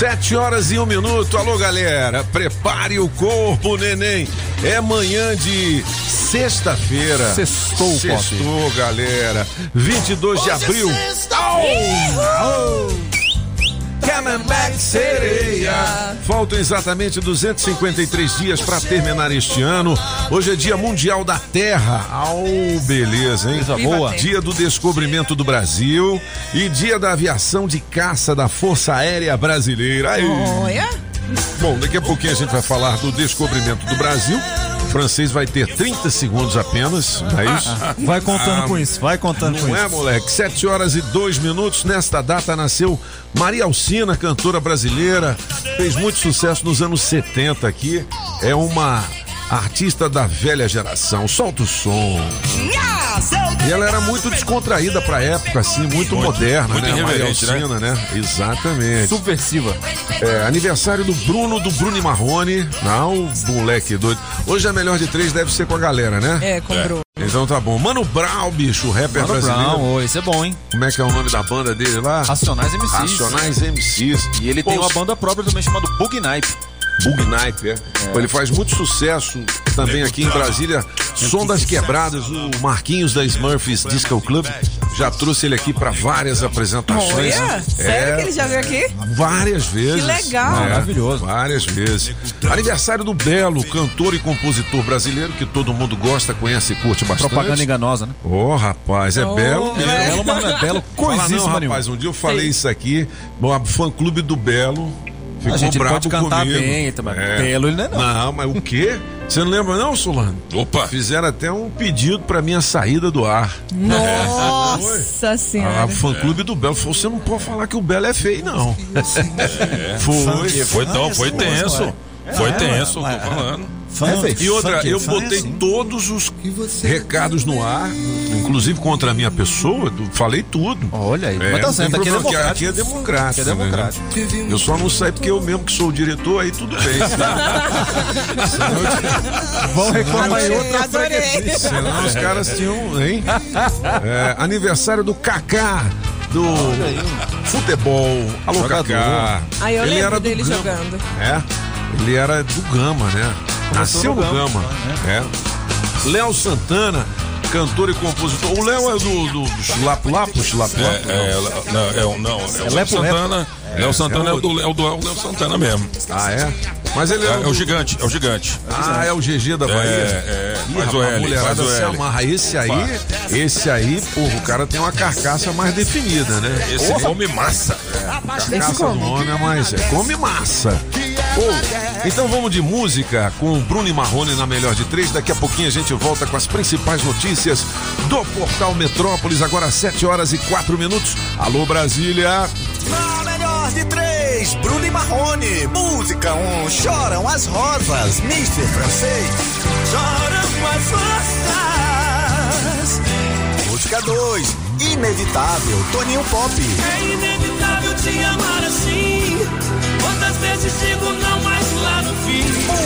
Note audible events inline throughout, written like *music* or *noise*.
Sete horas e um minuto. Alô, galera. Prepare o corpo, neném. É manhã de sexta-feira. Sextou, Sextou, galera. 22 de abril. Camelback Sereia. Faltam exatamente 253 dias para terminar este ano. Hoje é Dia Mundial da Terra. Au, beleza, hein? Coisa boa. Dia do descobrimento do Brasil e Dia da aviação de caça da Força Aérea Brasileira. Aí. Olha. Bom, daqui a pouquinho a gente vai falar do descobrimento do Brasil. O francês vai ter 30 segundos apenas, não é isso? *laughs* Vai contando Ah, com isso, vai contando com Não é, isso. moleque? Sete horas e dois minutos. Nesta data nasceu Maria Alcina, cantora brasileira. Fez muito sucesso nos anos 70 aqui. É uma artista da velha geração. Solta o som. E ela era muito descontraída pra época, assim, muito, moderna, muito né? Maria né? Né? Exatamente. Subversiva. É, aniversário do Bruno, do Bruno e Marrone. Não, moleque doido. Hoje a melhor de três deve ser com a galera, né? É, com o Bruno. Então tá bom. Mano Brown, bicho, o rapper Mano brasileiro. Brown, ô, esse é bom, hein? Como é que é o nome da banda dele lá? Racionais MCs. Racionais MCs. E ele tem uma banda própria também chamada Bug Night. Bug é. Ele faz muito sucesso também aqui em Brasília. Som das Quebradas, o Marquinhos da Smurfs Disco Club já trouxe ele aqui pra várias apresentações. Olha, sério que ele já veio aqui? Várias vezes. Que legal. É, Maravilhoso. Várias vezes. Aniversário do Belo, cantor e compositor brasileiro que todo mundo gosta, conhece e curte bastante. Propaganda enganosa, né? Ô, rapaz, é Oh, belo é. mesmo. Belo, mas não é belo. Não, Coisíssima nenhuma. rapaz. Um dia eu falei isso aqui, o fã clube do Belo ficou A gente bravo pode cantar comigo. bem, também. Belo ele não é não. Não, mas o quê? Você não lembra não, Solano? Opa! Fizeram até um pedido pra minha saída do ar. Nossa A senhora. fã clube do Belo falou: você não pode falar que o Belo é feio, não. Foi. Foi, não, foi tenso. Foi tenso, tô falando. E outra, eu botei todos os recados no ar, inclusive contra a minha pessoa, falei tudo. Olha aí. É, Mas tá não certo, aqui é democrático. Aqui é democrático. Aqui é democrático. né? Eu só não saio porque eu mesmo que sou o diretor, aí tudo bem. *laughs* Vão reclamar em outra. Senão os caras tinham, hein? *laughs* É, aniversário do Kaká. Do futebol. Alô. Kaká. Aí eu Ele lembro dele jogando. É. Ele era do Gama, né? Nasceu no Gama. Gama, É. Léo Santana, cantor e compositor. O Léo é do, do, do Chilapo Lapo, Chilapo Lapo? É, é, não, é, o- não, é o Léo Lepo, Santana. Léo Santana é o do, é o do é o Léo Santana mesmo. Ah, é? Mas ele É, é, é o gigante, é o gigante. Ah, é o GG da Bahia? é, Ih, faz o rapaz, a L, mulherada faz o se amarra. Esse aí, esse aí, porra, o cara tem uma carcaça mais definida, né? Esse come massa. Carcaça do homem é mais. É, come massa. Então vamos de música com o Bruno e Marrone na melhor de três. Daqui a pouquinho a gente volta com as principais notícias do Portal Metrópolis. Agora às 7 horas e 4 minutos. Alô, Brasília. Na melhor de três, Bruno e Marrone. Música 1, um, choram as rosas. Mister Francês. Choram as rosas. Música 2, inevitável. Toninho Pop. É inevitável te amar assim. Quantas vezes digo não, mas lá no fim.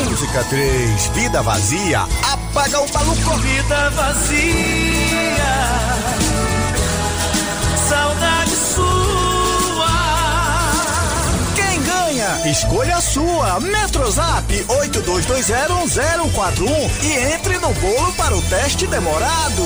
Música 3, vida vazia. Apaga o maluco. Vida vazia. Saudade sua. Quem ganha? Escolha a sua. Metrozap 82201041 e entre no bolo para o teste demorado.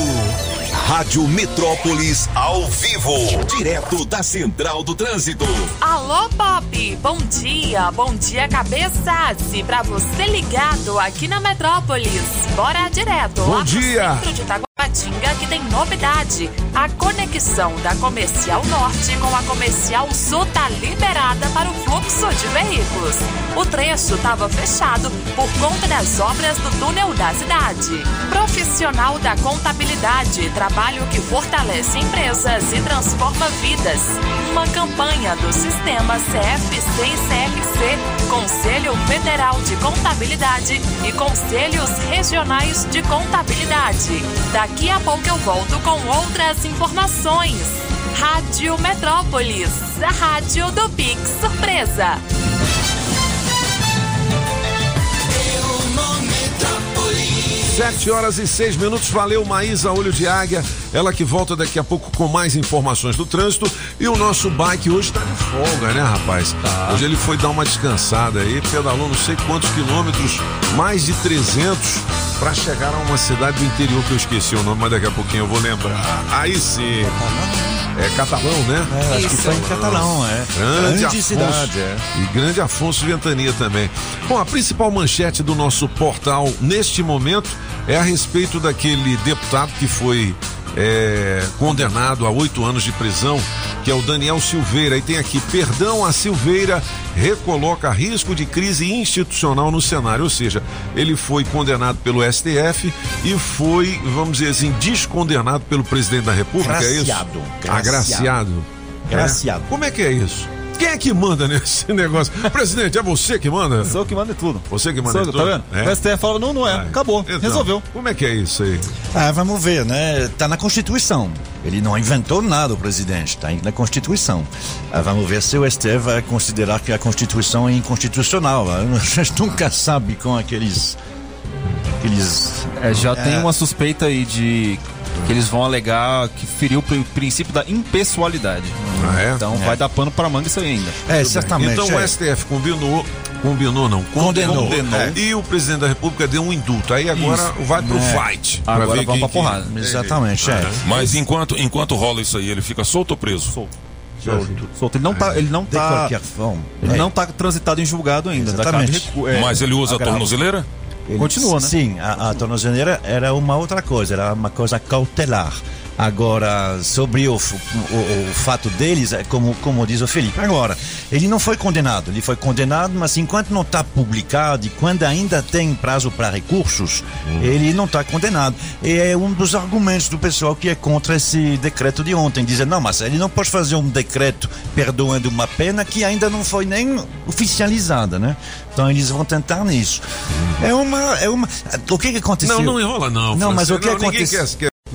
Rádio Metrópolis ao vivo, direto da Central do Trânsito. Alô, Pop! Bom dia, bom dia, cabeças! E pra você ligado aqui na Metrópolis, bora direto Bom lá dia. pro centro de Taguatinga que tem novidade. A conexão da Comercial Norte com a Comercial Sul tá liberada para o fluxo de veículos. O trecho estava fechado por conta das obras do túnel da cidade. Profissional da contabilidade, trabalho que fortalece empresas e transforma vidas. Uma campanha do sistema CFC e CRC, Conselho Federal de Contabilidade e Conselhos Regionais de Contabilidade. Daqui a pouco eu volto com outras informações. Rádio Metrópolis, a rádio do Pix Surpresa. Sete horas e seis minutos. Valeu, Maísa Olho de Águia. Ela que volta daqui a pouco com mais informações do trânsito. E o nosso bike hoje tá de folga, né, rapaz? Hoje ele foi dar uma descansada aí, pedalou não sei quantos quilômetros, mais de 300, para chegar a uma cidade do interior que eu esqueci o nome, mas daqui a pouquinho eu vou lembrar. Aí sim. É catalão, né? É, acho que foi em catalão, é. Grande, Afonso. cidade, é. E grande Afonso Ventania também. Bom, a principal manchete do nosso portal neste momento é a respeito daquele deputado que foi é, condenado a oito anos de prisão, que é o Daniel Silveira. E tem aqui, perdão a Silveira recoloca risco de crise institucional no cenário. Ou seja, ele foi condenado pelo STF e foi, vamos dizer assim, descondenado pelo presidente da República, é isso? Graciado, Agraciado. Graciado. É? Como é que é isso? Quem é que manda nesse *laughs* negócio? Presidente, é você que manda? Sou que manda tudo. Você que manda Sou, tudo? tá vendo? É. O STF fala, não, não é. Ah, Acabou. então, Resolveu. Como é que é isso aí? Ah, vamos ver, né? Tá na Constituição. Ele não inventou nada, o presidente. Tá na Constituição. Ah, vamos ver se o STF vai considerar que a Constituição é inconstitucional. Ah, *laughs* A gente nunca sabe com aqueles. aqueles. É, já tem uma suspeita aí de que eles vão alegar que feriu o pri- princípio da impessoalidade. Ah, é? Então vai dar pano pra manga isso aí ainda. É, certamente. Então é. o STF combinou, combinou não, Condenou. condenou. É. E o presidente da República deu um indulto. Aí agora vai pro fight. pra Agora ver vamos quem pra porrada. que- Exatamente, é. Mas enquanto, enquanto rola isso aí, ele fica solto ou preso? Solto. Solto. Ele não tá, ele não De tá, qualquer forma. ele é. não tá transitado em julgado ainda. Exatamente. recu- é, Mas ele usa a tornozeleira? Ele- Continua, né? Sim, a, a tornozeleira era uma outra coisa, era uma coisa cautelar. Agora, sobre o, o- o fato deles, é como, como diz o Felipe, agora, ele não foi condenado, ele foi condenado, mas enquanto não está publicado e quando ainda tem prazo para recursos, ele não está condenado. E é um dos argumentos do pessoal que é contra esse decreto de ontem, dizer, não, mas ele não pode fazer um decreto perdoando uma pena que ainda não foi nem oficializada, né? Então eles vão tentar nisso. É uma, é uma, o que que aconteceu? Não, não enrola não. Não, mas o que aconteceu?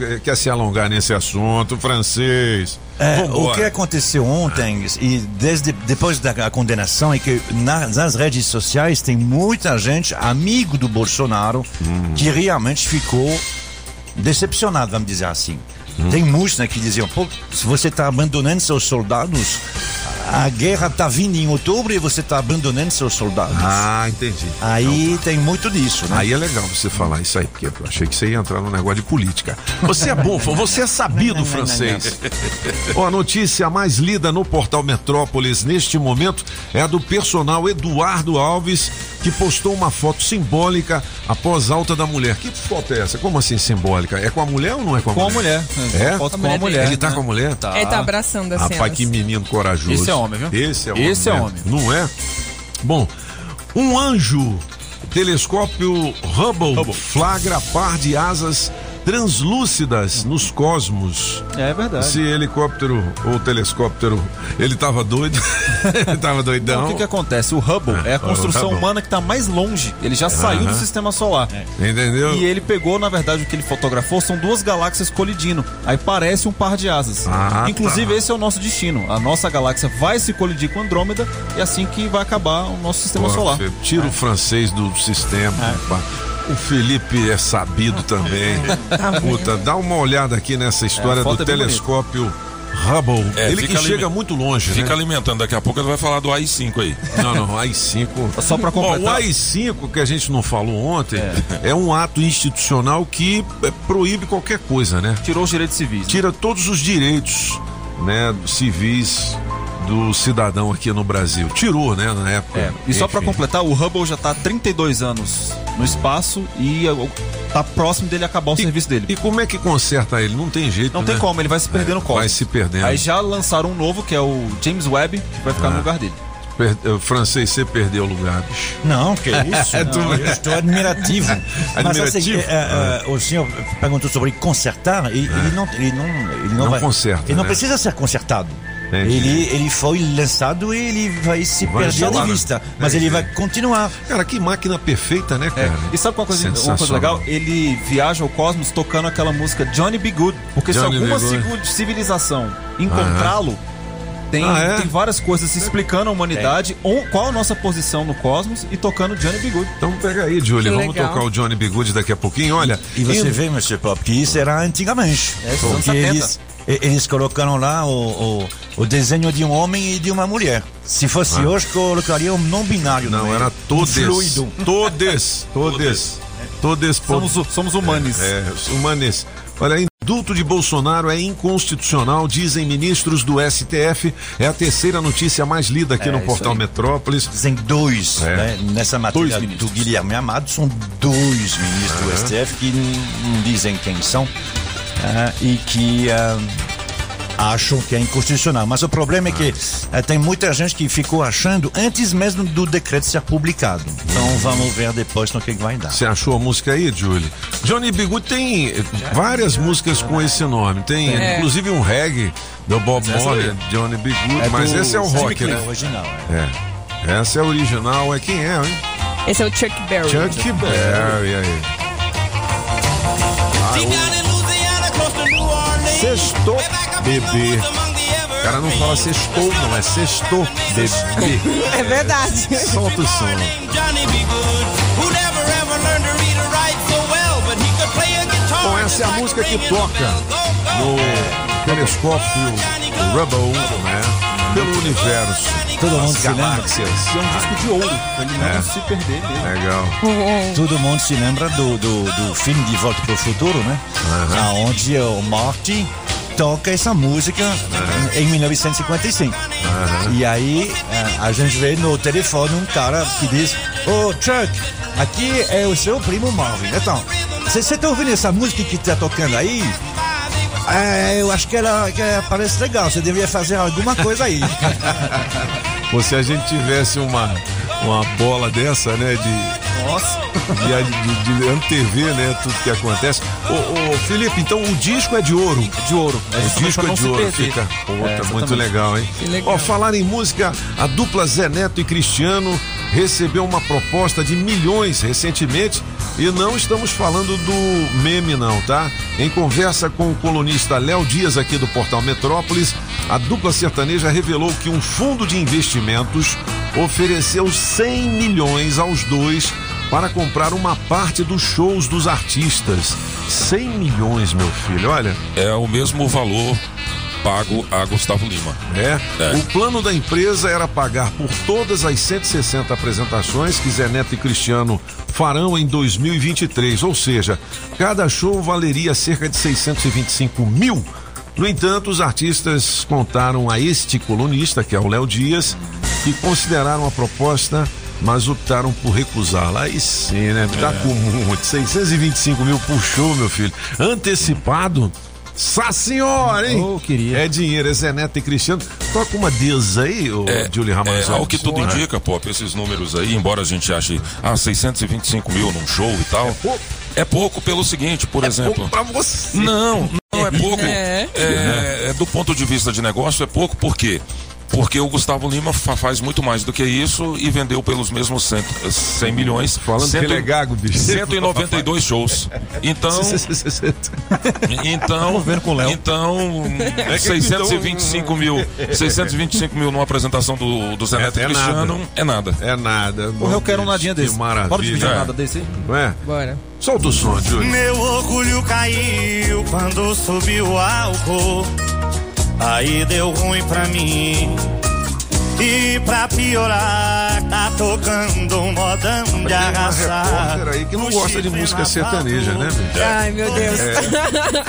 Quer, quer, se alongar nesse assunto, francês. É, o que aconteceu ontem e desde depois da condenação é que na- nas redes sociais tem muita gente amigo do Bolsonaro que realmente ficou decepcionado, vamos dizer assim. Tem muitos né, que diziam, pô, se você está abandonando seus soldados, a guerra está vindo em outubro e você está abandonando seus soldados. Ah, entendi. Aí tem muito disso, né? Aí é legal você falar isso aí, porque eu achei que você ia entrar no negócio de política. Você é bom, você é sabido francês. Ó, a notícia mais lida no portal Metrópolis neste momento é a do personal Eduardo Alves, que postou uma foto simbólica após alta da mulher. Que foto é essa? Como assim simbólica? É com a mulher ou não é com a Com a mulher? mulher. É? Foto A com a mulher mulher. Ele tá né? com a mulher? Tá. Ele tá abraçando assim. Rapaz, que menino corajoso. Esse é homem, viu? Esse é homem. Esse é homem. Não é? Bom, um anjo, telescópio Hubble, flagra par de asas translúcidas nos cosmos. É verdade. Esse helicóptero ou telescóptero, ele tava doido. *laughs* ele tava Então, doidão. o que, que acontece? O Hubble é a construção Hubble. humana que está mais longe. Ele já saiu do sistema solar. Entendeu? E ele pegou, na verdade, o que ele fotografou são duas galáxias colidindo. Aí parece um par de asas. Ah, Inclusive, tá. esse é o nosso destino. A nossa galáxia vai se colidir com Andrômeda e é assim que vai acabar o nosso sistema Pô, solar. Tira o francês do sistema. pá. O Felipe é sabido *laughs* também. Puta, dá uma olhada aqui nessa história do é bem telescópio Hubble. É, ele que chega muito longe, Fica né? alimentando, daqui a pouco ele vai falar do AI-5 aí. *laughs* Não, não, AI-5. Só pra Ó, completar. o AI-5, que a gente não falou ontem, é. um ato institucional que é, proíbe qualquer coisa, né? Tirou os direitos civis. né? Tira todos os direitos né, civis do cidadão aqui no Brasil. Tirou, né, na época. É, e só pra Enfim. completar, o Hubble já tá há 32 anos no espaço e uh, tá próximo dele acabar o serviço dele. E como é que conserta ele? Não tem jeito, Não né? tem como, ele vai se perder no cosmos. Vai se perdendo. Aí já lançaram um novo, que é o James Webb, que vai ficar Ah. no lugar dele. Per- eh, francês, você perdeu o lugar, bicho. Não, que *laughs* isso. É, não, eu estou admirativo. *laughs* Mas Admirativo? assim, é, é, o senhor perguntou sobre consertar e ele não, ele não, ele não, Não vai, conserta, Ele não né? precisa ser consertado. Ele, ele foi lançado e ele vai se Vai perder de né? vista. Mas Entendi. ele vai continuar. Cara, que máquina perfeita, né, É, cara? E sabe qual coisa, uma coisa legal? Ele viaja ao cosmos tocando aquela música Johnny B. Good. Porque Johnny se alguma civilização encontrá-lo, tem, Ah, é? tem várias coisas explicando a humanidade, on- qual a nossa posição no cosmos e tocando Johnny B. Good. Então pega aí, Julie. Que Vamos legal. tocar o Johnny Bigood daqui a pouquinho. Olha, E você indo- vê, Monsieur Pop, que isso era antigamente. É, anos porque 70. eles, eles colocaram lá o, o, o desenho de um homem e de uma mulher. Se fosse hoje, colocariam um não binário. Ah. Não, era todes. Fluido. Todes. *laughs* Todes. Todes. Somos, somos humanos. É, humanes. Olha, indulto de Bolsonaro é inconstitucional, dizem ministros do STF. É a terceira notícia mais lida aqui É, no portal aí. Metrópolis. Dizem dois, É. né? Nessa matéria do. Guilherme Amado, são dois ministros do STF que não dizem quem são ah, e que ah, acham que é inconstitucional. Mas o problema é que ah, tem muita gente que ficou achando antes mesmo do decreto ser publicado. Então vamos ver depois no que vai dar. Você achou a música aí, Julie? Johnny Bigood tem eh, várias músicas com esse nome. Tem É. inclusive um reggae do Bob Marley, aí. Johnny Bigood, É mas do esse é o rock, Cliff, né? original. é. É. Essa é a original, é quem é, hein? Esse é o Chuck Berry. Chuck Berry aí. Deep down Sextou, bebê. O cara não fala sextou, não, é sextou, bebê. É verdade. Solta o som. Bom, essa é a música que toca no telescópio Hubble, né? Pelo universo. Todo mundo se lembra. E é um disco de ouro, ele não É. se perder mesmo. Legal. *laughs* Todo mundo se lembra do, do, do filme De Volta para o Futuro, né? Onde o Marty toca essa música em 1955. E aí eh, a gente vê no telefone um cara que diz: Ô Chuck, aqui é o seu primo Marvin. Então, você está ouvindo essa música que está tocando aí? É, eu acho que ela, que ela parece legal, você deveria fazer alguma coisa aí. *laughs* Pô, se a gente tivesse uma, uma bola dessa, né? De, Nossa. de, de, de antever, né? Tudo que acontece. Ô, ô, Felipe, então o disco é de ouro. De ouro. É O disco é de ouro, perder. fica. Puta, É, muito legal, hein? Que legal. Ó, falar em música, a dupla Zé Neto e Cristiano recebeu uma proposta de milhões recentemente e não estamos falando do meme, não, tá? Em conversa com o colunista Léo Dias aqui do Portal Metrópolis, a dupla sertaneja revelou que um fundo de investimentos ofereceu 100 milhões aos dois para comprar uma parte dos shows dos artistas. 100 milhões, meu filho, olha. É o mesmo valor pago a Gustavo Lima. É. É. O plano da empresa era pagar por todas as 160 apresentações que Zé Neto e Cristiano farão em 2023, ou seja, cada show valeria cerca de 625 mil. No entanto, os artistas contaram a este colunista, que é o Léo Dias, que consideraram a proposta, mas optaram por recusá-la. Aí sim, né? Tá com muito. 625 mil por show, meu filho. Antecipado. Sá senhora, hein? Oh, queria. É dinheiro, é Zé Neto e Cristiano. Toca uma deusa aí, ô É, Julie é, Ramazotti. ao que tudo É. indica, Pop, esses números aí, embora a gente ache ah, 625 mil num show e tal, pouco. é pouco pelo seguinte, por exemplo. Pouco pra você. Não, não é pouco. É. É, é, do ponto de vista de negócio, é pouco por quê? Porque o Gustavo Lima fa- faz muito mais do que isso e vendeu pelos mesmos cento, 100 milhões. Falando que ele é gago, bicho. 192 *laughs* shows. Então, *laughs* então, vendo com o Léo. então, É 625 mil, 625 mil numa apresentação do, do Zé É- Neto é Cristiano é nada. É nada. Porra, eu quero um nadinha desse. Que Bora dividir maravilha. um nada desse aí. Não é? Bora. Solta o som, Julie. Meu orgulho caiu quando subiu o álcool. Aí deu ruim pra mim. E pra piorar, tá tocando um modão de Tem arrasar. repórter aí que não gosta de música sertaneja, né, bicho? Ai, meu Deus.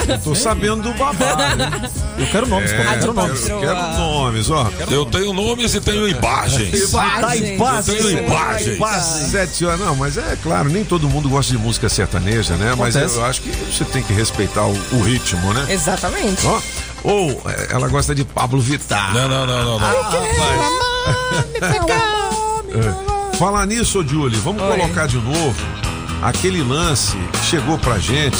Eu tô sabendo do babado. né? Eu quero nomes, É, como eu quero nomes. quero nomes, ó. Eu tenho nomes e tenho imagens. Paz, Eu tenho imagens. Coitado. Sete horas, não, mas é claro, nem todo mundo gosta de música sertaneja, né? Mas eu acho que você tem que respeitar o, o ritmo, né? Exatamente. Ó, ou é, ela gosta de Pablo Vittar. Não, não, não, não, não. É. Falar nisso, ô Julie, vamos Oi. colocar de novo aquele lance que chegou pra gente.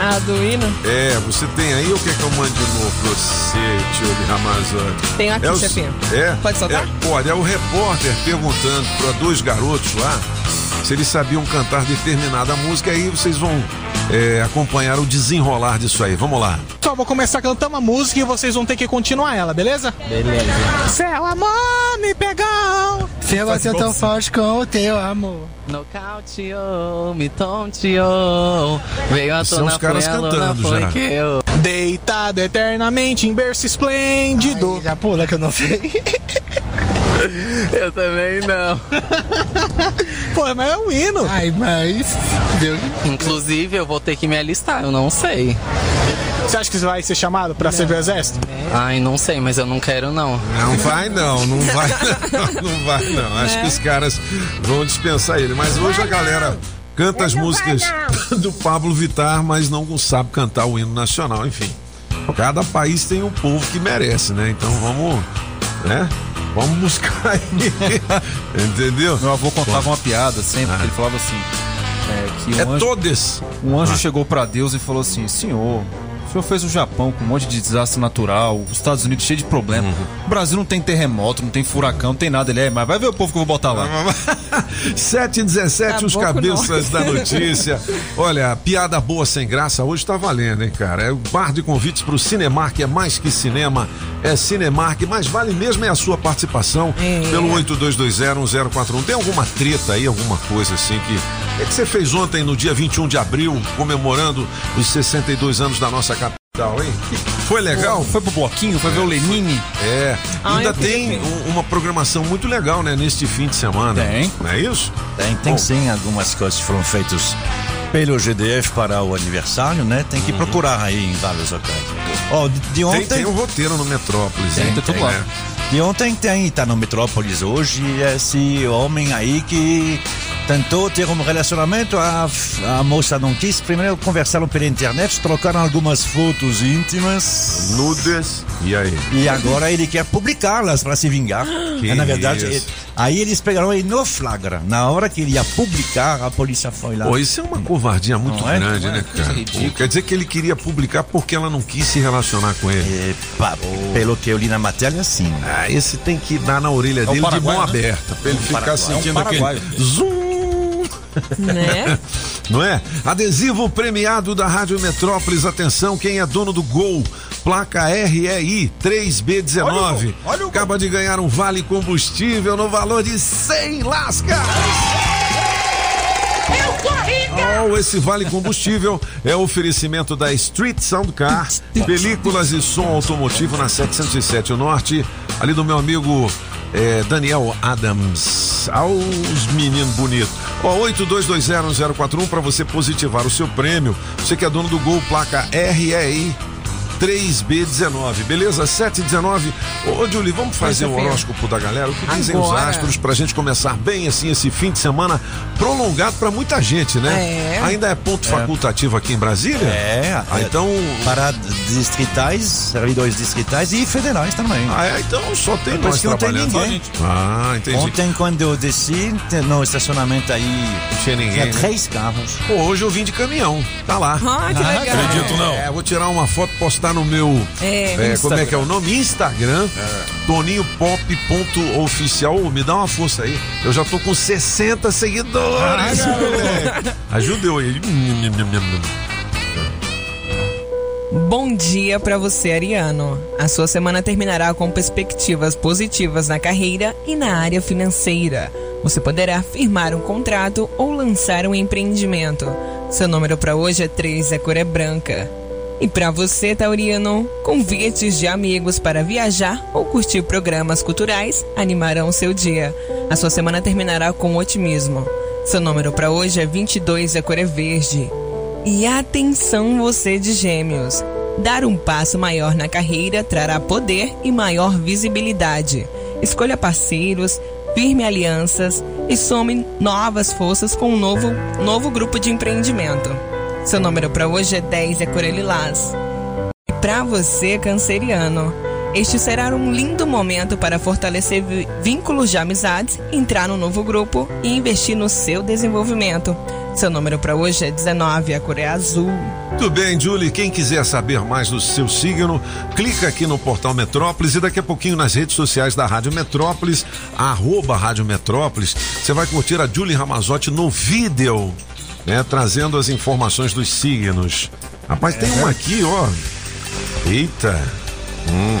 Ah, do hino? É, você tem aí ou quer que eu mande de novo pra você, Julie Ramazotti? Tenho aqui, é o- chefinho. É? Pode soltar? É, pode, é o repórter perguntando pra dois garotos lá se eles sabiam cantar determinada música, aí vocês vão é, acompanhar o desenrolar disso aí. Vamos lá. Só vou começar cantando uma música e vocês vão ter que continuar ela, beleza? Beleza. Seu amor me pegou. Se você é tão forte com o teu amor. Nocauteou, me tonteou. Veio à São tona, os caras foi a lona, cantando foi já. que eu. Deitado eternamente em berço esplêndido. Ai, já pula que eu não sei. *laughs* Eu também não. *laughs* Pô, mas é um hino. Ai, mas. Deus. Inclusive, eu vou ter que me alistar, eu não sei. Você acha que você vai ser chamado pra servir o exército? Ai, não sei, mas eu não quero não. Não vai não, não vai *laughs* não, não vai não. Acho que os caras vão dispensar ele. Mas hoje a galera canta as músicas do Pablo Vittar, mas não sabe cantar o hino nacional, enfim. Cada país tem um povo que merece, né? Então vamos, né? Vamos buscar aí. *laughs* Entendeu? Meu avô contava uma piada sempre, Ah. que ele falava assim: é, que É um anjo, todes. um anjo Ah. chegou pra Deus e falou assim: Senhor, senhor fez o Japão com um monte de desastre natural, os Estados Unidos cheio de problema. Uhum. O Brasil não tem terremoto, não tem furacão, não tem nada. Ele é, mas vai ver o povo que eu vou botar lá. *laughs* 7 e 17, Tá os cabeças da notícia. Olha, piada boa sem graça hoje tá valendo, hein, cara? É o bar de convites pro Cinemark, é mais que cinema, é Cinemark, mas vale mesmo é a sua participação É. pelo 82201041. Tem alguma treta aí, alguma coisa assim que. O que que você fez ontem, no dia 21 de abril, comemorando os 62 anos da nossa capital, hein? Foi legal? Foi pro bloquinho, foi ver o Lenine. É, Ah, ainda tem um- uma programação muito legal, né, neste fim de semana. Tem. Não é isso? Tem, tem Bom. sim algumas coisas que foram feitas pelo GDF para o aniversário, né? Tem que procurar aí em vários locais. Ó, de, de Tem, ontem. tem um roteiro no Metrópolis, Tem, hein? tem tudo lá. né? De ontem tem, tá no Metrópolis hoje, esse homem aí que tentou ter um relacionamento, a, a moça não quis. Primeiro conversaram pela internet, trocaram algumas fotos íntimas. Nudes. E aí? E agora ele quer publicá-las para se vingar. Que É, na verdade, ele- aí eles pegaram ele no flagra. Na hora que ele ia publicar, a polícia foi lá. Pô, isso é uma covardia muito Não é? grande, é? né, cara? Pô, quer dizer que ele queria publicar porque ela não quis se relacionar com ele. Epa, pelo que eu li na matéria, sim. Ah, esse tem que dar na orelha o dele de Paraguai, mão né? aberta, pra ele ficar Paraguai. sentindo É um aquele zoom. Né? *laughs* Não é? Adesivo premiado da Rádio Metrópolis. Atenção, quem é dono do Gol? Placa REI 3B19. Acaba de ganhar um vale combustível no valor de 100 lascas. Oh, esse vale combustível é oferecimento da Street Sound Car, películas e som automotivo na 707 Norte, ali do meu amigo eh, Daniel Adams. Aos meninos bonitos. Ó, 82201041 para você positivar o seu prêmio. Você que é dono do Gol, placa REI 3B19, beleza? 719. Ô, Julie, vamos fazer o horóscopo da galera? O que dizem os Agora. astros pra gente começar bem assim esse fim de semana prolongado pra muita gente, né? É. Ainda é ponto facultativo aqui em Brasília? É, Ah, então. Para distritais, servidores distritais e federais também. Ah, é, então só tem É por nós que não tem ninguém. Ah, entendi. Ontem, quando eu desci no estacionamento aí, Não tinha ninguém. tinha né? três carros. Pô, hoje eu vim de caminhão. Tá lá. Ah, que legal. Acredito não. É, vou tirar uma foto, postar no meu. É, é, como é Instagram. que é o nome? Instagram. ToninhoPop.oficial. Ô, Me dá uma força aí. Eu já tô com 60 seguidores. moleque. Ajudeu aí. Bom dia pra você, Ariano. A sua semana terminará com perspectivas positivas na carreira e na área financeira. Você poderá firmar um contrato ou lançar um empreendimento. Seu número para hoje é 3 e a cor é branca. E para você, Taurino, convites de amigos para viajar ou curtir programas culturais animarão seu dia. A sua semana terminará com otimismo. Seu número para hoje é 22 e a cor é verde. E atenção você de gêmeos. Dar um passo maior na carreira trará poder e maior visibilidade. Escolha parceiros, firme alianças e some novas forças com um novo, novo grupo de empreendimento. Seu número para hoje é 10 e a cor é lilás. E para você, canceriano, Este será um lindo momento para fortalecer vínculos de amizades, entrar no novo grupo e investir no seu desenvolvimento. Seu número para hoje é 19, a cor é azul. Tudo bem, Julie. Quem quiser saber mais do seu signo, clica aqui no portal Metrópolis e daqui a pouquinho nas redes sociais da Rádio Metrópolis, arroba Rádio Metrópolis, você vai curtir a Julie Ramazotti no vídeo, né? Trazendo as informações dos signos. Rapaz, tem um aqui, ó. Eita. Hum.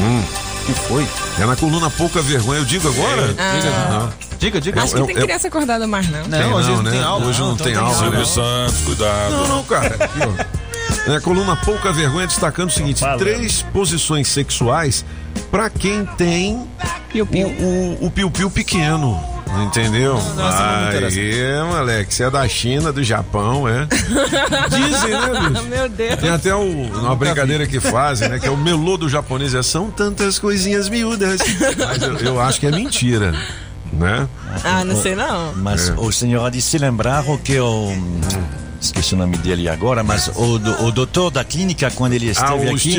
Hum. que foi? É na coluna Pouca Vergonha. Eu digo agora? Ah. Diga, não. Diga, diga. Acho que é- não tem é- criança acordada mais, não. Tem não, né? Hoje não tem aula, Silvio né? Santos, cuidado. Não, não, cara. Aqui, ó. É a coluna Pouca Vergonha destacando o seguinte: três posições sexuais pra quem tem o, o, o piu-piu pequeno. Entendeu? Nossa. Aí, moleque, você é da China, do Japão, é? *laughs* Dizem, né, bicho? Meu Deus. Tem até o- uma brincadeira que fazem, né? Que é o melô do japonês, é são tantas coisinhas miúdas. Mas eu, eu acho que é mentira, né? Ah, não sei não. Mas É. o senhor há de se lembrar o que o. Esqueci o nome dele agora, mas o, do- o doutor da clínica, quando ele esteve Ah, o aqui.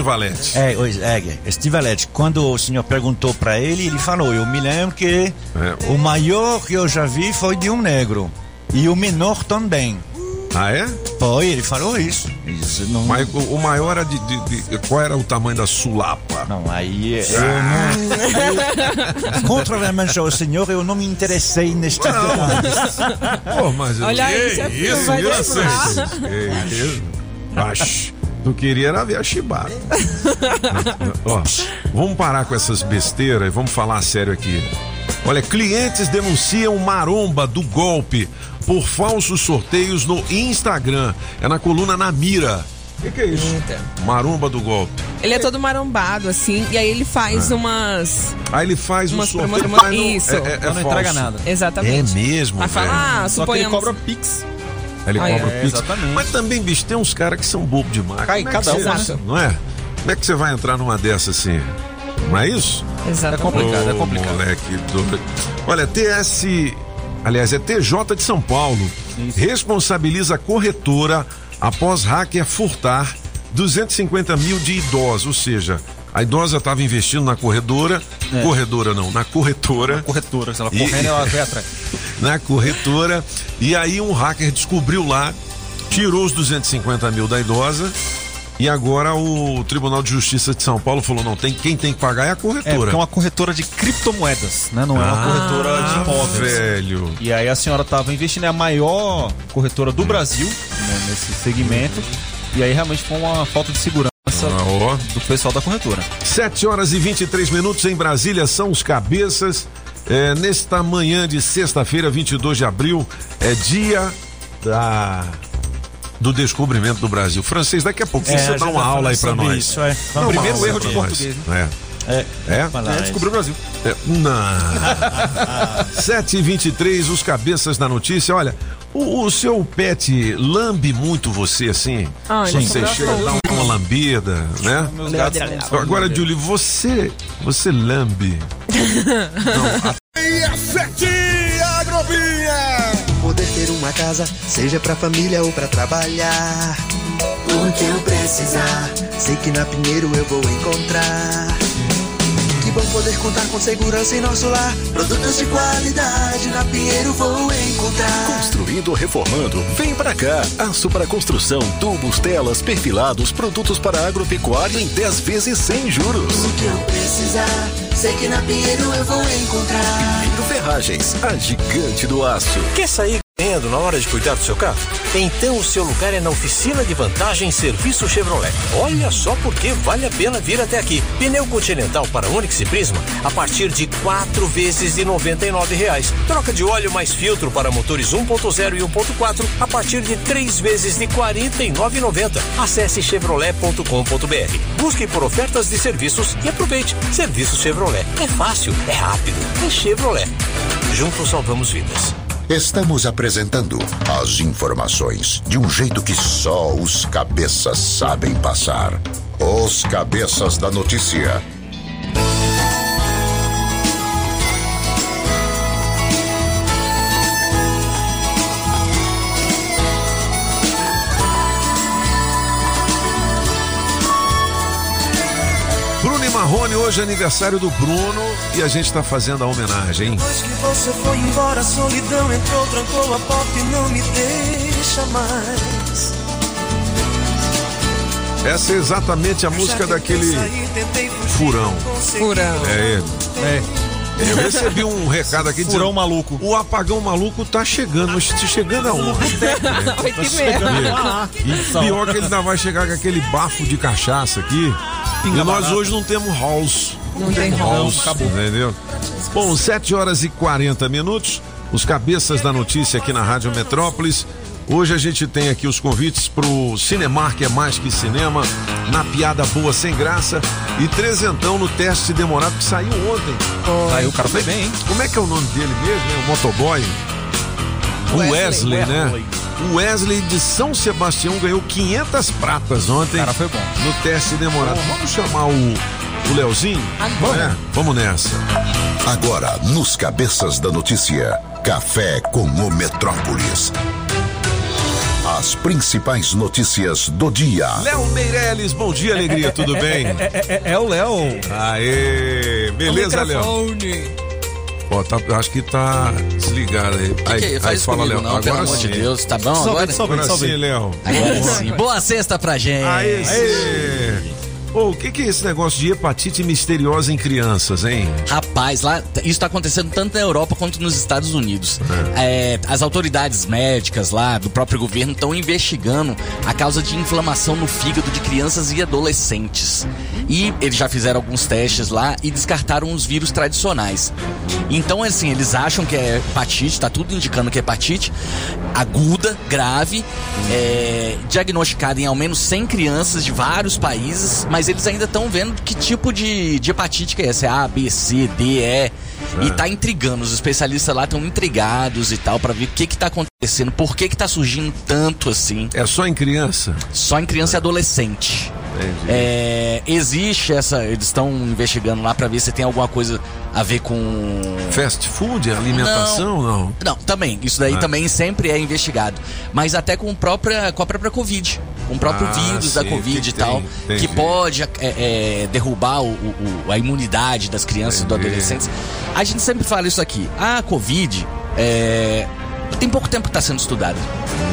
É, o- é, Stivalete. Quando o senhor perguntou para ele, ele falou: Eu me lembro que É. o maior que eu já vi foi de um negro. E o menor também. Ah, é? Foi, ele falou isso. Isso não. Mas o, o maior era de, de- de- Qual era o tamanho da sulapa? Não, aí eu não. Contrariamente ao senhor, eu não me interessei neste detalhes. Pô, mas Olha aí, isso, isso, deixar. isso. Isso. Acho. Tu queria era ver a chibata. Ó, vamos parar com essas besteiras e vamos falar sério aqui. Olha, clientes denunciam maromba do golpe por falsos sorteios no Instagram. É na coluna Na Mira. O que, que é isso? Maromba do golpe. Ele é todo marombado, assim, e aí ele faz umas. Aí ele faz um Umas sorteio. promo- mas não- Isso. É, é, é Não entrega nada. Exatamente. É mesmo, Aí fala, velho. ah, Só que ele suponhamos. cobra Pix. Ele Ah, cobra é, o Pix. exatamente. Mas também, bicho, tem uns caras que são bobo demais. Cai é cada você- uma, né? Não é? Como é que você vai entrar numa dessa assim? Não é isso? Exatamente. complicado, é complicado. Moleque doido. Olha, TS. Aliás, é TJ de São Paulo. Responsabiliza a corretora após hacker furtar 250 mil de idosos. Ou seja, a idosa estava investindo na corredora. É. Corredora não, na corretora. Corretora, se ela E- correndo, ela *laughs* vai atrás. na corretora. E aí um hacker descobriu lá, tirou os 250 mil da idosa. E agora o Tribunal de Justiça de São Paulo falou: não, tem, quem tem que pagar é a É, corretora. é uma corretora de criptomoedas, né? Não é uma corretora de imóveis. velho. E aí a senhora estava investindo, é a maior corretora do Brasil né, nesse segmento. E aí realmente foi uma falta de segurança Ah, do pessoal da corretora. 7 horas e 23 minutos em Brasília são os cabeças. É, nesta manhã de sexta-feira, 22 de abril, é dia da do descobrimento do Brasil. Francês, daqui a pouco É, você a dá uma aula aí pra sobre nós. isso, é. Dá uma primeiro erro de nós. português, É. É, É? É, isso. descobriu o Brasil. É, Não. 7 *laughs* e 23 os cabeças da notícia. Olha, o, o seu pet lambe muito você assim? Ai, você não. chega a dar uma lambida, né? Meus gatos Agora, Julie, você. Você lambe. *laughs* E a sete Agrovinha! Poder ter uma casa, seja pra família ou pra trabalhar. O que eu precisar, sei que na Pinheiro eu vou encontrar. Que bom poder contar com segurança em nosso lar. Produtos de qualidade na Pinheiro vou encontrar. Construindo ou reformando? Vem pra cá. Aço para construção, tubos, telas, perfilados, produtos para agropecuária em 10 vezes sem juros. O que eu precisar, sei que na Pinheiro eu vou encontrar. Pinheiro Ferragens, a gigante do aço. Quer sair na hora de cuidar do seu carro? Então o seu lugar é na oficina de vantagem Serviço Chevrolet. Olha só porque vale a pena vir até aqui. Pneu Continental para Onix e Prisma a partir de quatro vezes de 99 reais. Troca de óleo mais filtro para motores 1.0 e 1.4 a partir de três vezes de R$ 49,90. Acesse chevrolet.com.br. Busque por ofertas de serviços e aproveite. Serviço Chevrolet. É fácil, é rápido, é Chevrolet. Juntos salvamos vidas. Estamos apresentando as informações de um jeito que só os cabeças sabem passar. Os cabeças da notícia. Hoje é aniversário do Bruno e a gente está fazendo a homenagem, hein? Depois que você foi embora, a solidão entrou, trancou a porta e não me deixa mais. Essa é exatamente a música daquele furão. Furão. É ele. É. Eu recebi um recado aqui dizendo. Furão maluco. O apagão maluco tá chegando. Mas tá chegando aonde? Oito e meia. E pior que ele ainda vai chegar com aquele bafo de cachaça aqui. E nós barata. hoje não temos house. Não tem house. acabou. Entendeu? Bom, 7 horas e 40 minutos. Os cabeças da notícia aqui na Rádio Metrópolis. Hoje a gente tem aqui os convites pro Cinemar, que é mais que cinema, na piada boa sem graça e trezentão no teste demorado que saiu ontem. Aí o cara foi bem, hein? Como é que é o nome dele mesmo, né? O motoboy? O Wesley, Wesley. né? Wesley. O Wesley de São Sebastião ganhou 500 pratas ontem. Cara, foi bom. No teste demorado. Vamos chamar o, o Leozinho? Vamos. É, vamos nessa. Agora, nos Cabeças da Notícia, Café com o Metrópolis. As principais notícias do dia. Léo Meirelles, bom dia, alegria, tudo bem? É, é, é, é o Léo. Aê, beleza, Léo? Ó, tá, acho que tá desligado aí. Que aí, que é? aí Faz isso fala, Léo. não, pelo amor de. Deus. Tá bom Sobe, agora? sobe, Agora sobe. sim, Léo. Agora sim. Boa sexta pra gente. Aê, sim. Ô, o que, que é esse negócio de hepatite misteriosa em crianças, hein? Rapaz, lá isso tá acontecendo tanto na Europa quanto nos Estados Unidos. É, as autoridades médicas lá do próprio governo estão investigando a causa de inflamação no fígado de crianças e adolescentes. E eles já fizeram alguns testes lá e descartaram os vírus tradicionais. Então, assim, eles acham que é hepatite, tá tudo indicando que é hepatite aguda, grave, é, diagnosticada em ao menos 100 crianças de vários países, mas eles ainda estão vendo que tipo de, de hepatite que é essa. É A, B, C, D, E. E tá intrigando. Os especialistas lá estão intrigados e tal, pra ver o que que tá acontecendo, por que que tá surgindo tanto assim. É só em criança? Só em criança e adolescente. É, existe essa. Eles estão investigando lá pra ver se tem alguma coisa a ver com. Fast food, alimentação, não? Não, também. Isso daí Ah. também sempre é investigado. Mas até com, própria, com a própria Covid. Com o próprio Ah, vírus da sim, Covid que e tal. tem, Que pode é, é, derrubar o- o- a imunidade das crianças e dos Entendi. adolescentes. A gente sempre fala isso aqui. A Covid é, Tem pouco tempo que está sendo estudada.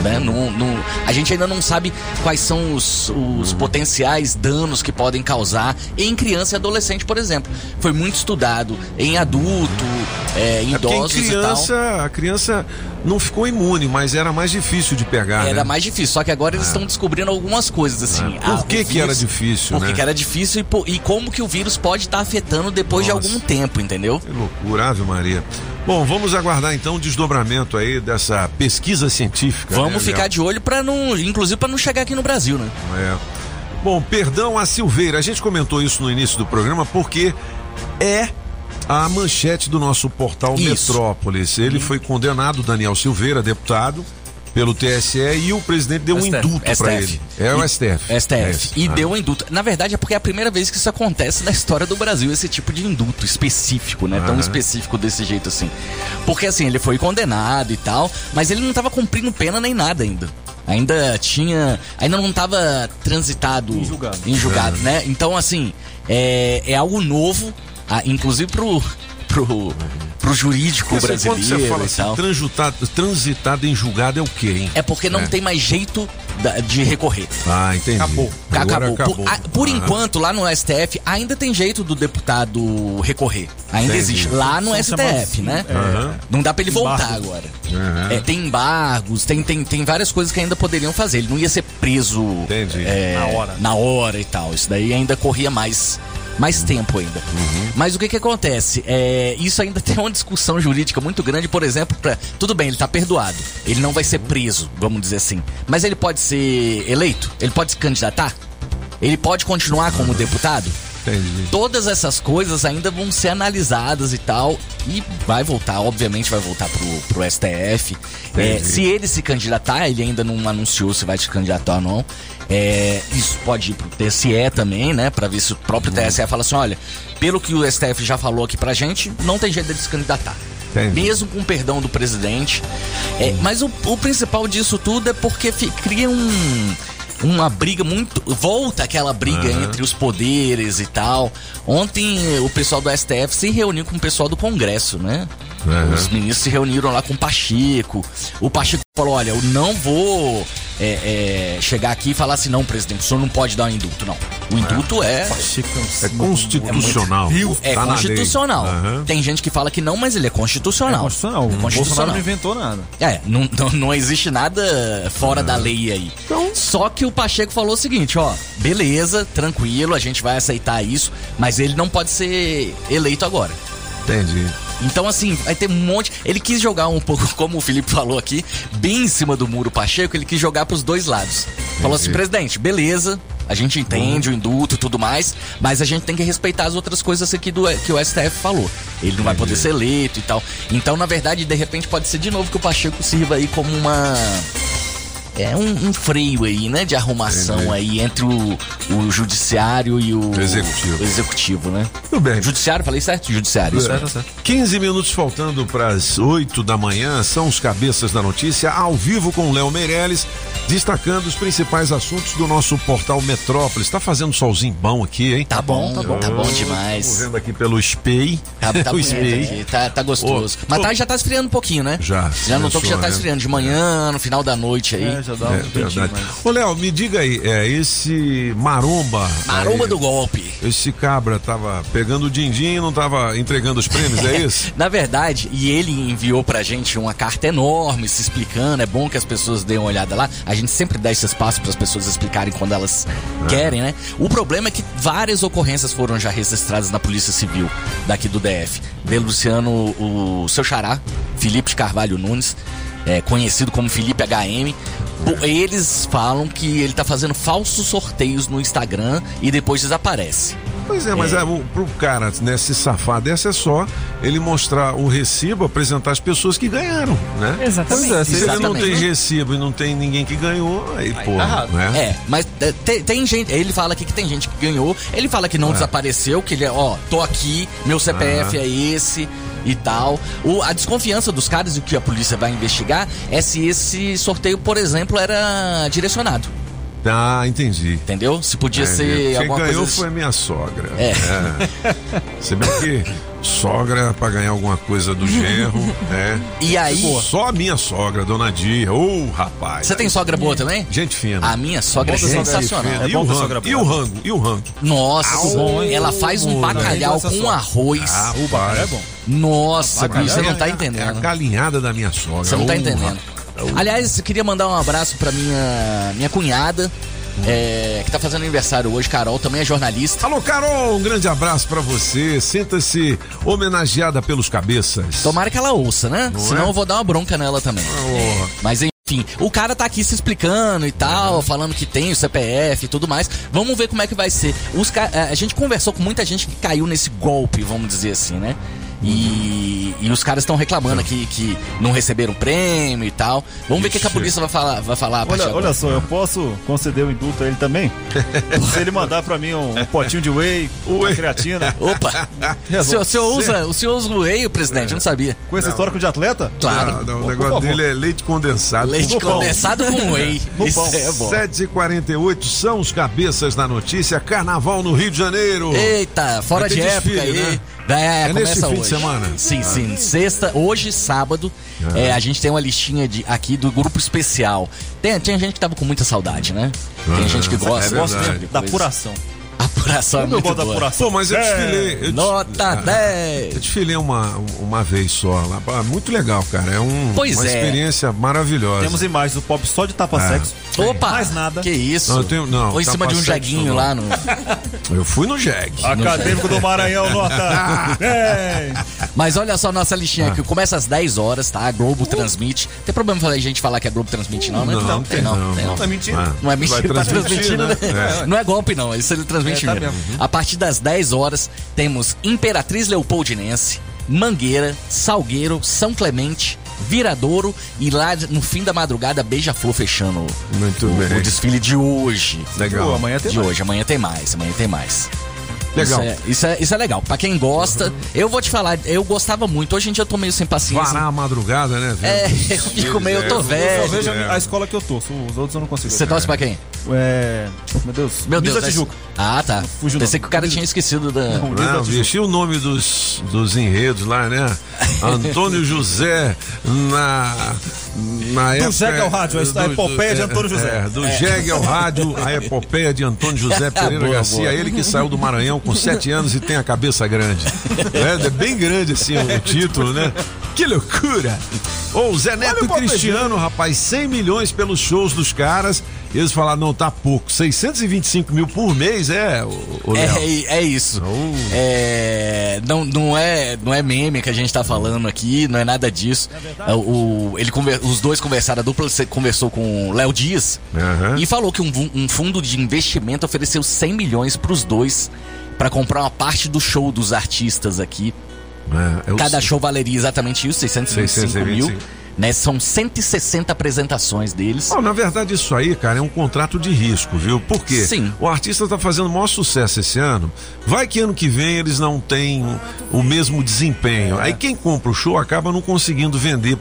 Né? Não- não- a gente ainda não sabe quais são os, os Uhum. potenciais danos que podem causar em criança e adolescente, por exemplo. Foi muito estudado em adulto, é, em É idosos e tal. criança, a criança não ficou imune, mas era mais difícil de pegar. Era né? mais difícil, só que agora eles estão descobrindo algumas coisas assim. Por Ah, que o que era difícil, Por que né? que era difícil e, e como que o vírus pode estar afetando depois Nossa. de algum tempo, entendeu? Que loucura, Ave Maria. Bom, vamos aguardar então o desdobramento aí dessa pesquisa científica. Vamos né, ficar Léo? de olho para não, inclusive para não chegar aqui no Brasil, né? É. Bom, perdão a Silveira. A gente comentou isso no início do programa porque é a manchete do nosso portal Isso. Metrópolis. Ele foi condenado, Daniel Silveira, deputado, pelo TSE e o presidente deu um STF. induto para STF. ele. É o STF. STF. É. E Ah. deu um induto. Na verdade, é porque é a primeira vez que isso acontece na história do Brasil, esse tipo de induto específico, né? Tão Aham. específico desse jeito assim. Porque assim, ele foi condenado e tal, mas ele não tava cumprindo pena nem nada ainda. Ainda tinha. Ainda não tava transitado. Em julgado. Em julgado, É. né? Então, assim, é, é algo novo, ah, inclusive pro. pro pro jurídico assim, quando brasileiro você fala e assim, tal. transitado, transitado em julgado é o quê, hein? É porque não É. tem mais jeito de recorrer. Ah, entendi. Acabou. Acabou. acabou. Por, a- por Ah. enquanto, lá no STF, ainda tem jeito do deputado recorrer. Ainda Entendi. existe. Lá no São STF, chamados, né? Aham. Não dá pra ele voltar Embargos. agora. Aham. É, tem embargos, tem, tem, tem várias coisas que ainda poderiam fazer. Ele não ia ser preso Entendi. é, Na hora. na hora e tal. Isso daí ainda corria mais, mais tempo ainda. Uhum. Mas o que que acontece? É, isso ainda *laughs* tem uma discussão jurídica muito grande, por exemplo, pra, tudo bem, ele tá perdoado. Ele não vai ser preso, vamos dizer assim. Mas ele pode ser eleito? Ele pode se candidatar? Ele pode continuar como deputado? Entendi. Todas essas coisas ainda vão ser analisadas e tal. E vai voltar, obviamente vai voltar pro, pro STF. É, se ele se candidatar, ele ainda não anunciou se vai se candidatar ou não. É, isso pode ir pro TSE também, né? Pra ver se o próprio TSE fala assim: olha, pelo que o STF já falou aqui pra gente, não tem jeito dele se candidatar. Entendi. Mesmo com o perdão do presidente. É, mas o, o principal disso tudo é porque cria um. uma briga muito. Volta aquela briga Aham. entre os poderes e tal. Ontem o pessoal do STF se reuniu com o pessoal do Congresso, né? Aham. Os ministros se reuniram lá com o Pacheco. O Pacheco falou: olha, eu não vou é, é, chegar aqui e falar assim, não, presidente, o senhor não pode dar um indulto, não. O indulto é. É constitucional. É Tá constitucional. Aham. Tem gente que fala que não, mas ele é constitucional. É constitucional. O Bolsonaro não inventou nada. É, não, não, não existe nada fora da lei aí. Só que o Pacheco falou o seguinte, ó, beleza, tranquilo, a gente vai aceitar isso, mas ele não pode ser eleito agora. Entendi. Então, assim, vai ter um monte. Ele quis jogar um pouco, *laughs* como o Felipe falou aqui, bem em cima do muro Pacheco, ele quis jogar pros dois lados. Falou assim, presidente, beleza, a gente entende o indulto e tudo mais, mas a gente tem que respeitar as outras coisas aqui do, que o STF falou. Ele não vai poder ser eleito e tal. Então, na verdade, de repente pode ser de novo que o Pacheco sirva aí como uma. É um, um freio aí, né? De arrumação Entendi. aí entre o, o judiciário e o Executivo. o executivo, né? Tudo bem. Judiciário, falei certo? Judiciário. isso É. mesmo. 15 minutos faltando para as 8 da manhã, são os cabeças da notícia, ao vivo com Léo Meirelles, destacando os principais assuntos do nosso portal Metrópolis. Tá fazendo solzinho bom aqui, hein? Tá bom, tá bom, tá bom demais. Tô vendo aqui pelo SPEI. Tá, tá *laughs* o SPEI. tá, tá gostoso. Ô, Mas ô. tá, já tá esfriando um pouquinho, né? Já. Já notou que já tá né? esfriando de manhã, no final da noite aí. É, um É mais. Ô, Léo, me diga aí, é, esse maromba. Maromba aí, do golpe. Esse cabra tava pegando o din-din e não tava entregando os prêmios, é isso? *laughs* Na verdade, e ele enviou pra gente uma carta enorme se explicando. É bom que as pessoas deem uma olhada lá. A gente sempre dá esse espaço para as pessoas explicarem quando elas querem, né? O problema é que várias ocorrências foram já registradas na Polícia Civil daqui do DF. Denunciando o seu xará, Felipe de Carvalho Nunes, é, conhecido como Felipe HM. Eles falam que ele tá fazendo falsos sorteios no Instagram e depois desaparece. Pois é, mas é. o- pro cara né, se safar dessa é só ele mostrar o recibo, apresentar as pessoas que ganharam, né? Exatamente. Pois é, se ele não Exatamente. tem recibo e não tem ninguém que ganhou, aí, pô, né? É, mas é, tem, tem gente, ele fala aqui que tem gente que ganhou, ele fala que não É. desapareceu, que ele é, ó, tô aqui, meu CPF Aham. é esse e tal. O, a desconfiança dos caras e o que a polícia vai investigar é se esse sorteio, por exemplo, era direcionado. Tá, entendi. Entendeu? Se podia Entendi. ser Quem alguma ganhou coisa. foi a minha sogra. É. É. Você vê que sogra pra ganhar alguma coisa do genro, *laughs* é. E aí- Só a minha sogra, dona Dia. Ô, rapaz. Você tem sogra boa também? Gente fina. A minha sogra é sensacional. É e, o rango, sogra e o rango? E o rango? Nossa, Ah, bom, ela faz um bacalhau essa com arroz. Ah, o bacalhau é bom. Nossa, você não é- tá É a entendendo. galinhada da minha sogra. Você não tá entendendo. Aliás, eu queria mandar um abraço pra minha, minha cunhada, é, que tá fazendo aniversário hoje, Carol, também é jornalista. Alô, Carol, um grande abraço pra você. Sinta-se homenageada pelos cabeças. Tomara que ela ouça, né? Não Senão é? eu vou dar uma bronca nela também. Ô, Mas enfim, o cara tá aqui se explicando e tal, falando que tem o CPF e tudo mais. Vamos ver como é que vai ser. Os A gente conversou com muita gente que caiu nesse golpe, vamos dizer assim, né? E, e os caras estão reclamando aqui que não receberam prêmio e tal. Vamos ver o que, que a polícia vai falar, vai falar a partir Olha, agora. olha só, eu posso conceder o indulto a ele também? *laughs* Se ele mandar pra mim um, um potinho de whey, uma creatina. Opa! *laughs* O senhor, o senhor usa, o senhor usa o whey, presidente? Eu não sabia. Com esse histórico de atleta? Claro. Não, não, o negócio favor. dele é leite condensado. Leite No pão. condensado com whey. *laughs* No Isso pão. é bom. 7h48 são os cabeças da notícia. Carnaval no Rio de Janeiro. Eita, fora de época desfile, aí. né? É, É nesse começa fim de semana? Sim, Ah. sim. Sexta, hoje, sábado, é, a gente tem uma listinha de, aqui do grupo especial. Tem, tem gente que tava com muita saudade, né? Tem Ah, gente que gosta, é gosta Da apuração. Apuração é Como eu muito boa. apuração. Pô, mas eu desfilei. Eu Nota Ah, 10. Eu desfilei uma, uma vez só lá. Muito legal, cara. É um, Pois uma é. experiência maravilhosa. Temos imagens do pop só de Ah. tapa-sexo. Opa! Mais nada. Que isso? Não, eu tenho- não, Ou em cima de um jeguinho não. lá no. *laughs* Eu fui no Jeg. *laughs* Acadêmico do Maranhão, nota *laughs* 10. Mas olha só a nossa listinha Ah. aqui. Começa às 10 horas, tá? A Globo transmite. Tem problema falar- a gente falar que a Globo transmite, não, né? Não, tem não. tem não. Não é mentira. Ah, Não é mentira, tá transmitindo, né? né? É. Não é golpe, não. Isso ele transmite É, tá mesmo. mesmo. A partir das 10 horas, temos Imperatriz Leopoldinense, Mangueira, Salgueiro, São Clemente, Viradouro e lá no fim da madrugada, Beija-Flor fechando Muito o, bem. o desfile de hoje. Legal. Pô, amanhã tem de mais. hoje, amanhã tem mais, amanhã tem mais. Legal. Isso é, isso é, isso é legal. Pra quem gosta, eu vou te falar, eu gostava muito. Hoje em dia eu tô meio sem paciência. Varar a madrugada, né? É, *laughs* eu fico meio, eu tô É, velho. vejo É. a escola que eu torço. Os outros eu não consigo. Você torce pra quem? É. Meu Deus. Meu Deus. da é- Tijuca. Ah, tá. Fugiu Pensei que o cara tinha esquecido da. Não, e o nome dos, dos enredos lá, né? *laughs* Antônio José na. na época, jegue ao rádio, a epopeia de Antônio José. É, do É. jegue ao rádio, a epopeia de Antônio José *laughs* Pereira Boa, Garcia, boa. ele que saiu do Maranhão com sete anos e tem a cabeça grande. *laughs* É, é bem grande assim o título, né? Que loucura! Ô, o Zé Neto e Cristiano, rapaz, 100 milhões pelos shows dos caras. Eles falaram, não, tá pouco. 625 mil por mês é, o, o Léo. É, é isso. É, não, não, é, não é meme que a gente tá falando aqui, não é nada disso. É, O, ele conver- os dois conversaram, a dupla se- conversou com o Léo Dias e falou que um, um fundo de investimento ofereceu 100 milhões pros dois pra comprar uma parte do show dos artistas aqui. É, eu Cada sei. show valeria exatamente isso, 625 mil. 625. Né? São 160 apresentações deles. Ó, na verdade, isso aí, cara, é um contrato de risco, viu? Por quê? Sim. O artista tá fazendo o maior sucesso esse ano. Vai que ano que vem eles não têm o, mesmo desempenho. Aí quem compra o show acaba não conseguindo vender.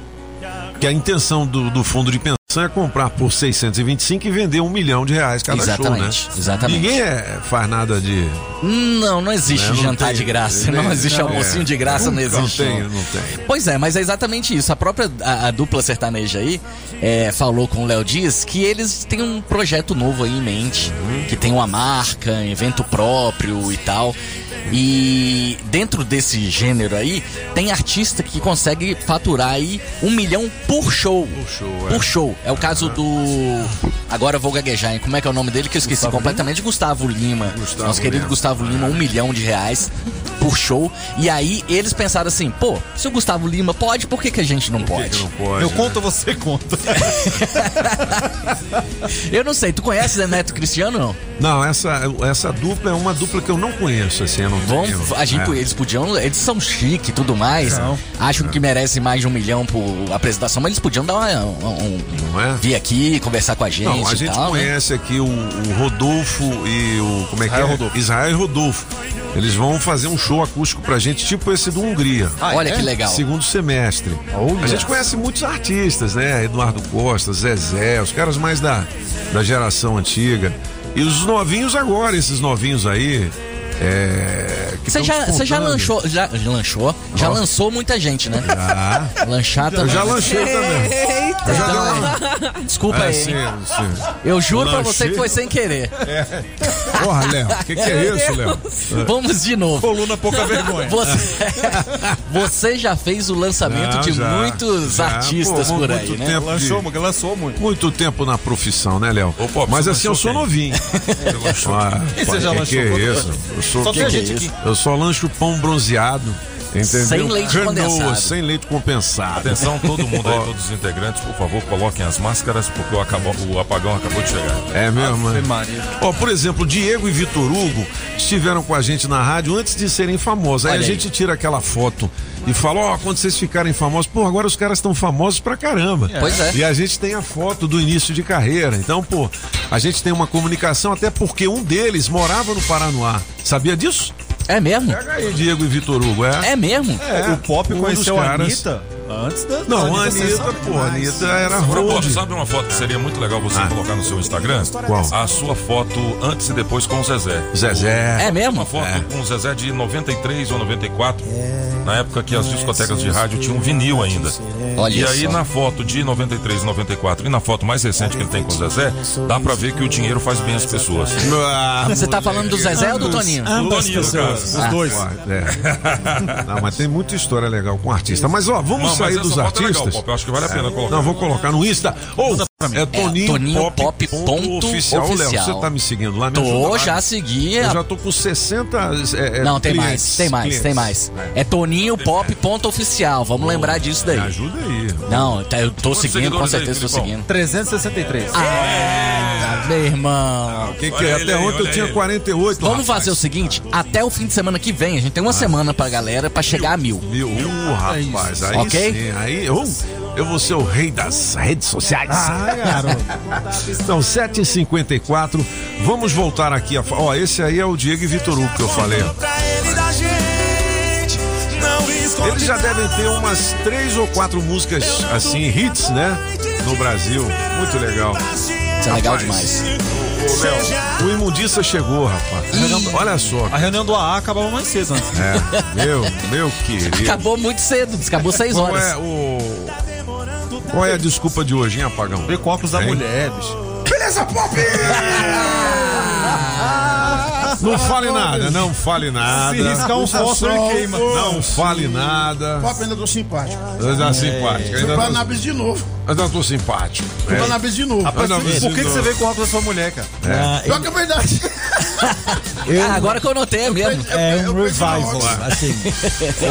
Porque a intenção do, do fundo de pensão é comprar por 625 e vender um milhão de reais cada Exatamente, show, né? exatamente. Ninguém é- faz nada de. Não, não existe né? Não jantar tem- de graça. Não, existe almocinho é. de graça, não existe. tem, não. não tem. Pois é, mas é exatamente isso. A própria a, a dupla sertaneja aí é, falou com o Léo Dias que eles têm um projeto novo aí em mente, Uhum. que tem uma marca, evento próprio e tal. E dentro desse gênero aí, tem artista que consegue faturar aí um milhão por show. Por show, é. Por show. É o caso do. Agora eu vou gaguejar, hein? Como é que é o nome dele que eu esqueci completamente? Gustavo Lima. Nosso querido Lima. Gustavo Lima, um milhão de reais por show. E aí eles pensaram assim: pô, se o Gustavo Lima pode, por que, que a gente não pode? não pode, Eu né? conto, você conta. *laughs* Eu não sei, tu conhece Zé Neto Cristiano não? Não, essa, essa dupla é uma dupla que eu não conheço, assim, eu não Vamos, a gente, É. eles podiam, eles são chique e tudo mais. Não. Acham que merecem mais de um milhão por apresentação, mas eles podiam dar uma, um, Não é? vir aqui conversar com a gente. Não, a e gente tal, né? conhece aqui o, o Rodolfo e o. Como é que Israel é? Rodolfo. Israel e Rodolfo. Eles vão fazer um show acústico pra gente, tipo esse do Hungria. Ah, Olha é? que legal. Segundo semestre. Olha. A gente conhece muitos artistas, né? Eduardo Costa, Zezé, os caras mais da, da geração antiga. E os novinhos agora, esses novinhos aí. É, que Você já, você já lanchou, já, já lanchou, já Nossa. lançou muita gente, né? Já. Lanchar Eu também. já lanchei também. Eu já uma- Desculpa É, aí. sim, sim. Eu juro pra Lanchei. você que foi sem querer. Porra, Léo, o que, que é isso, Léo? Vamos de novo. Coluna pouca vergonha. Você, *laughs* você já fez o lançamento Não, de já, muitos já. artistas Pô, por muito aí, né? tempo. Lançou, porque lançou muito. Muito tempo na profissão, né, Léo? Mas assim, eu lanchou sou novinho. Ah, E você já que lanchou que é isso? Eu sou, Só que que é isso? Eu só lancho pão bronzeado. Entendeu? Sem leite Canoa, condensado. Sem leite compensado. Atenção, todo mundo aí, todos os integrantes, por favor, coloquem as máscaras, porque o, acabou- o apagão acabou de chegar. É mesmo, né? Ó, por exemplo, Diego e Vitor Hugo estiveram com a gente na rádio antes de serem famosos. Aí Olha a aí. gente tira aquela foto e fala, ó, quando vocês ficarem famosos, pô, agora os caras estão famosos pra caramba. Pois é. E a gente tem a foto do início de carreira. Então, pô, a gente tem uma comunicação, até porque um deles morava no Paranoá. Sabia disso? É mesmo? Pega aí, Diego e Vitor Hugo, é? É mesmo? É, o Pop um conheceu a caras- Anitta antes da. Não, da a Anitta, pô, a demais. Anitta era road. sabe uma foto que seria muito legal você Ah. colocar no seu Instagram? Qual? A sua foto antes e depois com o Zezé. Zezé. É mesmo? Uma foto com o Zezé de 93 ou 94, na época que as discotecas de rádio tinham vinil ainda. Olha e aí só. na foto de 93 e 94 e na foto mais recente que ele tem com o Zezé, dá pra ver que o dinheiro faz bem as pessoas. Ah, Você tá falando do Zezé ou do Toninho? Ambas Toninho, pessoas, os dois. É. Não, mas tem muita história legal com artista. Mas ó, vamos Sair essa dos é artistas. legal, Pop, eu acho que vale a pena colocar. Não, vou colocar no Insta. Ou é Toninho, Toninho Pop, Pop ponto ponto oficial. Ô, Léo, oficial. você tá me seguindo lá? Me Tô, lá. já segui. Eu já tô com 60 é, é, Não, tem clientes, mais, tem mais, clientes. tem mais. É Toninho Pop ponto oficial. Vamos lembrar disso daí. Me ajuda aí. Não, tá, eu tô Quantos seguindo, com aí, certeza tô seguindo. 363. Ah, meu irmão. Que que Olha é? Até ontem eu tinha ele. 48. Vamos rapaz. fazer o seguinte, até o fim de semana que vem, a gente tem uma semana pra galera pra chegar a mil. Mil, uh, rapaz, aí Ok? sim, aí uh, eu vou ser o rei das redes sociais. Ah, garoto. Então, 7h54, vamos voltar aqui. A... Ó, esse aí é o Diego e Vitor Hugo que eu falei. Eles já devem ter umas três ou quatro músicas assim, hits, né? No Brasil. Muito legal. Isso é legal Rapaz, demais. Ô, Léo, o imundiça chegou, rapaz. Olha só. A reunião do AA acabava mais cedo antes. É, meu, meu querido. Acabou muito cedo, acabou 6 Qual horas. é o. Qual é a desculpa de hoje, hein, apagão? Óculos da Hein? mulher, bicho. Beleza, Pop! *laughs* Não fale nada, não fale nada. Se riscar um fósforo, ele queima. Não fale nada. Pop, ainda tô simpático. Tá simpático. Fui Ainda pra tô, Anabis de novo. ainda tô simpático. Fui pra É. Anabis de novo. Rapaz, Por que, você vê com óculos da sua mulher, cara? Ah, Pior que é verdade. *laughs* *laughs* Ah, agora que eu notei é mesmo. É um revival, assim. *laughs*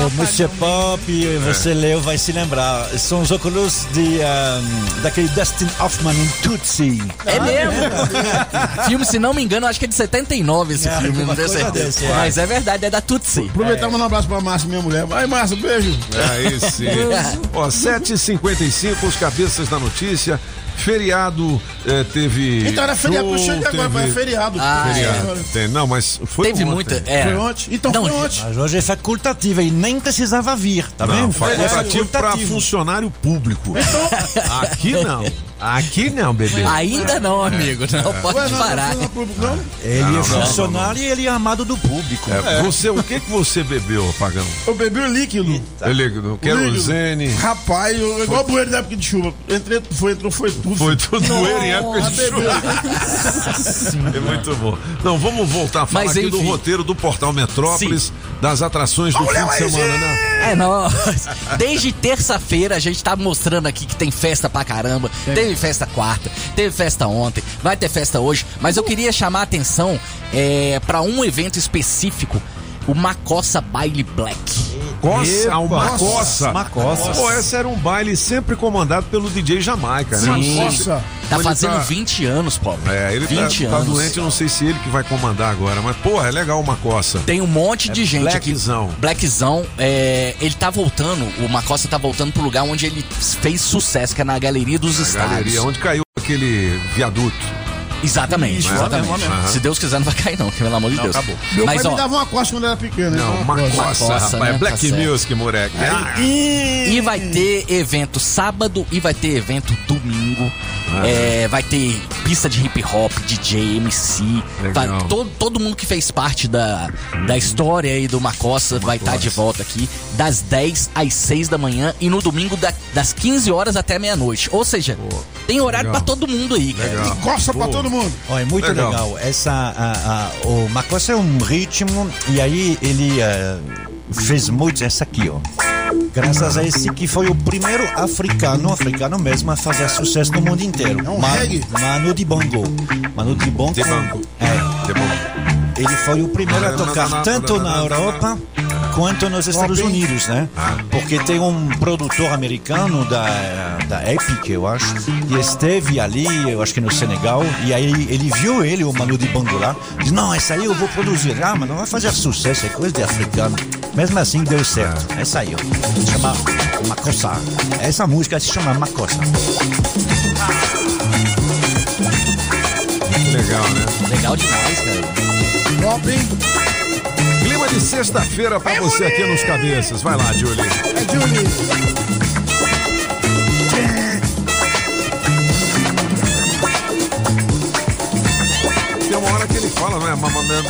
O Mr. Pop, você leu, vai se lembrar. São os óculos de, um, daquele Dustin Hoffman em Tootsie. É mesmo? filme, se não me engano, acho que é de 79 esse É, filme, não tenho certeza. é. Mas é verdade, é da Tutsi. Aproveitar e mandar um abraço pra Márcia, minha mulher. Vai, Márcia, beijo. Aí *laughs* sim. Ó, 7h55, os cabeças da notícia. Feriado eh, teve. Então era feriado, show, eu cheguei agora, teve- mas é feriado. Ah, Feriado. Tem- não, mas foi Teve ontem. muita. É. Foi ontem? Então Não, foi ontem. Mas hoje é facultativa e nem precisava vir, tá Não, vendo? facultativo É para funcionário público. Aqui não. Aqui não, bebê. Ainda não, amigo. Não pode Ué, não, parar. não, não, não, não. Ele Não, é não, funcionário e ele é amado do público. É, Você, o que que você bebeu, Pagão? Eu bebi o líquido. Eu ligo, querosene. Rapaz, eu, igual bueiro da época de chuva. Entrei, foi, entrou, foi tudo. Foi tudo doer em época de chuva. É muito bom. Não, vamos voltar a falar Mas, aqui do enfim. roteiro do Portal Metrópolis, das atrações do fim de semana, né? É, nós. Desde terça-feira a gente tá mostrando aqui que tem festa pra caramba. Teve festa quarta, teve festa ontem, vai ter festa hoje. Mas eu queria chamar a atenção é, para um evento específico. O Macossa Baile Black. Coça, uma Nossa, coça. Macossa. Pô, esse era um baile sempre comandado pelo DJ Jamaica, né? Sim. Nossa. Tá fazendo tá- 20 anos, pô. É, ele tá, 20 tá anos. doente, eu não sei se ele que vai comandar agora, mas, porra, é legal uma coça. Tem um monte de gente Blackzão. aqui. Blackzão. É, ele tá voltando, o Macossa tá voltando pro lugar onde ele fez sucesso, que é na Galeria dos Na Estados. galeria, onde caiu aquele viaduto. Exatamente, Isso, exatamente. mesmo. Se Deus quiser, não vai cair, não, pelo amor de Deus. acabou. Meu Mas, pai ó, me dava uma costa quando era pequeno. Não, então, uma costa. coça, coça, rapaz. né? Black Tá. Music, moleque. Ah, E vai ter evento sábado e vai ter evento domingo. É, vai ter pista de hip hop, DJ, MC. Vai- todo, todo mundo que fez parte da, da história aí do Macossa vai estar de volta aqui das 10 às 6 da manhã e no domingo da- das 15 horas até meia-noite. Ou seja, tem horário legal. pra todo mundo aí, cara. Legal. Costa pra Pô. todo mundo. Ó, é muito Legal. legal. Essa, a, a, o Macossa é um ritmo e aí ele eh, fez muito essa aqui, ó. Graças a esse que foi o primeiro africano, africano mesmo, a fazer sucesso no mundo inteiro. É um Ma- reggae? Manu Dibango. Manu Dibango. Dibango. É. De bom. Ele foi o primeiro a tocar tanto na Europa quanto nos Estados Unidos, né? Porque tem um produtor americano da, da Epic, eu acho, que esteve ali, eu acho que no Senegal, e aí ele viu ele, o Manu Dibango lá, disse, não, essa aí eu vou produzir. Ah, mas não vai fazer sucesso, é coisa de africano. Mesmo assim deu certo. Essa aí, ó. Chama Makossa. Essa música se chama Makossa. Que legal, né? Legal demais, cara. Top, hein? Clima de sexta-feira pra você aqui nos cabeças. Vai lá, Julie. É Julie. Tem uma hora que ele fala, é? Mamei.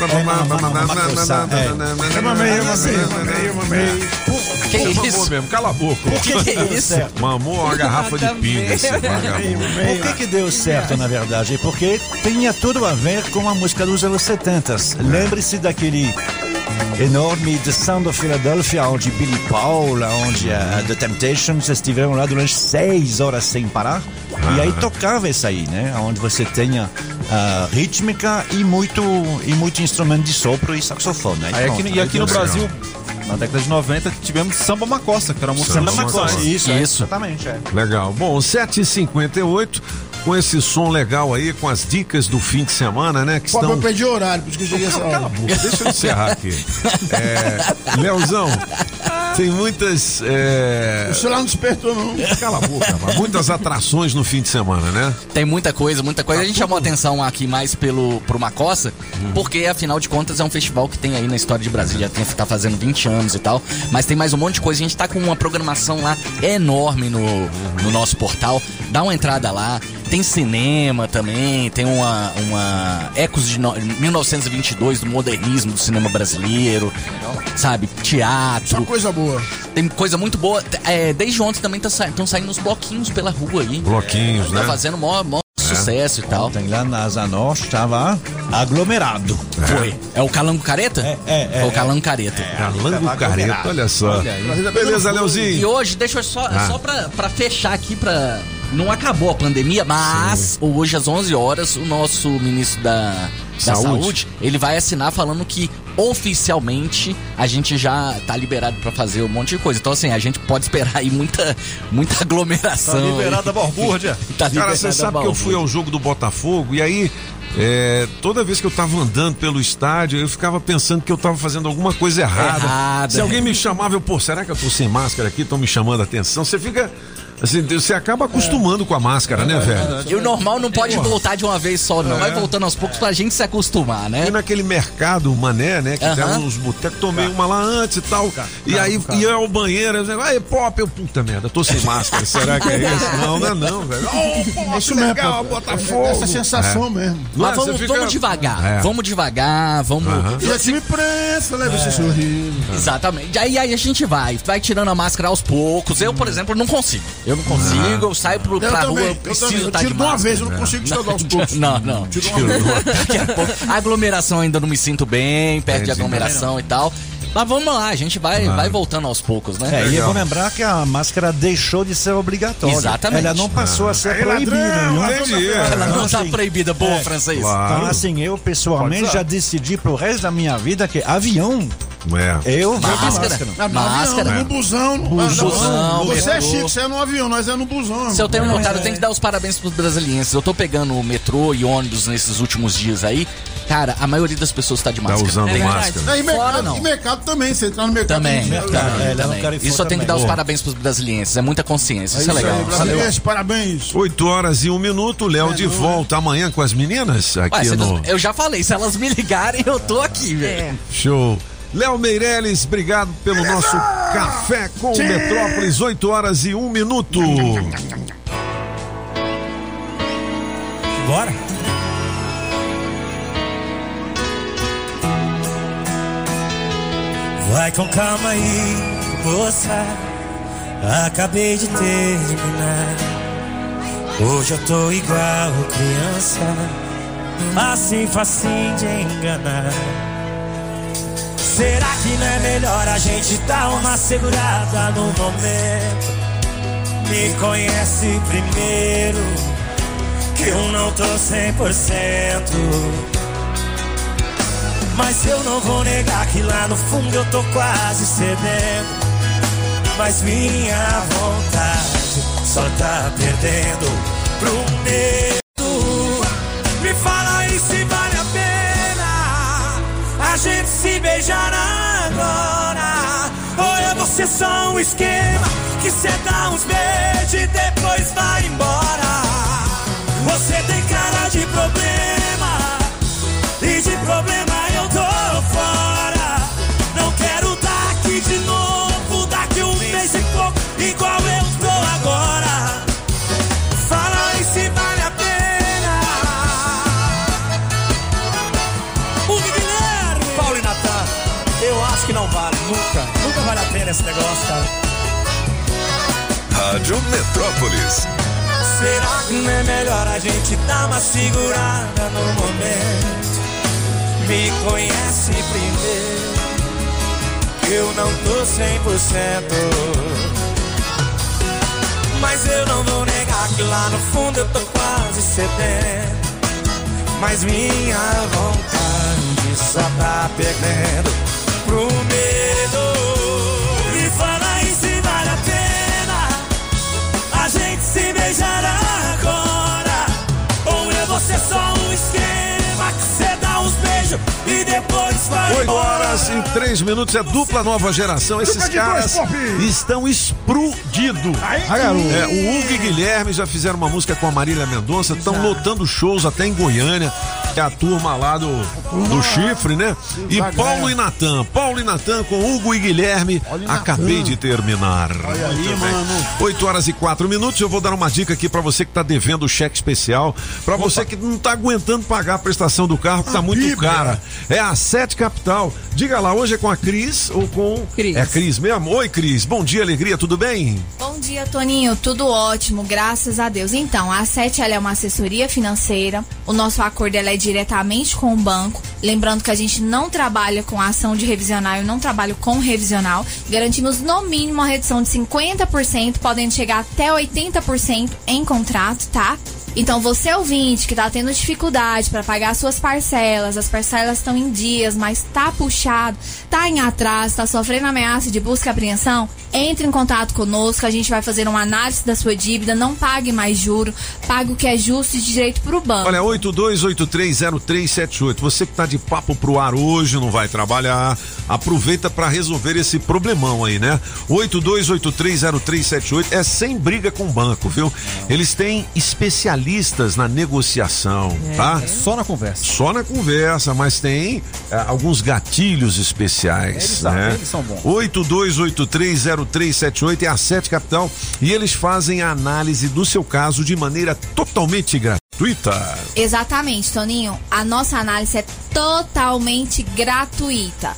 Que Mamou isso? mesmo, cala a boca. Por que, que é isso? Mamou uma garrafa de pinga esse. Por que, que deu certo, na verdade? Porque tinha tudo a ver com a música dos anos 70. Lembre-se daquele enorme The Sound of Philadelphia, onde Billy Paul, onde a The Temptations estiveram lá durante seis horas sem parar. E aí tocava isso aí, né? Onde você tenha ah, rítmica e muito, e muito instrumento de sopro e saxofone. Aí Aí aqui, e aqui no. Brasil, na década de 90, tivemos Samba Macossa, que era uma música Samba Macossa, mais. isso, é, Isso. exatamente, é. Legal. Bom, 7h58, com esse som legal aí, com as dicas do fim de semana, né? Que Pô, estão. eu perdi o horário, por isso que eu cheguei essa Cala a hora. boca, deixa eu encerrar aqui. *laughs* É, Leozão, tem muitas. É... O celular não despertou, não. Cala a boca, rapaz. Muitas atrações no fim de semana, né? Tem muita coisa, muita coisa. Tá a gente chamou atenção aqui mais pelo pro Macossa, Hum. porque afinal de contas é um festival que tem aí na história de Brasília, tem, tá fazendo 20 anos e tal. Mas tem mais um monte de coisa. A gente tá com uma programação lá enorme no, no nosso portal. Dá uma entrada lá. Tem cinema também, tem uma, uma ecos de no- 1922 do modernismo do cinema brasileiro, sabe? Teatro. Só coisa boa. Tem coisa muito boa. É, desde ontem também estão saindo uns bloquinhos pela rua aí. Bloquinhos, Tá né? fazendo mó, mó sucesso e tal. Ontem lá na Asa Norte estava aglomerado. Foi. É o Calango Careta? É, é, Foi o é. Calango Careta. Calango Careta, olha só. Olha aí. Beleza, E Leozinho? hoje, deixa eu só, Ah. só pra, pra fechar aqui, pra. Não acabou a pandemia, mas hoje às 11 horas o nosso ministro da, da Saúde. saúde. ele vai assinar falando que oficialmente a gente já tá liberado pra fazer um monte de coisa. Então assim, a gente pode esperar aí muita, muita aglomeração. Tá liberada a balbúrdia. *laughs* tá Cara, você sabe que eu fui ao jogo do Botafogo e aí, é, toda vez que eu tava andando pelo estádio, eu ficava pensando que eu tava fazendo alguma coisa errada. Errada. Se alguém me chamava, eu, pô, será que eu tô sem máscara aqui? Estão me chamando a atenção. Você fica. Assim, você acaba acostumando com a máscara, né, velho? E o normal não pode voltar de uma vez só, não. É. Vai voltando aos poucos pra gente se acostumar, né? E naquele mercado Mané, né? Que Aham. tem uns botecos, tomei uma lá antes e tal. e aí ia ao banheiro, eu aí, pop, eu, puta merda, tô sem máscara. Será que é isso? *laughs* Não, não é não, velho. Oh, Isso mesmo, legal. Botafogo. Essa sensação É. mesmo. Não é? Mas vamos, fica- vamos devagar, É. vamos devagar, vamos. Aham. Já tive prensa, leva É. esse sorriso. Exatamente. Aí, aí a gente vai, vai tirando a máscara aos poucos. Eu, por exemplo, não consigo. Eu não consigo, eu saio pro, Eu pra também, rua, eu preciso também. Eu estar tiro de de uma vez, eu não consigo tirar aos poucos. Não, não. Tiro de uma vez. Daqui a pouco. A aglomeração ainda não me sinto bem, perto de aglomeração e tal. Mas vamos lá, a gente vai, vai voltando aos poucos, né? É, e eu vou lembrar que a máscara deixou de ser obrigatória. Exatamente. Ela não passou a ser proibida. ladrão. Ela não tá proibida, boa, francês. Então, assim, eu pessoalmente já decidi pro resto da minha vida que avião, É. eu vou Máscara. máscara. No Máscara. avião, no busão. no- Busão, não. Você é chique, você é no avião, nós é no busão. Se eu tenho notado, eu tenho que dar os parabéns pros brasileiros. Eu tô pegando o metrô e ônibus nesses últimos dias aí. Cara, a maioria das pessoas tá de máscara. usando Tem- máscara. É, e mercado, Fora não. e mercado também, você entrar no mercado. Também, tem- é, também. e Isso eu tenho que dar os parabéns pros brasileiros. É muita consciência. Isso é isso é legal. parabéns. 8 horas e um minuto, Léo de volta amanhã com as meninas aqui Ué, no. Eu já falei, se elas me ligarem, eu tô aqui, velho. Show. Léo Meirelles, obrigado pelo nosso café com Tchê. Metrópolis, 8 horas e um minuto. Bora. Vai com calma aí, moça. Acabei de terminar. Hoje eu tô igual criança. Assim facinho de enganar. Será que não é melhor a gente dar uma segurada no momento? Me conhece primeiro, que eu não tô 100%. Mas eu não vou negar que lá no fundo eu tô quase cedendo. Mas minha vontade só tá perdendo pro medo. Me fala aí se vale a gente se beijar agora. Ou é você só um esquema que cê dá uns beijos e depois vai embora. Você tem cara de problema e de problema Pena esse negócio, cara. Rádio Metrópolis. Será que não é melhor a gente dar uma segurada no momento? Me conhece primeiro, eu não tô 100%. Mas eu não vou negar que lá no fundo eu tô quase cedendo. Mas minha vontade só tá perdendo pro medo. 8 embora. horas e 3 minutos, é dupla nova geração. Esses caras estão explodidos. É, o Hugo e Guilherme já fizeram uma música com a Marília Mendonça, estão lotando shows até em Goiânia. É a turma lá do, do chifre, né? E. Paulo e Natan. Paulo e Natan com Hugo e Guilherme. Acabei de terminar. Olha aí, Muito bem. mano. 8 horas e 4 minutos. Eu vou dar uma dica aqui pra você que tá devendo o cheque especial. Pra você que não tá aguentando pagar a prestação do carro, que tá muito Bíblia. cara. É a Sete Capital. Diga lá, hoje é com a Cris ou com. Cris. É Cris mesmo? Oi, Cris. Bom dia, alegria, tudo bem? Bom dia, Toninho. Tudo ótimo, graças a Deus. Então, a Sete ela é uma assessoria financeira. O nosso acordo ela é diretamente com o banco. Lembrando que a gente não trabalha com ação de revisional, eu não trabalho com revisional. Garantimos no mínimo uma redução de 50%, podendo chegar até 80% em contrato, tá? Então, você ouvinte que tá tendo dificuldade para pagar suas parcelas, as parcelas estão em dias, mas tá puxado, tá em atraso, tá sofrendo ameaça de busca e apreensão, entre em contato conosco, a gente vai fazer uma análise da sua dívida, não pague mais juro, pague o que é justo e de direito pro banco. Olha, 82830378. Você que tá de papo pro ar hoje, não vai trabalhar, aproveita pra resolver esse problemão aí, né? 82830378 é sem briga com o banco, viu? Eles têm especialistas na negociação, tá? Só na conversa. Só na conversa, mas tem eh, alguns gatilhos especiais, Eles né? eles são bons. 82830378 é a Sete Capital e eles fazem a análise do seu caso de maneira totalmente gratuita. Exatamente, Toninho. A nossa análise é totalmente gratuita.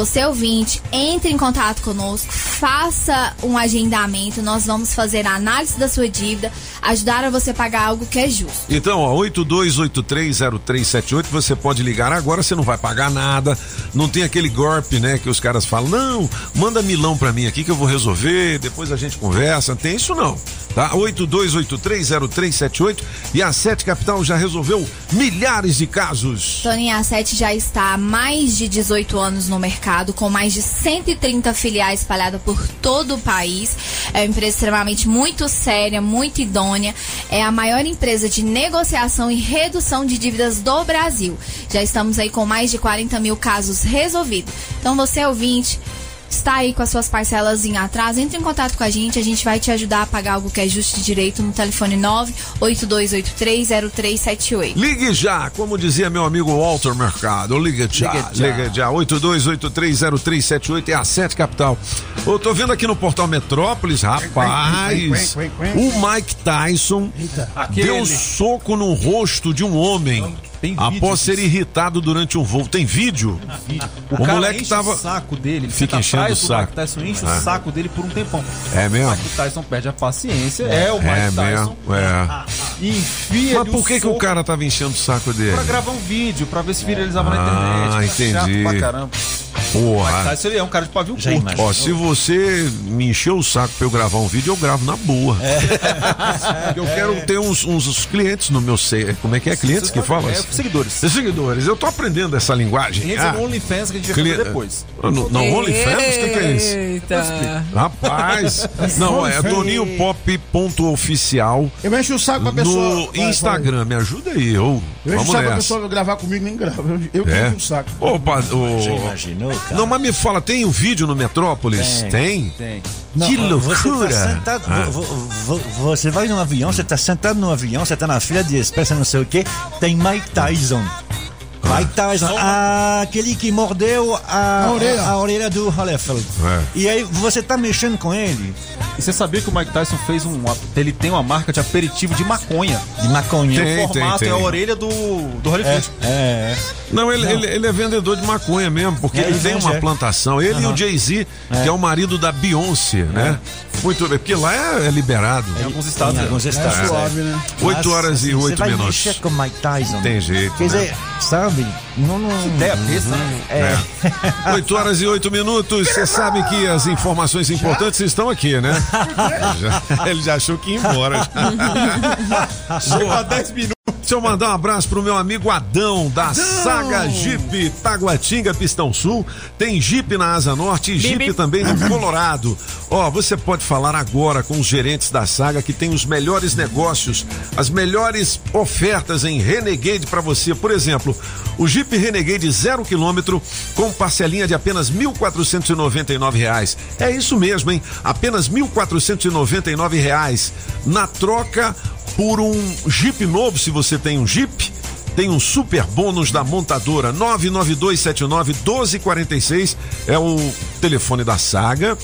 Você ouvinte, entre em contato conosco, faça um agendamento, nós vamos fazer a análise da sua dívida, ajudar a você pagar algo que é justo. Então, ó, 82830378, você pode ligar agora, você não vai pagar nada, não tem aquele golpe, né, que os caras falam, não, manda milão pra mim aqui que eu vou resolver, depois a gente conversa, tem isso não, tá? 82830378 e a Sete Capital já resolveu milhares de casos. Toninho, a Sete já está há mais de 18 anos no mercado, com mais de 130 filiais espalhadas por todo o país. É uma empresa extremamente muito séria, muito idônea. É a maior empresa de negociação e redução de dívidas do Brasil. Já estamos aí com mais de 40 mil casos resolvidos. Então, você ouvinte. Está aí com as suas parcelas em atraso, entre em contato com a gente, a gente vai te ajudar a pagar algo que é justo de direito no telefone 982830378. Ligue já, como dizia meu amigo Walter Mercado, ligue já, Ligue já. ligue já, 82830378 é a Sete Capital. Eu tô vendo aqui no portal Metrópolis, rapaz, o Mike Tyson Aquele- deu um soco no rosto de um homem Tem vídeo após ser disso. irritado durante um voo. Tem vídeo? O, O cara moleque enche tava- o saco dele, ele Fica enchendo atrás o saco. Mike Tyson, enche É. o saco dele por um tempão. É mesmo? O Mike Tyson perde a paciência, é, o Mike É Tyson. mesmo, é. Enfia Mas por um que, que o cara tava enchendo o saco dele? Pra gravar um vídeo, pra ver se viralizava Ah, na internet. entendi. Chato pra caramba. Porra. Mike Tyson ele é um cara de pavio curto. Ó, se você me encher o saco pra eu gravar um vídeo, eu gravo na boa. Porque *laughs* eu quero ter uns, uns, uns clientes no meu Como é que é? Clientes que falam? É, assim? Seguidores. Seguidores. Eu tô aprendendo essa linguagem. Clientes é no OnlyFans que a gente vai fazer depois. Ah, No, não, OnlyFans? O que, que é isso? Eita. Rapaz. Não, é Toninho Pop ponto oficial. Eu encho o saco pra pessoa. No vai, Instagram. Me ajuda aí, eu. Eu encho o saco pra pessoa gravar comigo, nem grava. Eu, É. encho o saco. Opa, o... Já imaginou, cara? Não, mas me fala, tem o vídeo no Metrópolis? Tem? Tem. Que Não, Você, loucura! tá sentado, Ah. vo- vo- vo- você vai num avião, você tá sentado no avião, você tá na fila de espécie, não sei o que, tem Mike Tyson. Mike Tyson, ah, aquele que mordeu a, A orelha. a orelha do Holyfield. É. E aí você tá mexendo com ele, E você sabia que o Mike Tyson fez um. Ele tem uma marca de aperitivo de maconha. de maconha. Tem, o formato tem, é a tem. orelha do, do É, Holyfield. é, é. Não, ele, Ele, ele é vendedor de maconha mesmo, porque É, ele ele tem vende, uma é. plantação. Ele e Aham. o Jay-Z, que é o marido da Beyoncé, né? Muito bem, porque lá é, é liberado. Em alguns estados. Em alguns é. estados. É suave, né? 8 Mas, horas e assim, 8 Você vai minutos. com Mike Tyson. Tem jeito, Quer né? dizer, sabe? Não, não... Ideia besta, né? É. 8 horas e 8 minutos. Você sabe que as informações importantes estão aqui, né? *laughs* Já- ele já achou que ia embora. *laughs* Chegou a 10 minutos. Deixa eu mandar um abraço pro meu amigo Adão, da Saga Jeep Taguatinga Pistão Sul. Tem Jeep na Asa Norte e Jeep também no *laughs* Colorado. Ó, você pode falar agora com os gerentes da Saga que tem os melhores negócios, as melhores ofertas em Renegade para você. Por exemplo, o Jeep Renegade zero quilômetro com parcelinha de apenas 1.499 reais. É isso mesmo, hein? Apenas 1.499 reais. Na troca por um Jeep novo, se você tem um Jeep, tem um super bônus da montadora 99279 1246 é o telefone da saga.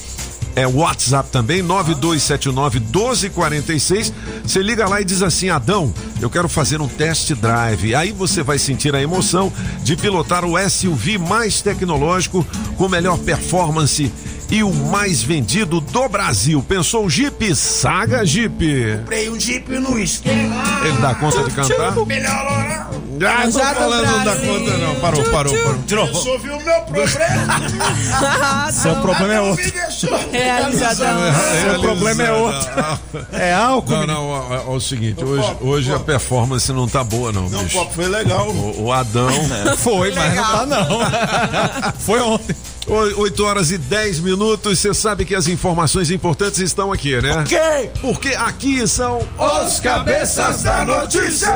É o WhatsApp também, 9279 1246. Você liga lá e diz assim: Adão, eu quero fazer um test drive. Aí você vai sentir a emoção de pilotar o SUV mais tecnológico, com melhor performance e o mais vendido do Brasil. Pensou o Jeep Saga Jeep? Comprei um Jeep no esquema. Ele dá conta de cantar? Melhorou. Ah, tô Já do falando, não dá conta não. Parou, parou, parou. Novo. Resolveu o meu problema. *laughs* Seu problema é outro. Realizadão. Seu problema é outro. É álcool. Não, não, ó, ó, ó, o seguinte, hoje, hoje a performance não tá boa, não, Não, bicho. pô, foi legal. O, o Adão. *laughs* Foi, mas não tá não. *laughs* Foi ontem. 8 horas e 10 minutos, você sabe que as informações importantes estão aqui, né? Ok. Porque aqui são Os cabeças da notícia.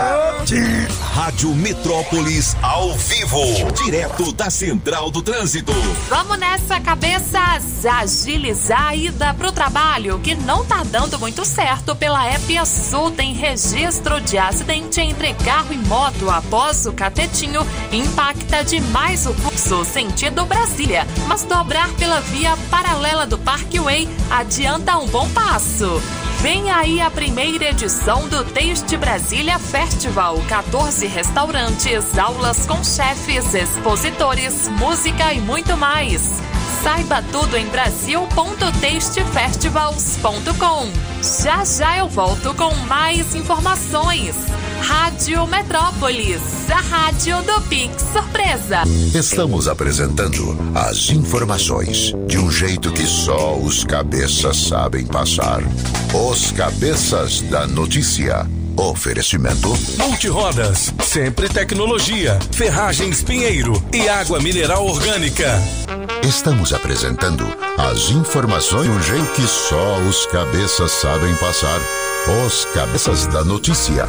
Rádio Metrópolis ao vivo, direto da Central do Trânsito. Vamos nessa, cabeças! Agilizar a ida pro trabalho, que não tá dando muito certo pela Épia Sul. Tem registro de acidente entre carro e moto após o catetinho. Impacta demais o fluxo sentido Brasília. Mas dobrar pela via paralela do Parkway adianta um bom passo. Vem aí a primeira edição do Taste Brasília Festival. 14 restaurantes, aulas com chefes, expositores, música e muito mais. Saiba tudo em brasil.tastefestivals.com. Já já eu volto com mais informações. Rádio Metrópolis, a rádio do Pix Surpresa. Estamos apresentando as informações de um jeito que só os cabeças sabem passar. Os cabeças da notícia. Oferecimento. Multirodas, sempre tecnologia, ferragens Pinheiro e água mineral orgânica. Estamos apresentando as informações de um jeito que só os cabeças sabem passar. Os cabeças da notícia.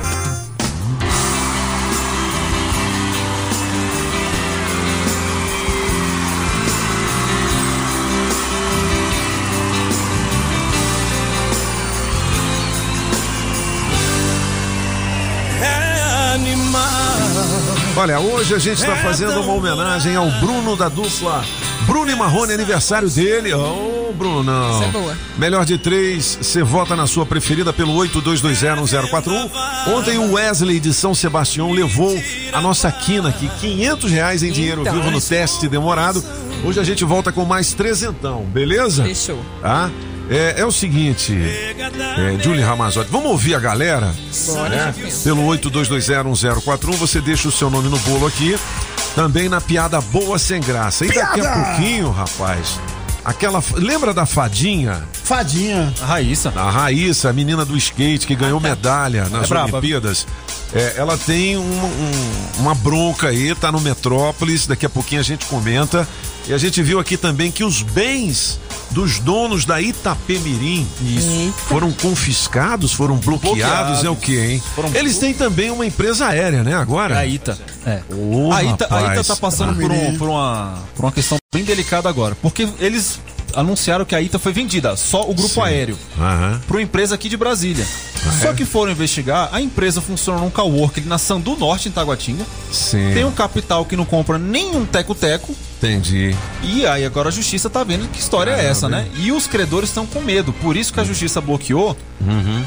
Olha, hoje a gente está fazendo uma homenagem ao Bruno da dupla Bruno e Marrone, aniversário dele. Ô, Bruno. Isso é boa. Melhor de três, você vota na sua preferida pelo 82201041. Ontem o Wesley de São Sebastião levou a nossa quina aqui, 500 reais em dinheiro Então. vivo no teste demorado. Hoje a gente volta com mais trezentão, beleza? Fechou. Tá? É, é o seguinte, é, Julie Ramazotti, vamos ouvir a galera? Bora, né? Pelo 82201041, você deixa o seu nome no bolo aqui. Também na piada boa sem graça. E daqui a Piada! pouquinho, rapaz, aquela. Lembra da fadinha? Fadinha. A Raíssa. A Raíssa, a menina do skate que ganhou medalha nas É. Olimpíadas. É, ela tem um- um- uma bronca aí, tá no Metrópolis, daqui a pouquinho a gente comenta. E a gente viu aqui também que os bens dos donos da Itapemirim foram confiscados, foram bloqueados, Bloqueados. é o que, hein? Foram- Eles têm também uma empresa aérea, né, agora? A Ita. É. Ô, a, Ita a. Ita tá passando por, um- por uma, por uma questão bem delicada agora. Porque eles anunciaram que a Ita foi vendida, só o grupo Sim. aéreo, Aham. para uma empresa aqui de Brasília. Só que foram investigar, a empresa funciona num cowork ali na Sandu Norte, em Taguatinga. Sim. Tem um capital que não compra nenhum teco-teco. Entendi. E aí agora a justiça tá vendo que história é essa, né? E os credores estão com medo. Por isso que a justiça bloqueou.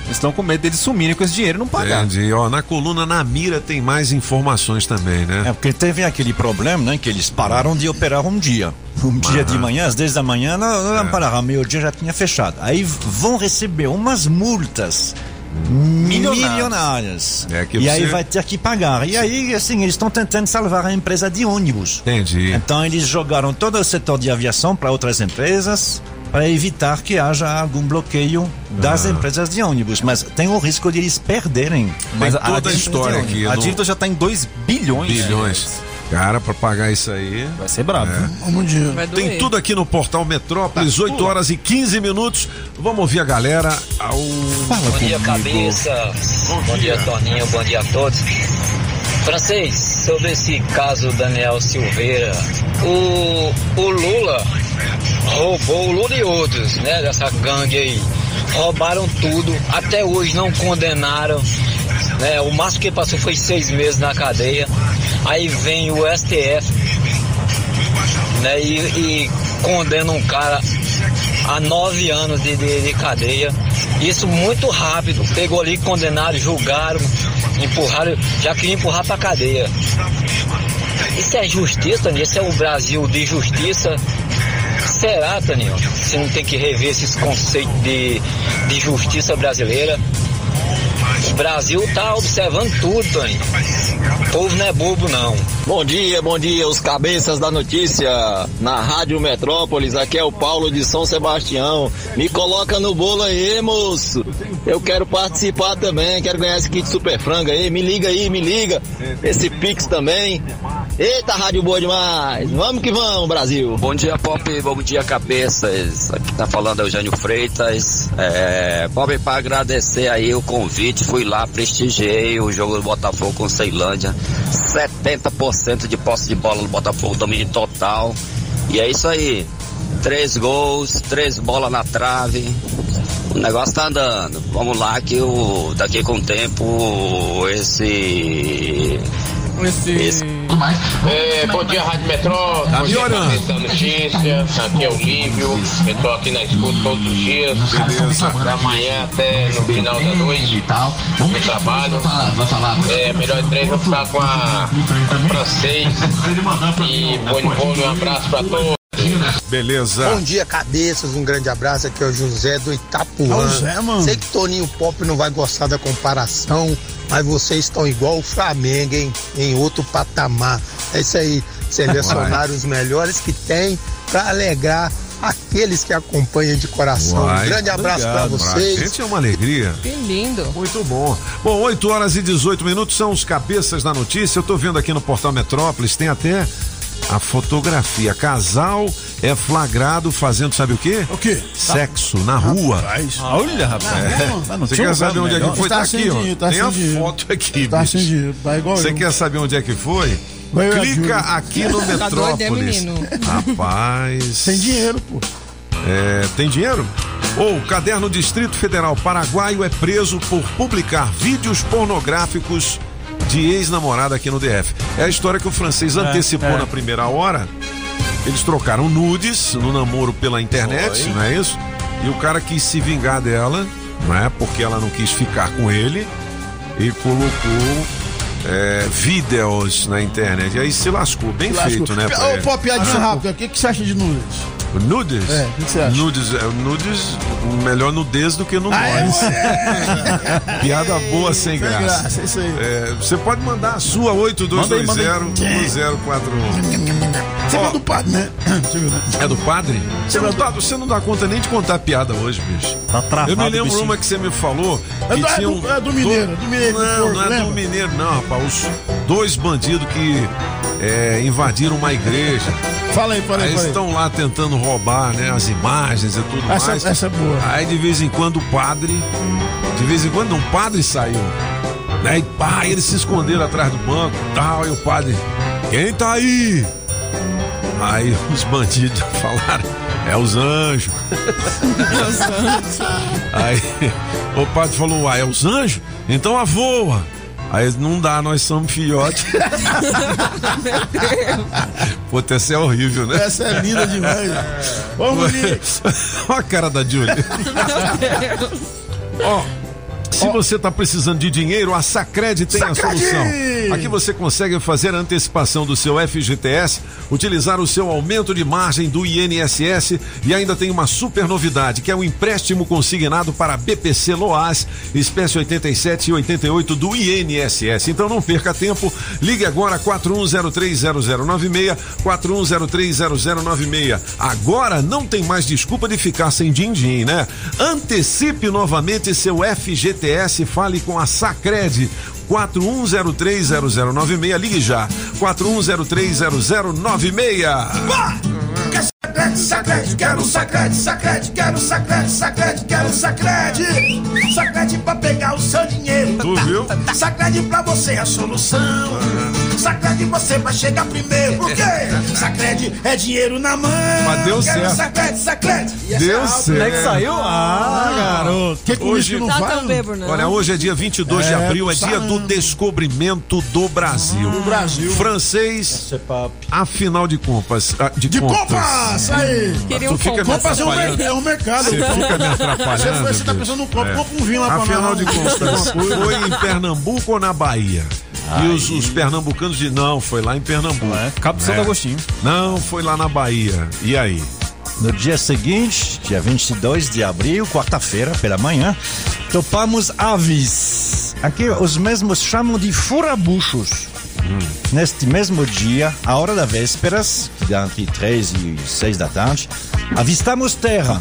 Eles estão com medo deles sumirem com esse dinheiro e não pagar. Entendi. Ó, na coluna na mira tem mais informações também, né? É porque teve aquele problema, né? Que eles pararam de operar um dia. Um dia de manhã, às 10 da manhã, não, não É. pararam, meio-dia já tinha fechado. Aí vão receber umas multas milionárias. É e aí você- vai ter que pagar. E aí, assim, eles estão tentando salvar a empresa de ônibus. Entendi. Então eles jogaram todo o setor de aviação para outras empresas para evitar que haja algum bloqueio das Ah. empresas de ônibus. Mas tem o risco de eles perderem. Mas a dívida- história aqui. A dívida já tá em 2 bilhões. Bilhões. Cara, pra pagar isso aí. Vai ser brabo. Vamos dia. Vai doer. Tem tudo aqui no portal Metrópolis, 8 horas e 15 minutos. Vamos ouvir a galera ao. Bom dia, cabeça. Bom, dia, Toninho. Bom dia a todos. Francês, sobre esse caso Daniel Silveira, o, o Lula roubou o Lula e outros, né, dessa gangue aí. Roubaram tudo, até hoje não condenaram. Né? O máximo que passou foi seis meses na cadeia. Aí vem o STF, né? E, e condena um cara a nove anos de, de, de cadeia. Isso muito rápido. Pegou ali, condenaram, julgaram, empurraram, já queria empurrar pra cadeia. Isso é justiça, Toninho? Isso é o Brasil de justiça? Será, Toninho? Você não tem que rever esses conceitos de, de justiça brasileira? Brasil tá observando tudo, Toninho. O povo não é bobo, não. Bom dia, bom dia, os cabeças da notícia. Na Rádio Metrópolis, aqui é o Paulo de São Sebastião. Me coloca no bolo aí, moço. Eu quero participar também, quero ganhar esse kit super franga aí. Me liga aí, me liga. Esse Pix também. Eita, rádio boa demais. Vamos que vamos, Brasil. Bom dia, Pop. Bom dia, cabeças. Aqui tá falando Eugênio Freitas. É, Pop, para agradecer aí o convite, fui lá, prestigiei o jogo do Botafogo com Ceilândia. 70% de posse de bola do Botafogo, domínio total. E é isso aí. Três gols, três bolas na trave. O negócio tá andando. Vamos lá que o, daqui com o tempo esse. Esse. É, bom dia, Rádio Metrô. Tá bom dia, melhorando. notícia. Aqui é o Lívio. Eu tô aqui na escuta todos os dias. Da manhã até no final da noite. No trabalho. É, melhor de três, vou ficar com a, francês. E bom um abraço pra todos. Beleza. Bom dia, cabeças. Um grande abraço. Aqui é o José do Itapuã. Ah, o Zé, mano. Sei que Toninho Pop não vai gostar da comparação, mas vocês estão igual o Flamengo, hein? Em outro patamar. É isso aí. Selecionaram *laughs* os melhores que tem para alegrar aqueles que acompanham de coração. Uai, um grande abraço para vocês. Pra gente é uma alegria. Que lindo. Muito bom. Bom, 8 horas e 18 minutos são os cabeças da notícia. Eu tô vendo aqui no portal Metrópolis, tem até a fotografia. Casal é flagrado fazendo, sabe o quê? O quê? Sexo na rua. Rapaz. Olha, rapaz. É. Não, não, Você quer saber onde é que melhor. foi? Tá Tá, aqui, ó. dinheiro, tá Tem a dinheiro. foto aqui, Tá bicho. sem dinheiro, tá igual Você eu. quer saber onde é que foi? Vai, Clica aqui no Tá doido, é, Metrópolis. menino? Rapaz. Sem dinheiro, pô. É, tem dinheiro? Ou caderno Distrito Federal Paraguaio é preso por publicar vídeos pornográficos de ex-namorada aqui no DF. É a história que o francês antecipou é. na primeira hora. Eles trocaram nudes no namoro pela internet, Foi. não é isso? E o cara quis se vingar dela, não é? Porque ela não quis ficar com ele e colocou é, vídeos na internet. E aí se lascou, bem feito, né? pra Ô, pô, piadinha Ah, rápida. O que, que você acha de nudes? Nudes? É, o que você acha? Nudes, é, nudes, melhor nudez do que no Ah, é? nós. *laughs* Piada boa sem Sem graça. graça, é isso aí. É, você pode mandar a sua Manda aí, manda aí. 8220-1041. Você é do padre, né? É do padre? Você não, dá, você não dá conta nem de contar piada hoje, bicho. Tá travado, Eu me lembro bichinho. uma que você me falou. É que do- é tinha do- um- é do mineiro, é do mineiro, do Não, porco, não é do lembra? mineiro, não, rapaz. Os dois bandidos que é, invadiram uma igreja. Fala aí, fala aí, Aí fala aí. estão lá tentando roubar, né, as imagens e tudo Essa- mais. essa é boa. Aí de vez em quando o padre, de vez em quando um padre saiu, né? E pá, eles se esconderam atrás do banco, tal, e o padre, quem tá aí? Aí *laughs* os bandidos *laughs* falaram, *laughs* é os anjos. Aí o padre falou, ah, é os anjos? Então a voa. Aí não dá, nós somos filhotes. *laughs* Pô, essa é horrível, né? Essa é linda demais. *laughs* Vamos. *laughs* Olha a cara da Julie. Ó, se você está precisando de dinheiro, a Sacred tem a solução. Aqui você consegue fazer a antecipação do seu FGTS, utilizar o seu aumento de margem do INSS e ainda tem uma super novidade, que é o empréstimo consignado para BPC Loas, espécie 87 e 88 do INSS. Então não perca tempo, ligue agora 41030096, 41030096. Agora não tem mais desculpa de ficar sem din-din, né? Antecipe novamente seu FGTS, fale com a Sacred. 41030096, ligue já. 41030096. Sacrede, quero sacrede, sacrede, quero sacrede, sacrede, quero sacrede. Sacrede pra pegar o seu dinheiro. Tu viu? Sacrede pra você é a solução. Sacred você vai chegar primeiro. Por quê? *laughs* Sacred é dinheiro na mão. Mas deu Quero certo. Sacred, Sacred. E essa Deu é certo. Como é que saiu? Ah, garoto. Que com Hoje- isso não Tá vai? tão bêbado, não. Olha, hoje é dia 22 de É, abril, é tá dia do descobrimento do Brasil. Do Brasil. Francês, afinal de contas. ah, De, De contas. compras, aí. Queria um fica um, mer- é um mercado. Você fica me atrapalhando. Você, você tá pensando num copo, É. compra um vinho lá pra Afinal de contas, foi *laughs* em Pernambuco ou na Bahia? E os, os pernambucanos dizem, não, foi lá em Pernambuco. Cabo de Santo É. Agostinho. Não, foi lá na Bahia. E aí? No dia seguinte, dia 22 de abril, quarta-feira, pela manhã, topamos aves. Aqui os mesmos chamam de furabuchos. Neste mesmo dia, à hora da vésperas, que dá entre 3 e 6 da tarde, avistamos terra.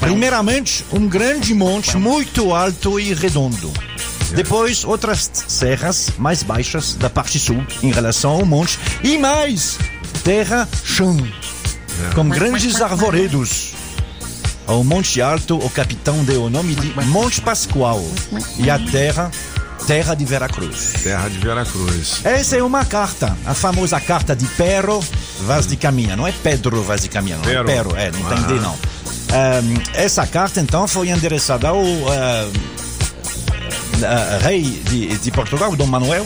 Primeiramente, um grande monte muito alto e redondo. Depois, outras serras mais baixas da parte sul, em relação ao monte. E mais, terra chão, com grandes arvoredos. Ao Monte Alto, o capitão deu o nome de Monte Pascoal. E a terra, terra de Veracruz. Terra de Veracruz. Essa é uma carta, a famosa carta de Pero Vaz de Caminha. Não é Pedro Vaz de Caminha, não Pero. é Pero, é, não tem Ah. D não. Ahm, essa carta, então, foi endereçada ao ah, ah, rei de, de Portugal, Dom Manuel,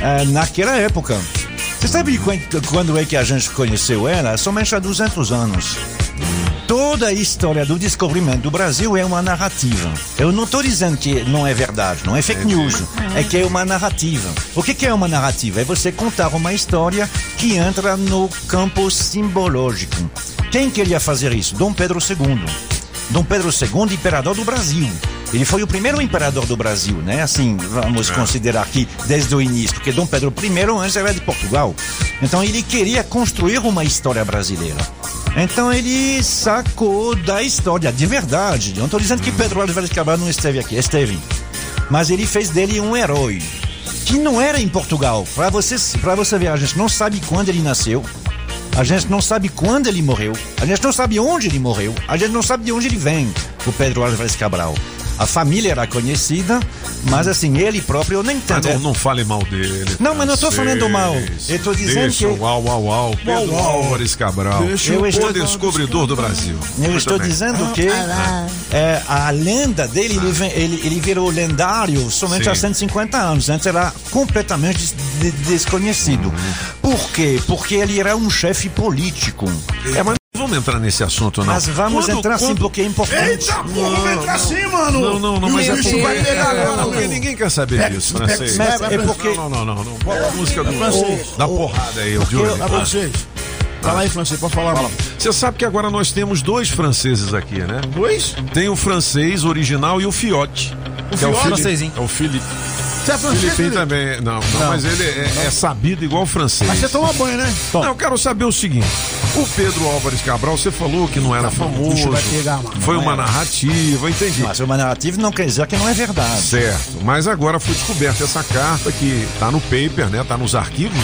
ah, naquela época. Você sabe quando, quando é que a gente conheceu ela? Somente há 200 anos. Toda a história do descobrimento do Brasil é uma narrativa. Eu não estou dizendo que não é verdade, não é fake news. É que é uma narrativa. O que, que é uma narrativa? É você contar uma história que entra no campo simbológico. Quem queria fazer isso? Dom Pedro II. Dom Pedro II, imperador do Brasil. Ele foi o primeiro imperador do Brasil, né? Assim, vamos considerar aqui desde o início, porque Dom Pedro I antes era de Portugal. Então ele queria construir uma história brasileira. Então ele sacou da história, de verdade. Eu não estou dizendo que Pedro Álvares Cabral não esteve aqui, esteve. Mas ele fez dele um herói. Que não era em Portugal. Para você, pra você ver, a gente não sabe quando ele nasceu. A gente não sabe quando ele morreu. A gente não sabe onde ele morreu. A gente não sabe de onde ele vem, o Pedro Álvares Cabral. A família era conhecida, mas assim, ele próprio eu nem Ah, tanto. não, não fale mal dele. Não, mas não francês. falando mal. Eu tô dizendo Deixa que- o uau, uau, uau. Pedro Uau, uau. Álvares Cabral. Deixa o eu estou- descobridor do Brasil. Eu Muito estou bem. dizendo que é, a lenda dele, ele, vem- ele, ele virou lendário somente Sim. há 150 anos. Antes era completamente des- de- desconhecido. Por quê? Porque ele era um chefe político. É, mas vamos entrar nesse assunto, não. Mas vamos Quando- entrar sim, quando- porque é importante. Eita, porra, vamos entrar assim, mano. Não, não, não, mas é o bicho porque, vai pegar é, agora, porque meu. ninguém quer saber Pega- disso, francês. Mas é porque- Não, não, não, não. Bota a música do, Francês. da porrada aí, o Júlio. Pra vocês. Fala aí, francês, pode falar. mano. Você sabe que agora nós temos dois franceses aqui, né? Dois? Tem o francês original e o fiote. que é o Fiote? Felipe. É o Felipe. Você é francês, Felipe? também. Não, não, mas ele é, é sabido igual o francês. Mas você toma banho, né? Não, eu quero saber o seguinte: o Pedro Álvares Cabral, você falou que não era famoso. bicho vai pegar, mano. Foi Não uma narrativa, entendi. Mas uma narrativa não quer dizer que não é verdade. Certo, mas agora foi descoberta essa carta que tá no paper, né? Tá nos arquivos,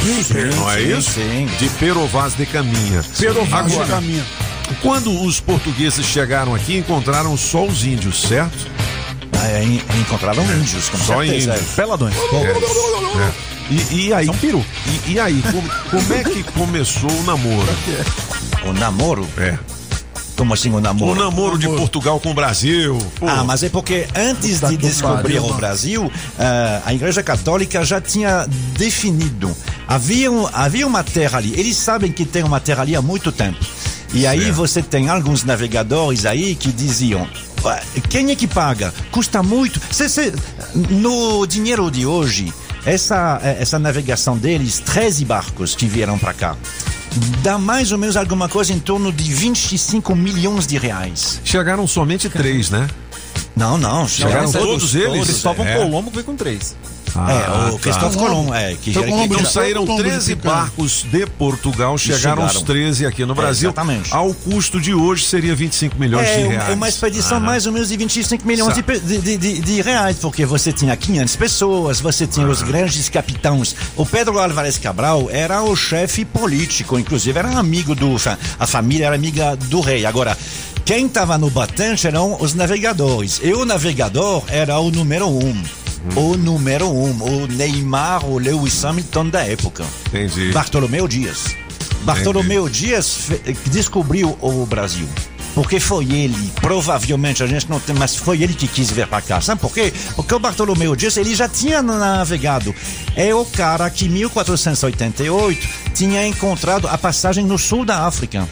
não é sim, isso? sim. De Pero Vaz de Caminha. Pedro Vaz de Caminha. Quando os portugueses chegaram aqui, encontraram só os índios, certo? É, en- encontraram índios, com Só certeza. índios. Peladões. É, é. E, e aí? São peru. E, e aí, como, como é que começou o namoro? O namoro? É. Como assim o namoro? O namoro de Portugal com o Brasil. Pô, Ah, mas é porque antes de descobrir o. Brasil, ah, a Igreja Católica já tinha definido. Havia, um- havia uma terra ali. Eles sabem que tem uma terra ali há muito tempo. E aí você tem alguns navegadores aí que diziam. "Ué, Quem é que paga? Custa muito. Cê- cê- no dinheiro de hoje, essa, essa navegação deles, 13 barcos que vieram para cá, dá mais ou menos alguma coisa em torno de 25 milhões de reais. chegaram somente três, né? Não, não, Chegaram chegaram todos eles? Cristóvão É. Colombo veio com três. É, o tá. Cristóvão Colombo, é, que já, Então, Colombo Então saíram Colombo 13 ficando. barcos de Portugal, chegaram, os chegaram. 13 aqui no Brasil. exatamente. Ao custo de hoje seria 25 milhões de É, reais. uma expedição Ah. mais ou menos de 25 milhões de, de, de- de- reais, porque você tinha 500 pessoas, você tinha os grandes capitães. O Pedro Álvares Cabral era o chefe político, inclusive era amigo do. A família era amiga do rei. Agora, quem estava no batente eram os navegadores. E o navegador era o número um. O número um, o Neymar, o Lewis Hamilton da época. Entendi. Bartolomeu Dias. Bartolomeu Dias descobriu o Brasil. Porque foi ele, provavelmente, a gente não tem, mas foi ele que quis vir para cá. Sabe por quê? Porque o Bartolomeu Dias, ele já tinha navegado. É o cara que, em 1488, tinha encontrado a passagem no sul da África.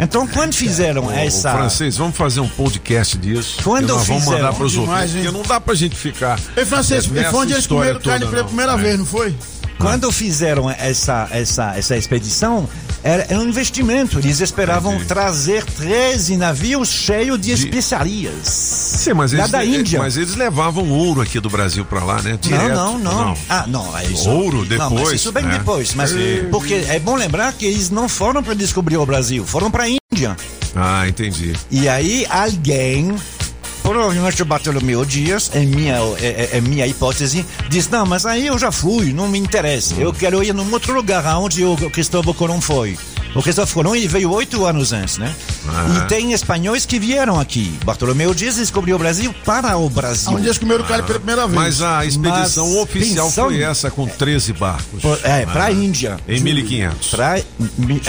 Então, quando fizeram Ô, essa. francês, vamos fazer um podcast disso. Quando nós vamos fizeram- mandar para os Demais, hein? Porque não dá pra gente ficar. Ei, francês, é, foi onde eles história comeram carne pela primeira É. vez, não foi? Quando fizeram essa, essa, essa expedição, era um investimento. Eles esperavam trazer 13 navios cheios de especiarias. Sim, mas eles, da Índia. mas eles levavam ouro aqui do Brasil para lá, né? Direto, não, não, não, Ah, não. é isso. Ouro Não, depois, isso bem né? depois. Mas Sim. porque é bom lembrar que eles não foram para descobrir o Brasil, foram para a Índia. Ah, entendi. E aí alguém, provavelmente o Bartolomeu Dias, é minha, é, é- é minha hipótese, diz, não, mas aí eu já fui, não me interessa. Eu quero ir num outro lugar onde o Cristóvão Colombo foi. O Cristóvão Colombo ele veio oito anos antes, né? Ah. E tem espanhóis que vieram aqui. Bartolomeu Dias descobriu o Brasil para o Brasil. Onde eles comeram carne pela primeira vez. Mas a expedição Mas oficial pensando- foi essa, com 13 barcos. Por- é, para a Ah, Índia. Em 1500. Pra, é,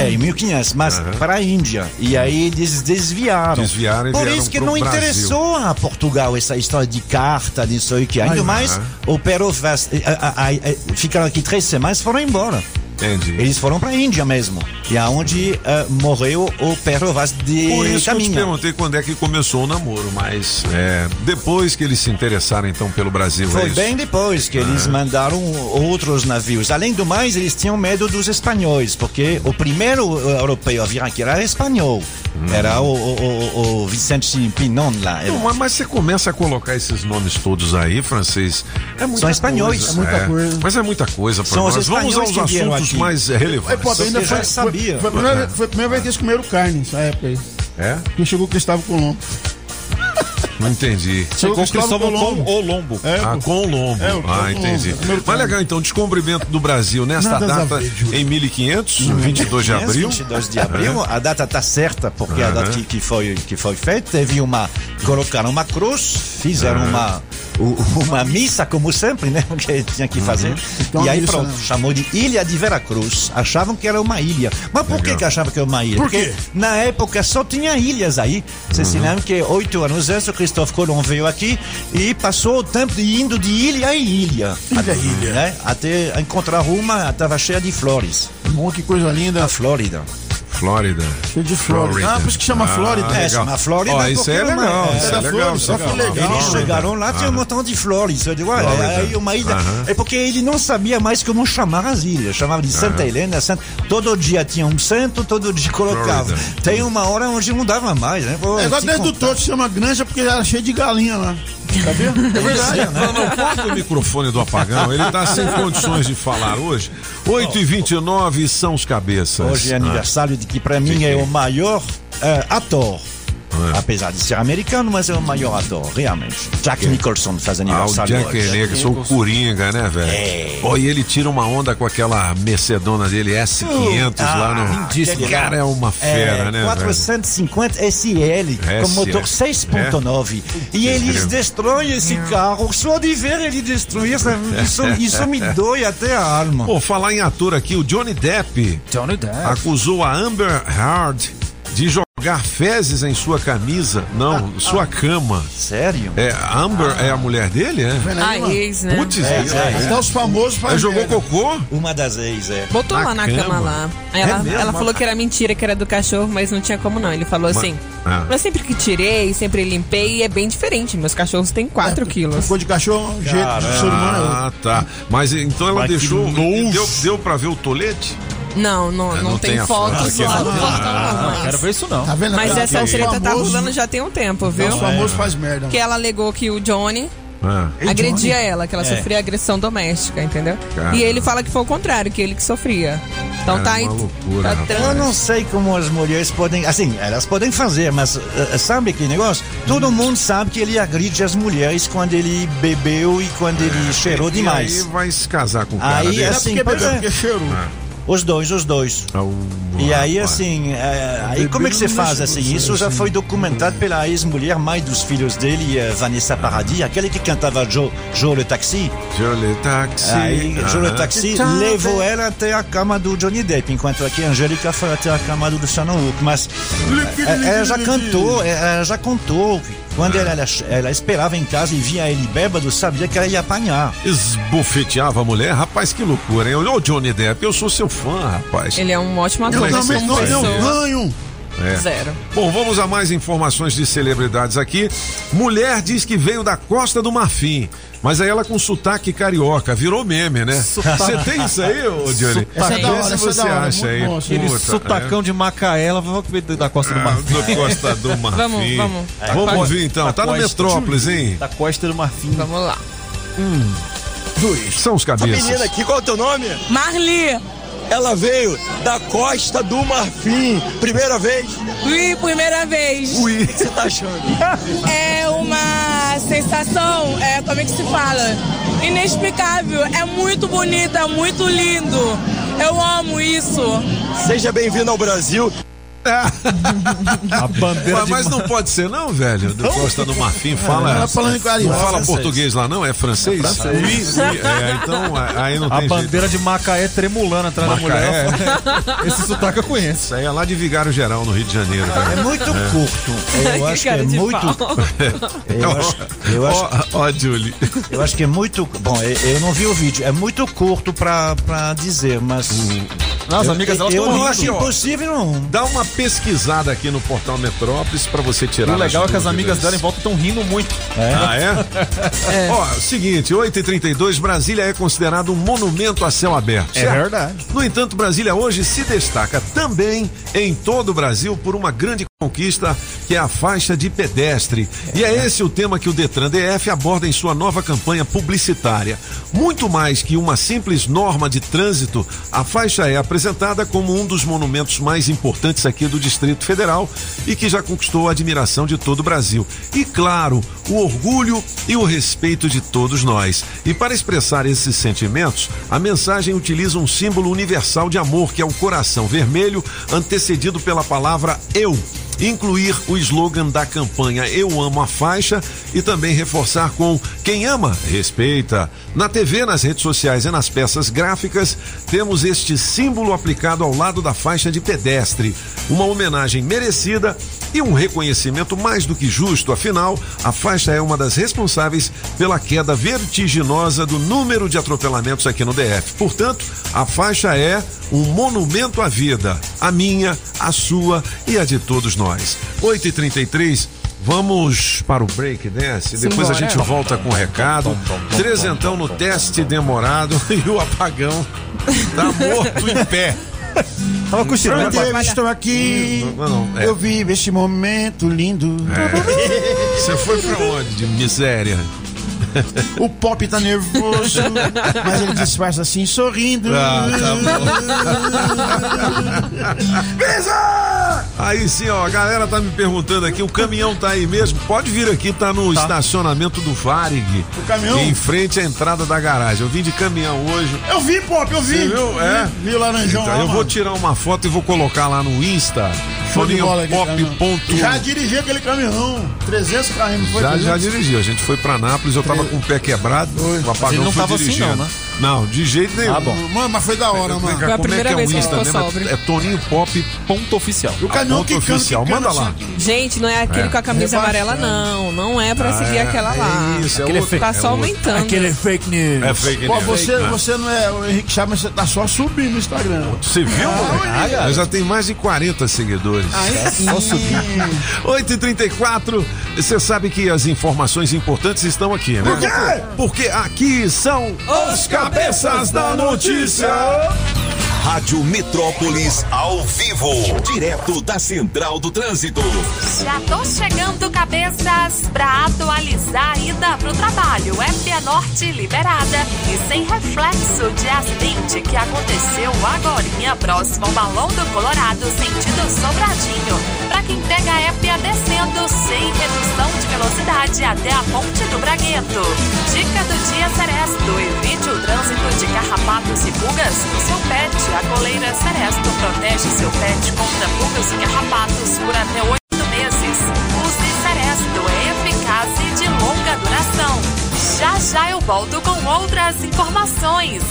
em 1500, mas para a Índia. E aí eles desviaram. Desviaram e Por isso que não Brasil. interessou a Portugal essa história de carta, disso aí que. Ainda Ai, mais, aham. o Pero Vaz, eh, ah, eh, ficaram aqui três semanas e foram embora. Entendi. Eles foram para a Índia mesmo. E aonde eh, morreu o Pero Vaz de Por isso que eu te Caminha. perguntei quando é que começou o namoro, mas é, depois que eles se interessaram então pelo Brasil, é Foi isso? bem depois que eles mandaram outros navios. Além do mais, eles tinham medo dos espanhóis, porque o primeiro eh, europeu a vir aqui era espanhol. Era o, o, o- o Vicente Pinon lá. Não, mas, mas você começa a colocar esses nomes todos aí, francês. É muita São espanhóis. coisa. É muita coisa. Mas é muita coisa para nós. Vamos aos assuntos aqui. mais eh, relevantes. pô, ainda foi, sabia. Foi, foi a primeira, foi a primeira vez que eles comeram carne nessa época aí. É? Que chegou o Cristóvão Colombo. Não entendi. Chegou o Cristóvão com Colombo. o lombo. É, ah, com o lombo. É, ah, com o entendi. lombo. Mas legal, então, descobrimento do Brasil nesta Nada data, em 1500, 22 de abril. 22 de abril, a data está certa, porque a data que, que foi, que foi feita, teve uma. Colocaram uma cruz, fizeram uma, u- uma missa, como sempre, né? O *laughs* que tinha que fazer. Então, e aí missa, pronto, né? chamou de Ilha de Veracruz. Achavam que era uma ilha. Mas por que, Legal. que achavam que era uma ilha? Por porque quê? na época só tinha ilhas aí. Você se lembra que oito anos antes o Cristóvão Colombo veio aqui e passou o tempo de indo de ilha em ilha. Ilha em ilha. Né? Até encontrar uma, estava cheia de flores. Bom, que coisa linda. A Flórida. Flórida. Cheio de Flórida. Ah, por isso que chama Flórida. É, legal. chama Flórida. Ó, isso é uma-. Isso é Era legal. flores, isso é só que legal. Eles Flórida. chegaram lá, tinha um montão de flores. Eu digo, olha, Flórida. aí uma ilha. É porque ele não sabia mais como chamar as ilhas. Chamava de Santa Helena. Santa... Todo dia tinha um santo, todo dia colocava. Flórida. Tem uma hora onde não dava mais, né? Vou É igual dentro do. Toto chama granja porque era cheio de galinha lá. Sabia? É verdade. Não, não, corta o microfone do apagão. Ele tá sem condições de falar hoje. 8h29 são os cabeças. Hoje é aniversário de que para mim é o maior eh, ator. Apesar de ser americano, mas é o maior ator, realmente. Jack Nicholson faz Ah, o aniversário Jack hoje. Nicholson, o Coringa, né, velho? É. Pô, e ele tira uma onda com aquela Mercedona dele, S500 lá no. lindíssimo. Esse cara é uma fera, É, né, velho? 450 SL, com SL. motor 6.9. E eles destroem esse carro. Só de ver ele destruir, isso, isso, isso me *laughs* dói até a alma. Pô, falar em ator aqui, o Johnny Depp Johnny Depp. acusou a Amber Heard de jogar fezes em sua camisa. Não, sua cama. Sério? É, a Amber é a mulher dele, é? A ex, né? Putz, É, é, Até os famosos Ela jogou cocô? Uma das ex, é. Botou Na lá na cama? cama, lá. Aí É ela, mesmo? ela falou que era mentira, que era do cachorro, mas não tinha como não. Ele falou assim: Ah. Mas sempre que tirei, sempre limpei, e é bem diferente. Meus cachorros têm 4 quilos. Cocô de cachorro, jeito de ser humano é. Ah, tá. Mas então ela Mas deixou. Deu, deu pra ver o tolete? Não, não, É, não, não tem, tem fotos foto. lá Ah, do que portão, não. não. Não quero ver isso não. Tá vendo? Mas Até essa os treta tá rolando já tem um tempo, viu? Os famosos faz merda. Que ela alegou que o Johnny Ah. agredia ela, que ela É. sofria agressão doméstica, entendeu? Caramba. E ele fala que foi o contrário, que ele que sofria. Então Cara, tá aí. uma loucura, tá. Eu não sei como as mulheres podem. Assim, elas podem fazer, mas eh, sabe que negócio? Todo mundo sabe que ele agride as mulheres quando ele bebeu e quando ele cheirou E demais. aí vai se casar com o cara Aí, desse. É assim, porque é. porque cheirou. Os dois, os dois. e aí, assim, é, aí como é que você faz assim? Isso já foi documentado pela ex-mulher, mãe dos filhos dele, eh, Vanessa Paradis, aquele que cantava Joe, Joe le Taxi. Joe le Taxi. Aí, Joe le. Taxi levou ela até a cama do Johnny Depp, enquanto aqui a Angélica foi até a cama do Luciano Huck. Mas eh, ela já cantou, ela já contou. Quando ela, ela, ela esperava em casa e via ele bêbado, sabia que ela ia apanhar. Esbofeteava a mulher? Rapaz, que loucura, hein? Ô, Johnny Depp, eu sou seu fã, rapaz. Ele é um ótimo ator. Mas também não pessoa, ganho. É. Zero. Bom, vamos a mais informações de celebridades aqui. Mulher diz que veio da Costa do Marfim, mas aí ela com sotaque carioca, virou meme, né? Sotaque. Você tem isso aí, ô Johnny? Essa é da hora, essa é você da hora, acha aí. bom, Aquele Puta, sotacão de Macaé, ela vai ver da Costa do é. Marfim. Do Costa do Marfim. Vamos, vamos. Vamos Da ouvir então. Tá no Costa. Metrópolis, hein? Da Costa do Marfim. Vamos lá. Hum. São os Essa cabeças. menina aqui, qual é o teu nome? Marli. Ela veio da Costa do Marfim. Primeira vez? Ui, primeira vez. Ui. O que você tá achando? *laughs* É uma sensação, é, como é que se fala? Inexplicável. É muito bonito, é muito lindo. Eu amo isso. Seja bem-vindo ao Brasil. A bandeira Mas, mas não pode ser não, velho. Do Costa do Marfim fala. Ela falando em carioca. Não fala Francês. português lá, não? É francês? francês. Oui, oui. É, então aí não A tem bandeira de Macaé tremulando atrás Macaé. da mulher. *laughs* Esse sotaque eu conheço. Isso aí é lá de Vigário Geral, no Rio de Janeiro. velho. É muito curto. Eu acho que é muito. Eu acho, eu acho, Ó, ó, Julie. eu acho que é muito. Bom, eu, eu não vi o vídeo. É muito curto pra, pra dizer, mas. Não, as eu, amigas dela eu tão não rindo. acho impossível, não. Dá uma pesquisada aqui no portal Metrópolis pra você tirar o legal é as que as amigas dela em volta estão rindo muito. Ah, *laughs* é? Ó, seguinte, 8h32, Brasília é considerado um monumento a céu aberto. É certo? verdade. No entanto, Brasília hoje se destaca também em todo o Brasil por uma grande conquista que é a faixa de pedestre. E é esse o tema que o Detran DF aborda em sua nova campanha publicitária. Muito mais que uma simples norma de trânsito, a faixa é apresentada como um dos monumentos mais importantes aqui do Distrito Federal e que já conquistou a admiração de todo o Brasil. E claro, o orgulho e o respeito de todos nós. E para expressar esses sentimentos, a mensagem utiliza um símbolo universal de amor, que é o coração vermelho, antecedido pela palavra eu incluir o slogan da campanha Eu Amo a Faixa e também reforçar com quem ama, respeita. Na TV, nas redes sociais e nas peças gráficas, temos este símbolo aplicado ao lado da faixa de pedestre. Uma homenagem merecida e um reconhecimento mais do que justo, afinal, a faixa é uma das responsáveis pela queda vertiginosa do número de atropelamentos aqui no DF. Portanto, a faixa é um monumento à vida, a minha, a sua e a de todos nós. 8h33. Vamos para o break dance, depois a gente volta com o recado. Trezentão no teste demorado *laughs* e o apagão tá *laughs* morto em pé. Tava cochilando. Estou aqui. Não, não, é. Eu vivo este momento lindo. É. *laughs* Você foi pra onde, de miséria? O pop tá nervoso, mas ele disfarça assim, sorrindo. Ah, tá Aí sim, ó, a galera tá me perguntando aqui, o caminhão tá aí mesmo? Pode vir aqui, tá no estacionamento do Varig. O caminhão? Em frente à entrada da garagem. Eu vim de caminhão hoje. Eu vi, pop, eu vi. Você viu? É. Vi, vi o laranjão Então, lá, eu vou mano. tirar uma foto e vou colocar lá no Insta. Show de Toninho bola aquele Pop. caminhão. ponto- Já dirigi aquele caminhão, 300 km, foi? Já, já 300? dirigi. A gente foi pra Nápoles, eu tava com o pé quebrado. O apagão não foi tava assim, dirigindo. não, né? Não, de jeito nenhum. Ah, bom. Mano, mas foi da hora, mano. Como é a primeira que é vez o que Insta ficou mesmo? sóbrio. É Toninho Pop. Ponto oficial. O caminhão ponto quicando, oficial. quicando Manda lá. assim. Gente, não é aquele É. com a camisa amarela, não. Não é pra Ah, seguir é. aquela lá. É isso, é Aquele outro. tá É só outro. aumentando. Aquele fake news. É fake Pô, news. você, Fake, você não é o Henrique Chá, mas você tá só subindo no Instagram. Você viu? Eu já tenho mais de 40 seguidores. Só subindo. *laughs* 8h34, você sabe que as informações importantes estão aqui, né? Por quê? Porque aqui são os cabeças da notícia. Rádio Metrópolis ao vivo, direto da Central do Trânsito. Já tô chegando, cabeças, pra atualizar a ida pro trabalho. FA Norte liberada e sem reflexo de acidente que aconteceu agorinha próximo ao Balão do Colorado, sentido Sobradinho. Pra quem pega a FA descendo sem redução de velocidade, até a Ponte do Bragueto. Dica do dia Seresto. Evite o trânsito de carrapatos e pulgas no seu pet. A coleira Seresto protege seu pet contra pulgas e carrapatos por até oito meses. Use Seresto, é eficaz e de longa duração. Já já eu volto com outras informações.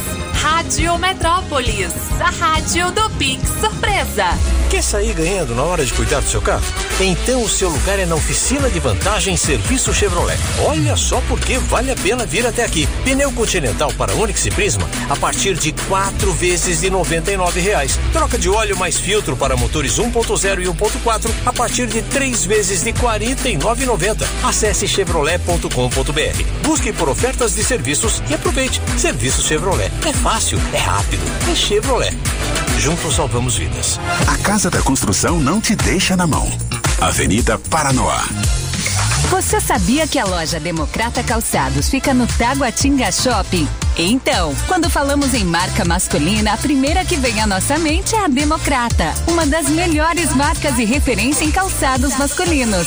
Rádio Metrópolis, a rádio do Pix Surpresa. Quer sair ganhando na hora de cuidar do seu carro? Então o seu lugar é na oficina de vantagem Serviço Chevrolet. Olha só porque vale a pena vir até aqui. Pneu Continental para Onix e Prisma a partir de quatro vezes de 99 reais. Troca de óleo mais filtro para motores 1.0 e 1.4 a partir de três vezes de R$ 49,90. Acesse chevrolet.com.br. Busque por ofertas de serviços e aproveite. Serviço Chevrolet. É fácil, é rápido, é Chevrolet. Juntos salvamos vidas. A Casa da Construção não te deixa na mão. Avenida Paranoá. Você sabia que a loja Democrata Calçados fica no Taguatinga Shopping? Então, quando falamos em marca masculina, a primeira que vem à nossa mente é a Democrata, uma das melhores marcas e referência em calçados masculinos.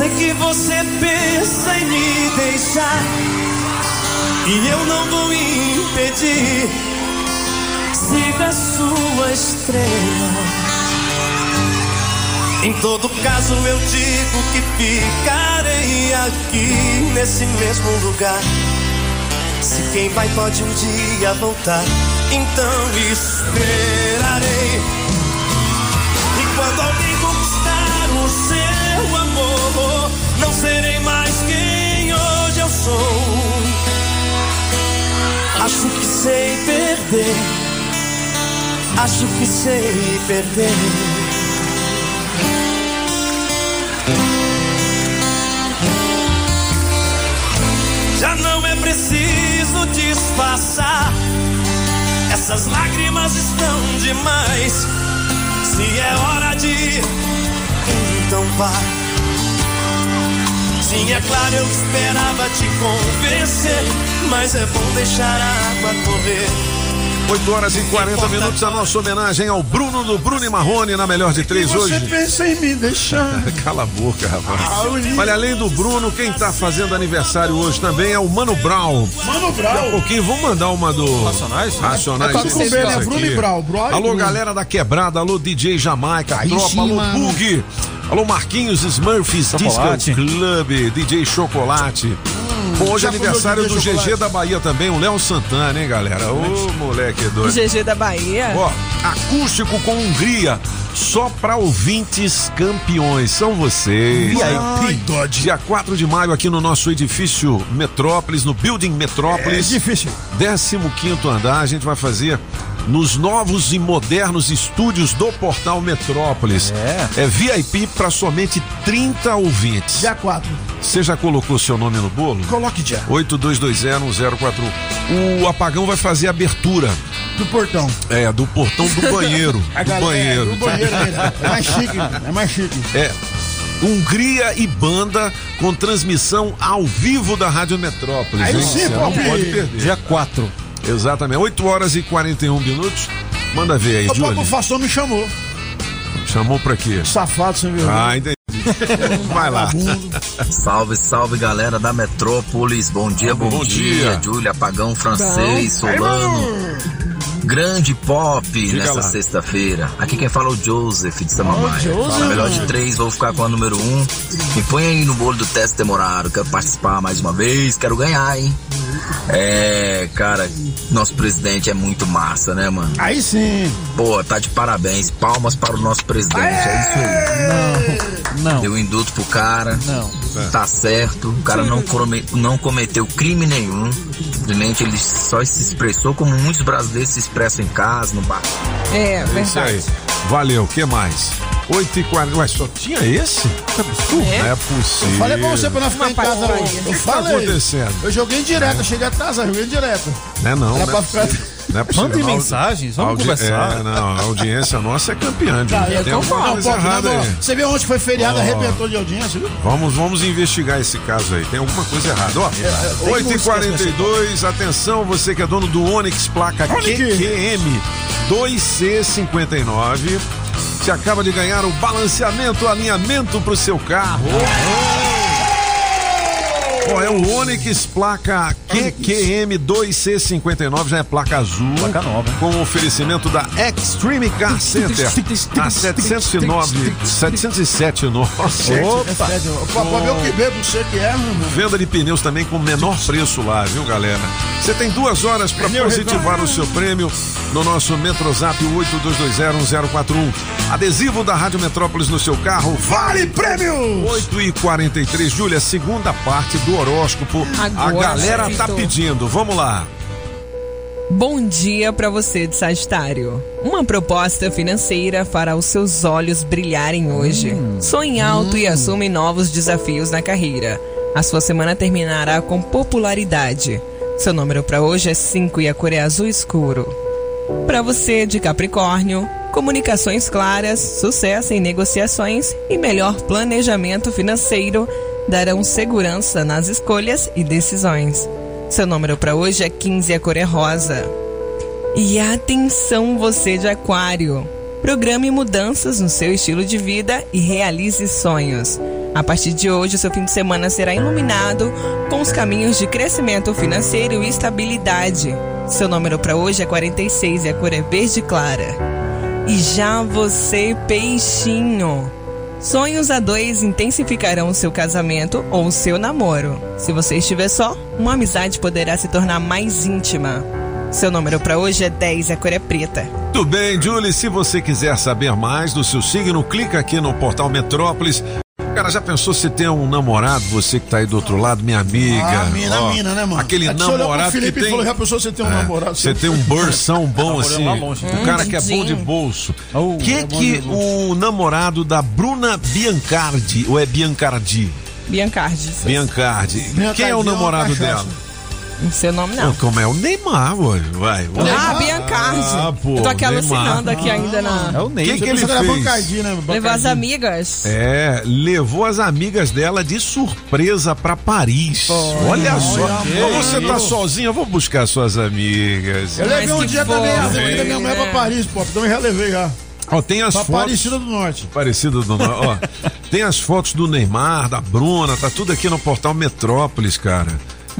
Sei que você pensa em me deixar e eu não vou impedir. Siga a sua estrela. Em todo caso, eu digo que ficarei aqui nesse mesmo lugar. Se quem vai pode um dia voltar, então esperarei. E quando alguém conquistar o seu amor, não serei mais quem hoje eu sou. Acho que sei perder, acho que sei perder. Já não é preciso disfarçar. Essas lágrimas estão demais. Se é hora de então vá. Sim, é claro, eu esperava te convencer. Mas é bom deixar a água correr. 8 horas e 40 minutos, a nossa homenagem ao Bruno do Bruno e Marrone na melhor de três Você hoje. pensa em me deixar. *laughs* Cala a boca, rapaz. Ah, Olha, além do Bruno, quem tá fazendo aniversário hoje também é o Mano Brown. Mano Daqui a Brown. pouquinho, vamos mandar uma do. Racionais? Racionais. É pra isso comer, né? Bruno e Brown, Brown e Alô, Bruno. galera da quebrada, alô, DJ Jamaica, Aí tropa, sim, alô, mano. Bug. Alô, Marquinhos, Smurfs, Disco. Club, DJ Chocolate. Bom, hoje é aniversário do GG da Bahia também, o Léo Santana, hein, galera? Ô, moleque doido. GG da Bahia. Ó, acústico com Hungria, só para ouvintes campeões, são vocês. Ai, Dodge. Dia 4 de maio aqui no nosso edifício Metrópolis, no Building Metrópolis. É difícil. 15 andar, a gente vai fazer nos novos e modernos estúdios do Portal Metrópolis. É. É VIP para somente 30 ouvintes. Dia 4. Você já colocou seu nome no bolo? Coloque já. 82201041. O apagão vai fazer a abertura. Do portão. É, do portão do *laughs* banheiro. A do galera- banheiro. É, do banheiro mesmo. É mais chique. É mais chique. É. Hungria e banda com transmissão ao vivo da Rádio Metrópolis. Aí sim, não pode perder. Dia 4. Exatamente. 8 horas e 41 minutos. Manda ver aí, O Júlio. Papo Fação me chamou. Chamou pra quê? Safado, sem vergonha. Ah, entendi. *laughs* Vai lá. Salve, salve galera da Metrópolis. Bom dia, bom, Bom dia. dia. Júlia, Apagão Francês, Solano. Grande pop nessa lá. sexta-feira. Aqui quem fala é o Joseph de Samambaia. Joseph. Na melhor de três, vou ficar com a número um. Me põe aí no bolo do teste demorado. Quero participar mais uma vez. Quero ganhar, hein? É, cara, nosso presidente é muito massa, né, mano? Aí sim. Pô, tá de parabéns. Palmas para o nosso presidente. É isso aí. Não. Deu indulto pro cara. Não. Tá certo. O cara não, come- não cometeu crime nenhum. Simplesmente ele só se expressou como muitos brasileiros se expressam em casa, no bar. É, É isso aí. Valeu, o que mais? 8 e 40 Ué, só tinha esse? Que absurdo. É. Não é possível. Eu falei pra você pra não ficar Uma em casa hoje. O Eu que tá acontecendo? Eu joguei direto, eu cheguei atrasado, joguei direto. Não é não. Era não pra é ficar- possível. Não é possível. Mandem mensagens, vamos audi- conversar. É, não, a audiência nossa é campeã. de- Tá, eu Tem alguma coisa Não, pô, errada não, aí. Você viu ontem que foi feriado, Ó. arrebentou de audiência, viu? Vamos, vamos investigar esse caso aí. Tem alguma coisa errada. Ó, É, tem que 8h42, atenção, você que é dono do Onix, placa Onix. QQM 2C59. Você acaba de ganhar o balanceamento, alinhamento pro seu carro. Ó, é o Onix placa QQM 2C59, já é placa azul. Placa nova? Com oferecimento da Extreme Car Center. A 709, 707 Norte. É sério. Pra, pra ver o que bebo, você que é. Venda de pneus também com menor preço lá, viu, galera? Você tem duas horas para positivar o seu prêmio no nosso Metrozap 82201041. Adesivo da Rádio Metrópolis no seu carro. Vale prêmio! 8 e 43 Júlia, segunda parte do horóscopo. a Agora, galera tá pedindo. Vamos lá. Bom dia para você de Sagitário. Uma proposta financeira fará os seus olhos brilharem hoje. Sonhe alto e assume novos desafios na carreira. A sua semana terminará com popularidade. Seu número para hoje é 5 e a cor é azul escuro. Para você de Capricórnio, comunicações claras, sucesso em negociações e melhor planejamento financeiro darão segurança nas escolhas e decisões. Seu número para hoje é 15 e a cor é rosa. E atenção você de Aquário. Programe mudanças no seu estilo de vida e realize sonhos. A partir de hoje, seu fim de semana será iluminado com os caminhos de crescimento financeiro e estabilidade. Seu número para hoje é 46 e a cor é verde clara. E já você, peixinho. Sonhos a dois intensificarão o seu casamento ou o seu namoro. Se você estiver só, uma amizade poderá se tornar mais íntima. Seu número para hoje é 10 e a cor é preta. Tudo bem, Julie. Se você quiser saber mais do seu signo, clica aqui no portal Metrópolis. Cara, já pensou se tem um namorado, você que tá aí do outro lado, minha amiga? Ah, mina, ó, mina, né, mano? Aquele É que namorado que Felipe tem... falou, já pensou você tem um É, namorado? Você tem um bursão *laughs* bom Tá assim. olhando lá longe. Um cara que é bom de bolso. Oh, que é bom que o namorado da Bruna Biancardi, ou é Biancardi? Biancardi. Biancardi. Biancardi Quem é o é namorado cachaça. dela? Não sei o nome, não. Como é? O Neymar, hoje. Vai. O Ah, Neymar. Biancardi. Ah, pô, Eu tô aqui Neymar. alucinando aqui ainda na. É o Ney. Que que ele fez? Né? Levou as amigas. É, levou as amigas dela de surpresa pra Paris. Olha só. olha, você tá sozinha, eu vou buscar suas amigas. Eu levei um dia também a fofo, mãe da minha mulher pra Paris, pô. Então eu já levei já. Ó, tem as Pra fotos. Aparecida do Norte. Parecido do ó, Tem as fotos do Neymar, da Bruna, tá tudo aqui no portal Metrópolis, cara.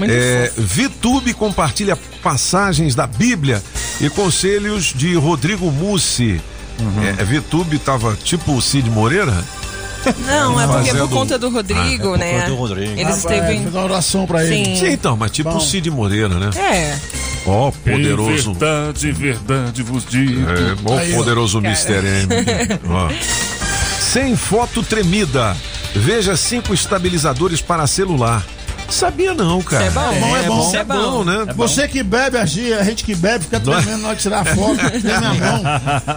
Muito É, Vitube compartilha passagens da Bíblia e conselhos de Rodrigo Mussi. É, Vitube tava tipo o Cid Moreira? Não, é porque Fazendo- por conta do Rodrigo, Ah, é por né? conta do Rodrigo. Eles Rapaz, esteve. Uma oração pra ele. Sim. Então, mas tipo o Cid Moreira, né? É. Ó, poderoso. verdade, verdade vos digo. É, ó, Aí, ó. poderoso Mr. M. *laughs* Ó. Sem foto tremida. Veja cinco estabilizadores para celular. Sabia não, cara. Isso é bom, é bom. Isso é bom. né? Você que bebe, a gente, a gente que bebe, fica tremendo na hora de tirar a foto, *laughs* tem minha mão.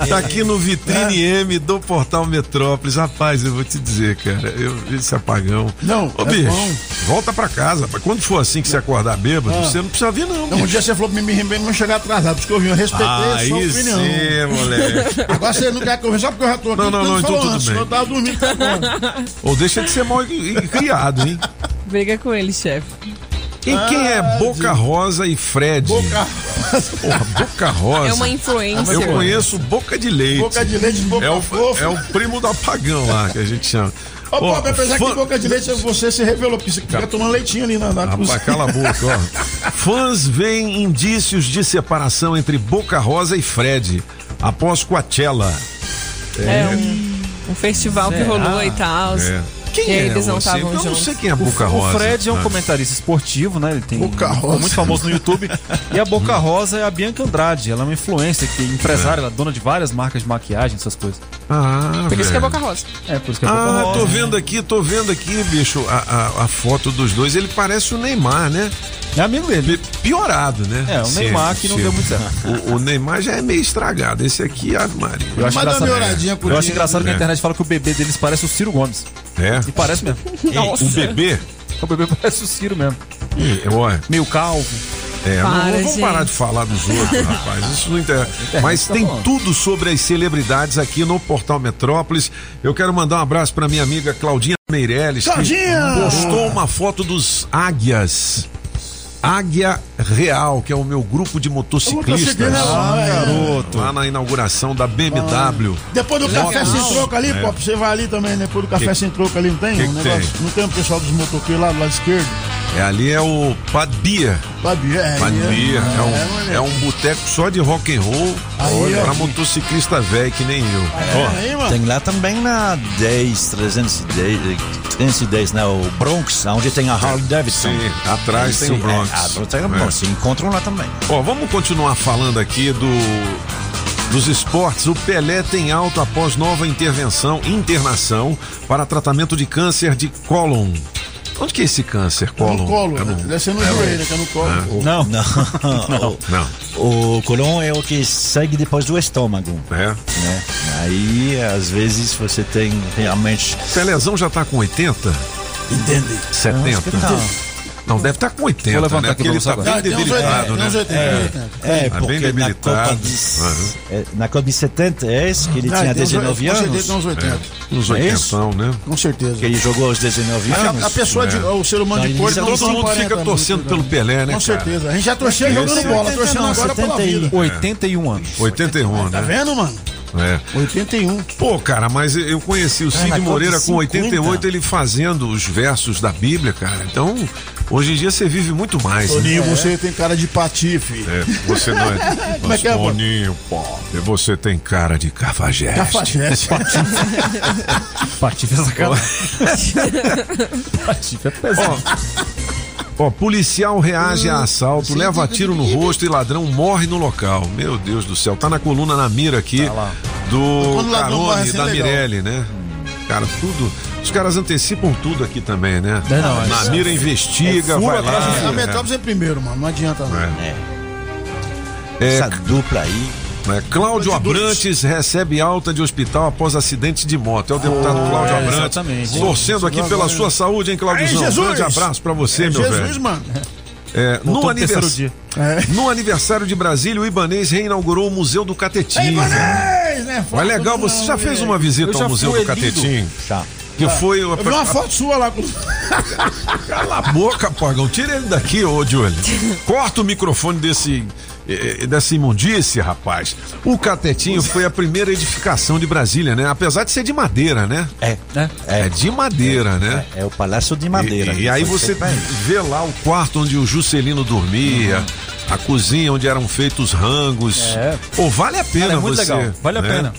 Tá aqui no Vitrine M do Portal Metrópolis. Rapaz, eu vou te dizer, cara, eu vi esse apagão. Não, Ô, é bicho, bom. volta pra casa. rapaz. Quando for assim que você acordar bêbado, Ah. você não precisa vir, não. Então, um dia você falou pra mim, me não chegar atrasado, porque eu vim, eu respeitei a sua Aí opinião. sim, moleque. *laughs* Agora você não quer que eu venha só porque eu já tô aqui. Não, não, não, então tudo antes, bem. Eu tava dormindo tá bom. Ou deixa de ser mal criado, hein? Briga com ele, chefe. E quem é Boca Rosa e Fred? Boca, Porra, Boca Rosa. É uma influência. Eu conheço Boca de Leite. boca de leite, boca É o, fofa. é o primo do apagão lá que a gente chama. Ô, Bob, apesar fã- que boca de leite você se revelou, porque você fica tomando leitinho ali na, na cozinha. Rapaz, cala a boca, ó. *laughs* Fãs veem indícios de separação entre Boca Rosa e Fred após Coachella. É um, um festival que Será? rolou e tal. É. Quem e aí é eles não estavam Eu não juntos. sei quem é a Boca O Rosa. Fred é um Ah. comentarista esportivo, né? Ele tem Boca um- Rosa. muito famoso no YouTube. e a Boca *laughs* Rosa é a Bianca Andrade. Ela é uma influencer, que é empresária, ela é dona de várias marcas de maquiagem, essas coisas. Ah, Por isso que é. Boca Rosa. É, por isso que é Boca Ah, Rosa. tô vendo aqui, tô vendo aqui, bicho, a, a, a foto dos dois. Ele parece o Neymar, né? É amigo dele. Piorado, né? É, o Neymar que não deu muito certo. O, o Neymar já é meio estragado. Esse aqui, a Maria. Eu acho, Mas dá uma engraçado, melhoradinha o eu acho engraçado que a É. internet fala que o bebê deles parece o Ciro Gomes. É. E parece mesmo. *laughs* O bebê. O bebê parece o Ciro mesmo. Ih, Olha, Meio calvo. é, não- Para, vamos gente. parar de falar dos outros, *laughs* rapaz. Isso não interessa. Mas tá tem bom. tudo sobre as celebridades aqui no Portal Metrópolis. Eu quero mandar um abraço pra minha amiga Claudinha Meirelles, que Claudinha! postou uma foto dos águias. Águia Real, que é o meu grupo de motociclistas. motociclista, Ah, é. garoto. Lá na inauguração da BMW. Depois do Legal. café sem troco ali, É. pô, você vai ali também, né? depois do café Que- sem troco ali, não tem que um que negócio? tem? Não tem um pessoal dos motoqueiros lá do lado esquerdo? É, ali é o Padbia. Babi, é. Padbia. É, um, moleque. é um boteco só de rock and roll Aí, pra motociclista velho que nem eu. Ó, Aí. Tem lá também na 10, 310, 310, né? O Bronx, onde tem a Harley Davidson. Sim, atrás tem o Bronx. É, o É. Se encontram lá também. Ó, vamos continuar falando aqui do dos esportes. O Pelé tem alta após nova intervenção, internação para tratamento de câncer de cólon. Onde que é esse câncer? É Cólon? no colo, É né? no- Deve ser no é joelho, que é no colo. É. Não. Não. Não. O colon é o que segue depois do estômago. É. Né? Aí, às vezes, você tem realmente. Pelézão já tá com 80? Entendi. 70? Acho que tá. Não, deve estar com 80, Vou levantar né? aqui ele tá você bem tem uns 80, debilitado, né? uns 80, tem uns 80. É, Tá porque bem na debilitado. Copa, de, é, na Copa de 70 é esse que ele Ah, tinha tem uns- 19 com certeza anos. uns 80. Uns É 80, isso? né? Com certeza. Que ele jogou aos 19 A- anos. A, pessoa, de, É. o ser humano de ele são Todo mundo 40 fica muito, torcendo pelo Pelé, né, Com certeza. A gente já torcia Esse jogando é bola, torcendo agora pela 71. vida. 81 anos. 81, Tá né? vendo, mano? É. 81. Pô, cara, mas eu conheci o Cid Moreira com 88, 50. ele fazendo os versos da Bíblia, cara. Então, hoje em dia você vive muito mais. né? Toninho, você tem cara de patife. É, você não é. *laughs* Como é que é, pô? Toninho, pô. Você tem cara de cafajeste. Cafajeste. Patife é sacanagem. *laughs* Patife é pesado. Ó, policial reage a assalto, leva tiro no rosto e ladrão morre no local. Meu Deus do céu, tá na coluna na mira aqui do Quando o ladrão morre, Carone, da é. Mirelle, né? Cara, tudo. Os caras antecipam tudo aqui também, né? É, não, na isso mira investiga, vai lá. A Metrópolis é primeiro, mano. Não adianta não. É. É. É, Essa dupla aí. É, Cláudio Abrantes recebe alta de hospital após acidente de moto. É o deputado Cláudio Abrantes. exatamente. Torcendo aqui pela sua saúde, hein, Claudiozão? Aí, Um grande abraço pra você, É meu Jesus, velho. mano. É, no, anivers... dia. É. no aniversário de Brasília, o Ibanês reinaugurou o Museu do Catetinho. Ibanez, né? Mas legal, você já fez uma visita ao Museu do é lindo. Catetinho? Já. Que foi. Eu vi uma foto sua lá com. Cala a boca, Pagão. Tira ele daqui, ô Júlio. *laughs* Corta o microfone desse. Eh, Dessa imundícia, rapaz. O Catetinho foi a primeira edificação de Brasília, né? Apesar de ser de madeira, né? É. Né? É de madeira, né? É o Palácio de Madeira. E, e aí Foi você aí. vê lá o quarto onde o Juscelino dormia, a cozinha onde eram feitos rangos. É. Pô, vale a pena Cara, é muito você. legal. Vale a né? pena.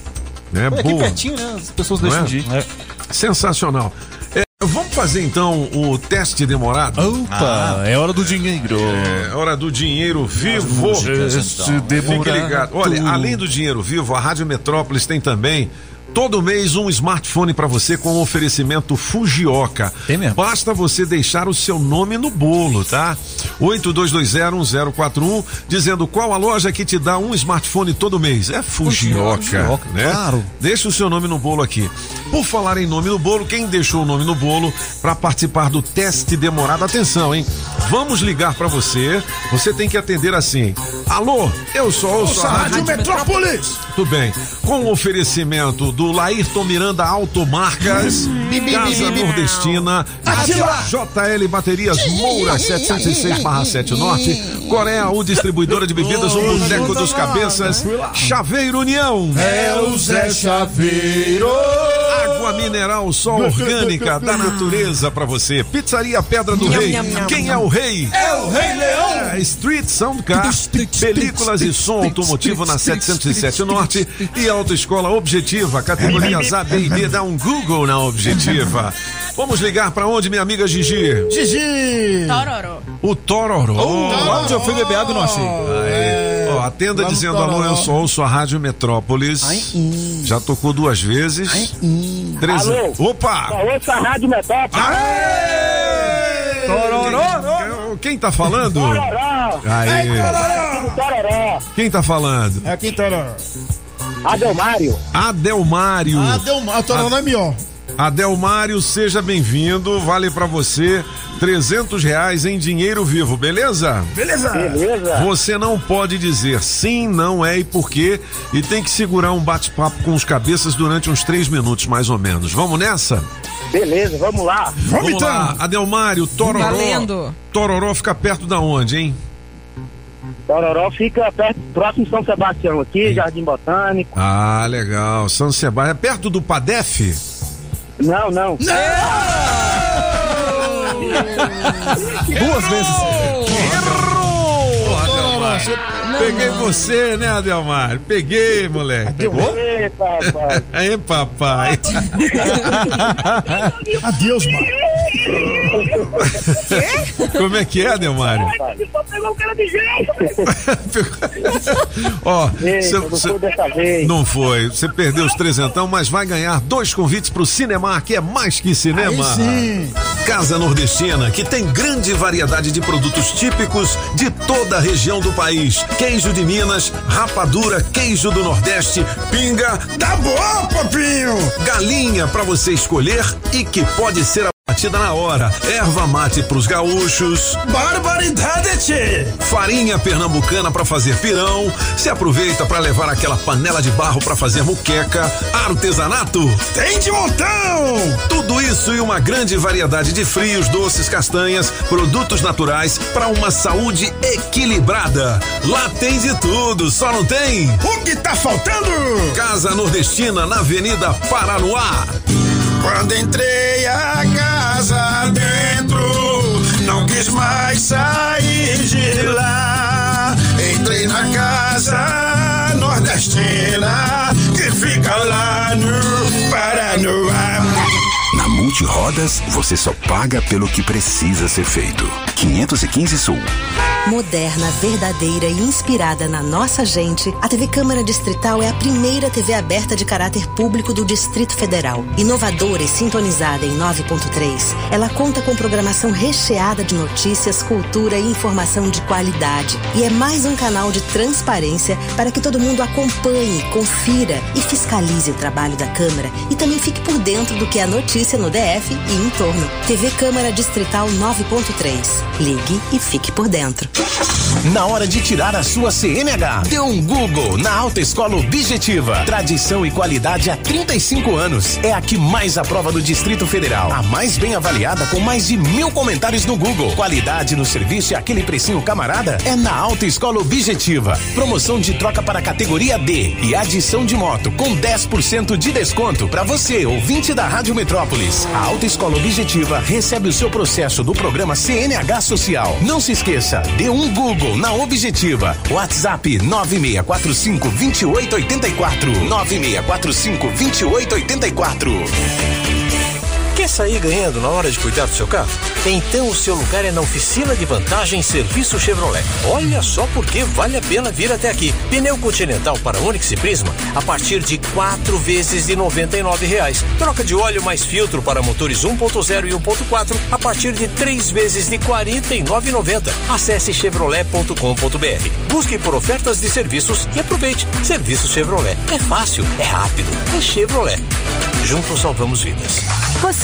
É aqui boa. pertinho, né? As pessoas Não deixam é? de ir. É. Sensacional. Vamos fazer então o teste demorado? Opa, é hora do dinheiro. É hora do dinheiro vivo. Teste Fique demorado. ligado. Olha, além do dinheiro vivo, a Rádio Metrópolis tem também. Todo mês um smartphone para você com oferecimento Fujioka. Tem mesmo. Basta você deixar o seu nome no bolo, tá? 82201041 dizendo qual a loja que te dá um smartphone todo mês. É Fujioka, Fujioka, né? claro. Deixa o seu nome no bolo aqui. Por falar em nome no bolo, quem deixou o nome no bolo para participar do teste demorado, atenção, hein? Vamos ligar para você. Você tem que atender assim. Alô, eu sou Rádio Rádio Metrópolis! Tudo bem. Com o oferecimento do Laírton Miranda Automarcas, Casa Nordestina, JL Baterias Moura 706/7 Norte, Coreia U Distribuidora de Bebidas, o Boteco dos Cabeças, Chaveiro União. É o Zé Chaveiro! Água mineral só *laughs* orgânica da natureza pra você. Pizzaria Pedra do Rei. Quem é o rei? É o Rei Leão! É, Street Soundcar, películas e som automotivo na 707 Norte e Autoescola Objetiva, categorias A, B e D, dá um Google na Objetiva. Vamos ligar pra onde, minha amiga Gigi? Gigi! Tororó. O Tororó. onde eu fui beber água não achei. Aí. Ó, atenda Lá dizendo alô, eu sou ouço a Rádio Metrópolis. Já tocou duas vezes. Treze- Alô? Opa! Ouça a Rádio Metrópole. Tororó! Quem tá falando? Tororó. Aí. Tororó. Quem tá falando? É quem Tororó. Adelmário. Adelmário. Mal. Tororó é melhor. Adelmário, seja bem-vindo. Vale pra você 300 reais em dinheiro vivo, beleza? Beleza. Beleza. Você não pode dizer sim, não é e por quê. E tem que segurar um bate-papo com os cabeças durante uns três minutos, mais ou menos. Vamos nessa? Beleza, vamos lá. Vamos, então. lá. Adelmário, Tororó. Valendo. Tororó fica perto da onde, hein? Tororó fica perto, próximo de São Sebastião aqui, Jardim Botânico. Ah, legal. São Sebastião. É perto do Padef? Não, não. *laughs* Duas vezes. Errou! Peguei você, né, Adelmário? Peguei, moleque. Pegou? Eita, rapaz. Aí, *laughs* papai. Adeus, mano. *laughs* Como é que é, Adelmário? Pegou o cara de jeito. *laughs* Ó, Eita, não cê- foi dessa vez. não foi. Você perdeu os trezentão, mas vai ganhar dois convites pro Cinemar, que é mais que cinema. Aí sim. Casa Nordestina, que tem grande variedade de produtos típicos de toda a região do país. Queijo de Minas, rapadura, queijo do Nordeste, pinga, Tá bom, papinho. galinha pra você escolher e que pode ser abatida na hora. Erva mate pros gaúchos, Barbaridade, farinha pernambucana pra fazer pirão. Se aproveita pra levar aquela panela de barro pra fazer muqueca, artesanato. Tem de montão. Tudo isso e uma grande variedade de frios, doces, castanhas, produtos naturais para uma saúde equilibrada. Lá tem de tudo, só não tem? O que tá faltando? Casa Nordestina na Avenida Paranoá. Quando entrei a casa dentro, não quis mais sair de lá. Entrei na casa nordestina que fica lá no Paranoá. Multirodas, você só paga pelo que precisa ser feito. 515 Sul. Moderna, verdadeira e inspirada na nossa gente, a TV Câmara Distrital é a primeira TV aberta de caráter público do Distrito Federal. Inovadora e sintonizada em 9.3, ela conta com programação recheada de notícias, cultura e informação de qualidade. E é mais um canal de transparência para que todo mundo acompanhe, confira e fiscalize o trabalho da Câmara e também fique por dentro do que é notícia no DF e em torno. TV Câmara Distrital 9.3. Ligue e fique por dentro. Na hora de tirar a sua CNH, dê um Google na Alta Escola Objetiva. Tradição e qualidade há 35 anos. É a que mais aprova do Distrito Federal. A mais bem avaliada com mais de mil comentários no Google. Qualidade no serviço e aquele precinho camarada é na Alta Escola Objetiva. Promoção de troca para categoria D e adição de moto com 10% de desconto para você, ouvinte da Rádio Metrópolis. A Alta Escola Objetiva recebe o seu processo do programa CNH Social. Não se esqueça, dê um Google na Objetiva. WhatsApp 9645 2884. 9645 2884. Quer sair ganhando na hora de cuidar do seu carro? Então o seu lugar é na oficina de vantagem Serviço Chevrolet. Olha só porque vale a pena vir até aqui. Pneu Continental para Onix e Prisma a partir de quatro vezes de 99 reais. Troca de óleo mais filtro para motores 1.0 e 1.4 a partir de três vezes de R$ 49,90. Acesse chevrolet.com.br. Busque por ofertas de serviços e aproveite. Serviço Chevrolet. É fácil, é rápido, é Chevrolet. Juntos salvamos vidas. Você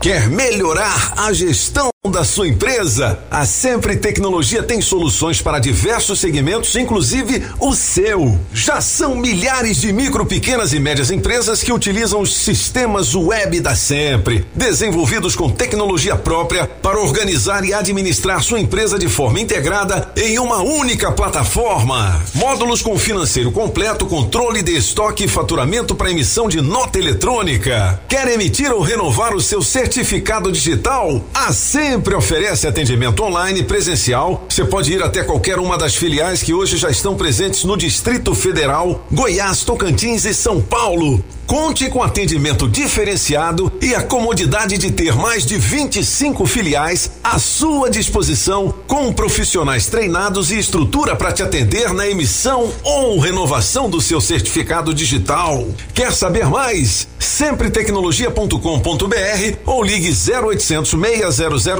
Quer melhorar a gestão da sua empresa? A Sempre Tecnologia tem soluções para diversos segmentos, inclusive o seu. Já são milhares de micro, pequenas e médias empresas que utilizam os sistemas web da Sempre, desenvolvidos com tecnologia própria para organizar e administrar sua empresa de forma integrada em uma única plataforma. Módulos com financeiro completo, controle de estoque e faturamento para emissão de nota eletrônica. Quer emitir ou renovar o seu certificado digital? A Sempre oferece atendimento online presencial. Você pode ir até qualquer uma das filiais que hoje já estão presentes no Distrito Federal, Goiás, Tocantins e São Paulo. Conte com atendimento diferenciado e a comodidade de ter mais de 25 filiais à sua disposição, com profissionais treinados e estrutura para te atender na emissão ou renovação do seu certificado digital. Quer saber mais? Sempretecnologia.com.br ou ligue 0800 600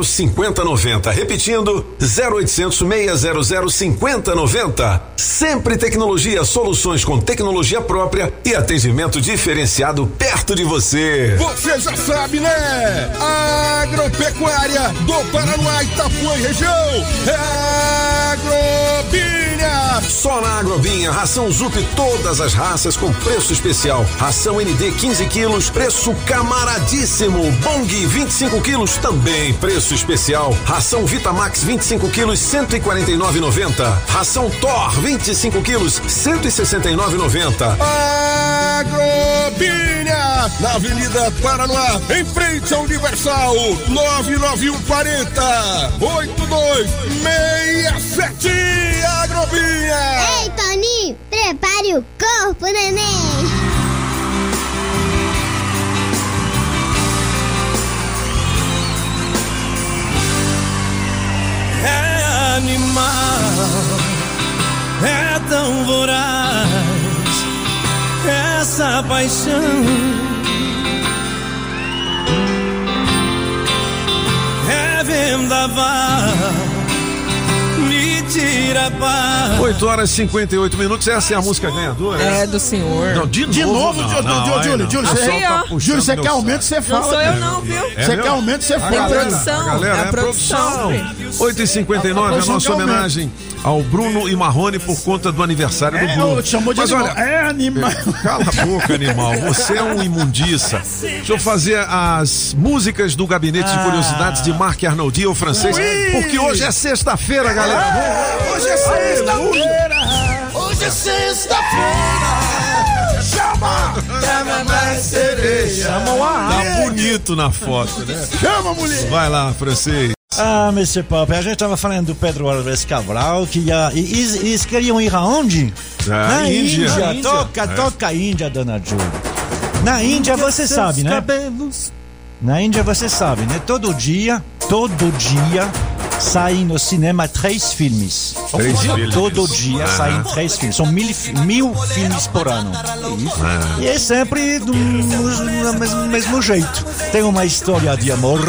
5090. Repetindo, 0800 600 5090. Sempre Tecnologia, soluções com tecnologia própria e atendimento diferenciado perto de você. Você já sabe, né? Agropecuária do Paraná, Itapuã e região. É Agrobinha. Só na Agrobinha, ração Zup todas as raças com preço especial. Ração ND 15 quilos, preço camaradíssimo. Bong 25 quilos, também preço especial. Ração Vitamax 25 quilos, 149,90. Ração Thor 25 quilos, 169,90. Na Avenida Paraná, em frente ao Universal, 99140 8267 Agrobinha. Ei, Toninho, prepare o corpo, neném. É animal, é tão voraz essa paixão. Me tira a paz. 8 horas e 58 minutos, essa é a música ganhadora. É do senhor. Não, de, De novo, novo, não, Júlio, não, não. Você, tá Júlio, você quer aumento, você fala. sou eu não, viu? É Você quer aumento, você A fala. galera, produção, galera é é a produção, produção. 8h59, a nossa homenagem ao Bruno e Marrone por conta do aniversário do É, Bruno. chamou de Mas olha, É animal. Cala a boca, animal. Você é um imundiça. Deixa eu fazer as músicas do Gabinete de Curiosidades de Marc Arnoldi, o francês, porque hoje é sexta-feira, galera. Hoje é sexta-feira. Hoje é sexta-feira. Chama. Chama mais cerveja. Chama o ar. Tá bonito na foto, né? Chama, mulher. Vai lá, francês. Ah, Mr. Pop, a gente tava falando do Pedro Alves Cabral, que ia, e, e- e eles queriam ir aonde? Ah, Na Índia. Índia. Na Índia. Toca, É. toca a Índia, dona Júlia. Na Índia você sabe, né? Na Índia você sabe, né? Todo dia, todo dia saem no cinema três filmes. Três filmes. Todo dia Ah. saem três filmes. São mil, mil filmes por ano. Ah. E é sempre do, mesmo, mesmo jeito. Tem uma história de amor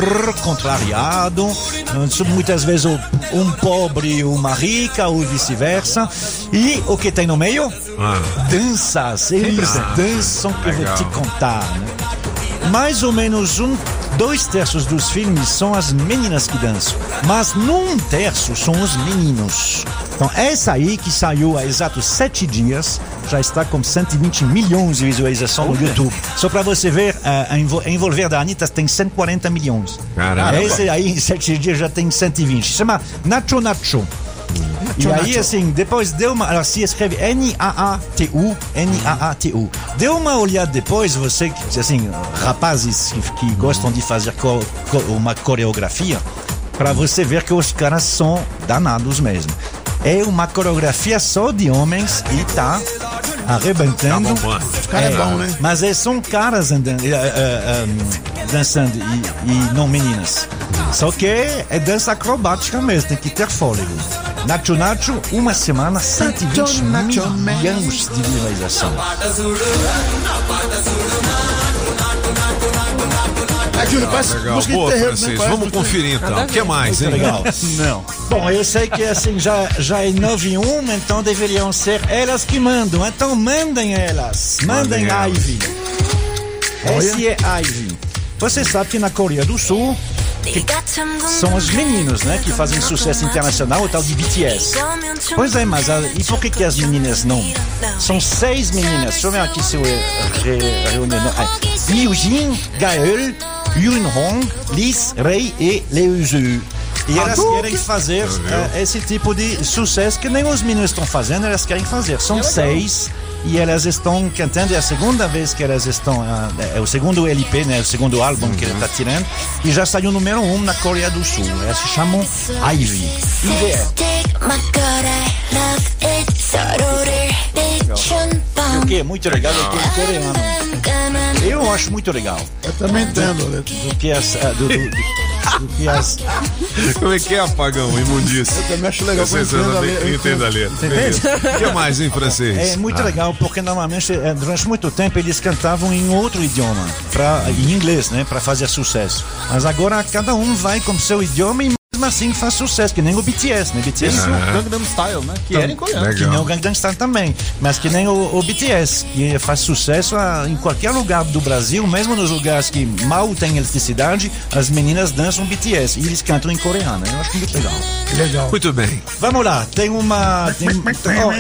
contrariado, muitas vezes um pobre e uma rica, ou vice-versa. E o que tem no meio? Ah. Danças. Eles Ah, dançam que eu vou te contar. Né? Mais ou menos um, dois terços dos filmes são as meninas que dançam, mas num terço são os meninos. Então essa aí que saiu há exatos sete dias já está com 120 milhões de visualizações no YouTube. Só para você ver, envol- a envolver da Anitta tem 140 milhões. Caramba. Esse aí em sete dias já tem 120. Chama Nacho Nacho. E aí, Nacho. assim, depois deu uma. Ela se escreve N-A-A-T-U, N-A-A-T-U. Dê uma olhada depois, você, que, assim, rapazes que, que gostam de fazer co- co- uma coreografia, para você ver que os caras são danados mesmo. É uma coreografia só de homens e tá arrebentando. Tá bombando. Os caras é bom, né? Mas é, são caras andando, eh, eh, eh, dançando e, e não meninas. Só que é dança acrobática mesmo, tem que ter fôlego. Nacho Nacho, uma semana, 120 Nacho, milhões de visualização. É, Júlio, parece Legal. música Boa, terreiro, né? francês. Parece Vamos música- conferir então. O que mais, hein? Legal. Não. Bom, eu sei que assim já, já é 9 e 1, então deveriam ser elas que mandam. Então mandem elas. Mandem Mandem. Ivy. Esse é Ivy. Você sabe que na Coreia do Sul são os meninos, né, que fazem sucesso internacional, o tal de BTS. Pois é, mas a, e por que, que as meninas não? São seis meninas. Deixa eu ver aqui se eu re, reúno. É, Liu Jin, Gael, Yun Hong, Liz, Rei e Liu Zhu. E elas querem fazer eh, esse tipo de sucesso que nem os meninos estão fazendo, elas querem fazer. São seis e elas estão cantando. É a segunda vez que elas estão. ah, É o segundo LP, né? O segundo álbum que ele está tirando. E já saiu número um na Coreia do Sul. Elas se chamam Ivy. IVE. E o que é muito legal é que é coreano. Eu acho muito legal. Eu também entendo, Do, do que as. ah, do- do- do- do que as. Como é que é, apagão? Imundício. Eu também acho legal, Você, eu entendo a letra, eu entende a letra. Entende? O que mais em francês? É muito Ah. legal porque normalmente eh, durante muito tempo eles cantavam em outro idioma, pra, em inglês, né, para fazer sucesso. Mas agora cada um vai com seu idioma e mesmo assim faz sucesso, que nem o BTS, né? BTS Isso, o Gangnam Style, né? Que era em coreano. Que nem o Gangnam Style também, mas que nem o, o BTS, que faz sucesso ah, em qualquer lugar do Brasil, mesmo nos lugares que mal tem eletricidade, as meninas dançam BTS e eles cantam em coreano. Eu acho muito legal. Legal. Muito bem. Vamos lá, tem uma. tem- *laughs* ó,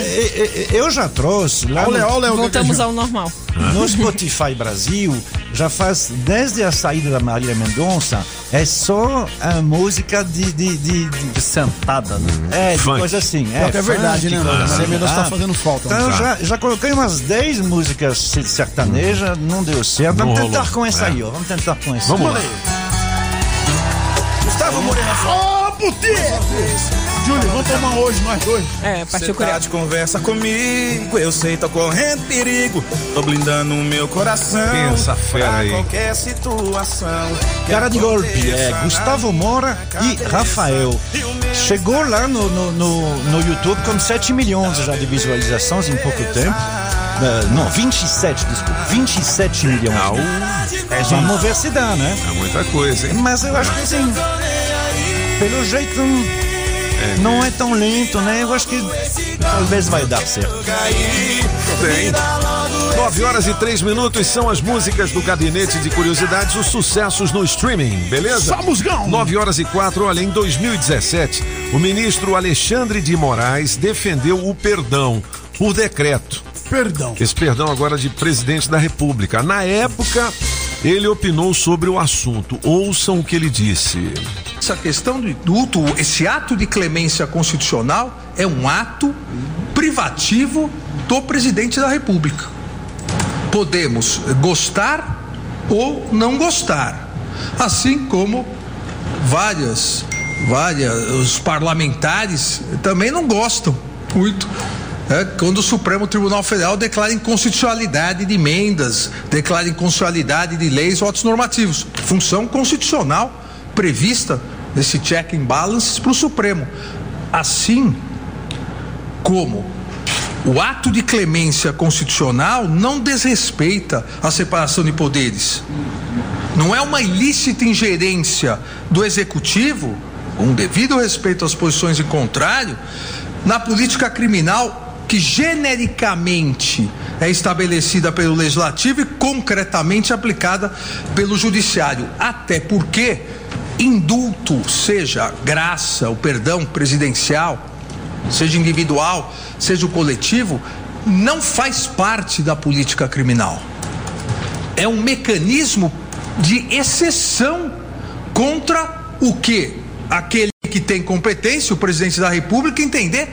eu já trouxe lá Olha, no, olha, Voltamos ao normal. *laughs* no Spotify Brasil, já faz desde a saída da Marília Mendonça, é só a música de. De, de, de sentada, né? É, de Funk. coisa assim. Pior que é verdade, né, coisa mano? A assim. Marília Mendonça tá Ah, fazendo falta, Então né? já, já coloquei umas 10 músicas sertanejas, não deu certo. Vamos tentar com essa É. aí, ó. Vamos tentar com essa. Vamos lá. Gustavo Moreira Ô, putinha! Júlio, vamos tomar hoje, nós dois. É, Você tá de conversa comigo, eu sei, tô correndo perigo. Tô blindando o meu coração. Pensa fera pra aí. qualquer situação. Cara de golpe, é Gustavo Mora e Rafael. Chegou lá no, no, no, no YouTube com 7 milhões já de visualizações em pouco tempo. Eh, não, 27, desculpa. 27 milhões. É, vamos ver se dá, né? É muita coisa, hein? Mas eu acho que assim, pelo jeito não é tão lento, né? Eu acho que talvez vai dar certo. Bem. 9 horas e 3 minutos são as músicas do Gabinete de Curiosidades, os sucessos no streaming, beleza? Só musgão! 9 horas e 4, olha, em 2017, o ministro Alexandre de Moraes defendeu o perdão por decreto. Perdão. Esse perdão agora de presidente da República. Na época, ele opinou sobre o assunto. Ouçam o que ele disse. Essa questão do indulto, esse ato de clemência constitucional é um ato privativo do presidente da República. Podemos gostar ou não gostar, assim como várias, várias, os parlamentares também não gostam muito. é, quando o Supremo Tribunal Federal declara inconstitucionalidade de emendas, declara inconstitucionalidade de leis ou atos normativos. Função constitucional prevista nesse check and balances para o Supremo. Assim como o ato de clemência constitucional não desrespeita a separação de poderes. Não é uma ilícita ingerência do executivo, com devido respeito às posições em contrário, na política criminal que genericamente é estabelecida pelo legislativo e concretamente aplicada pelo judiciário. Até porque indulto, seja graça, o perdão presidencial, seja individual, seja o coletivo, não faz parte da política criminal. É um mecanismo de exceção contra o que aquele que tem competência, o presidente da República, entender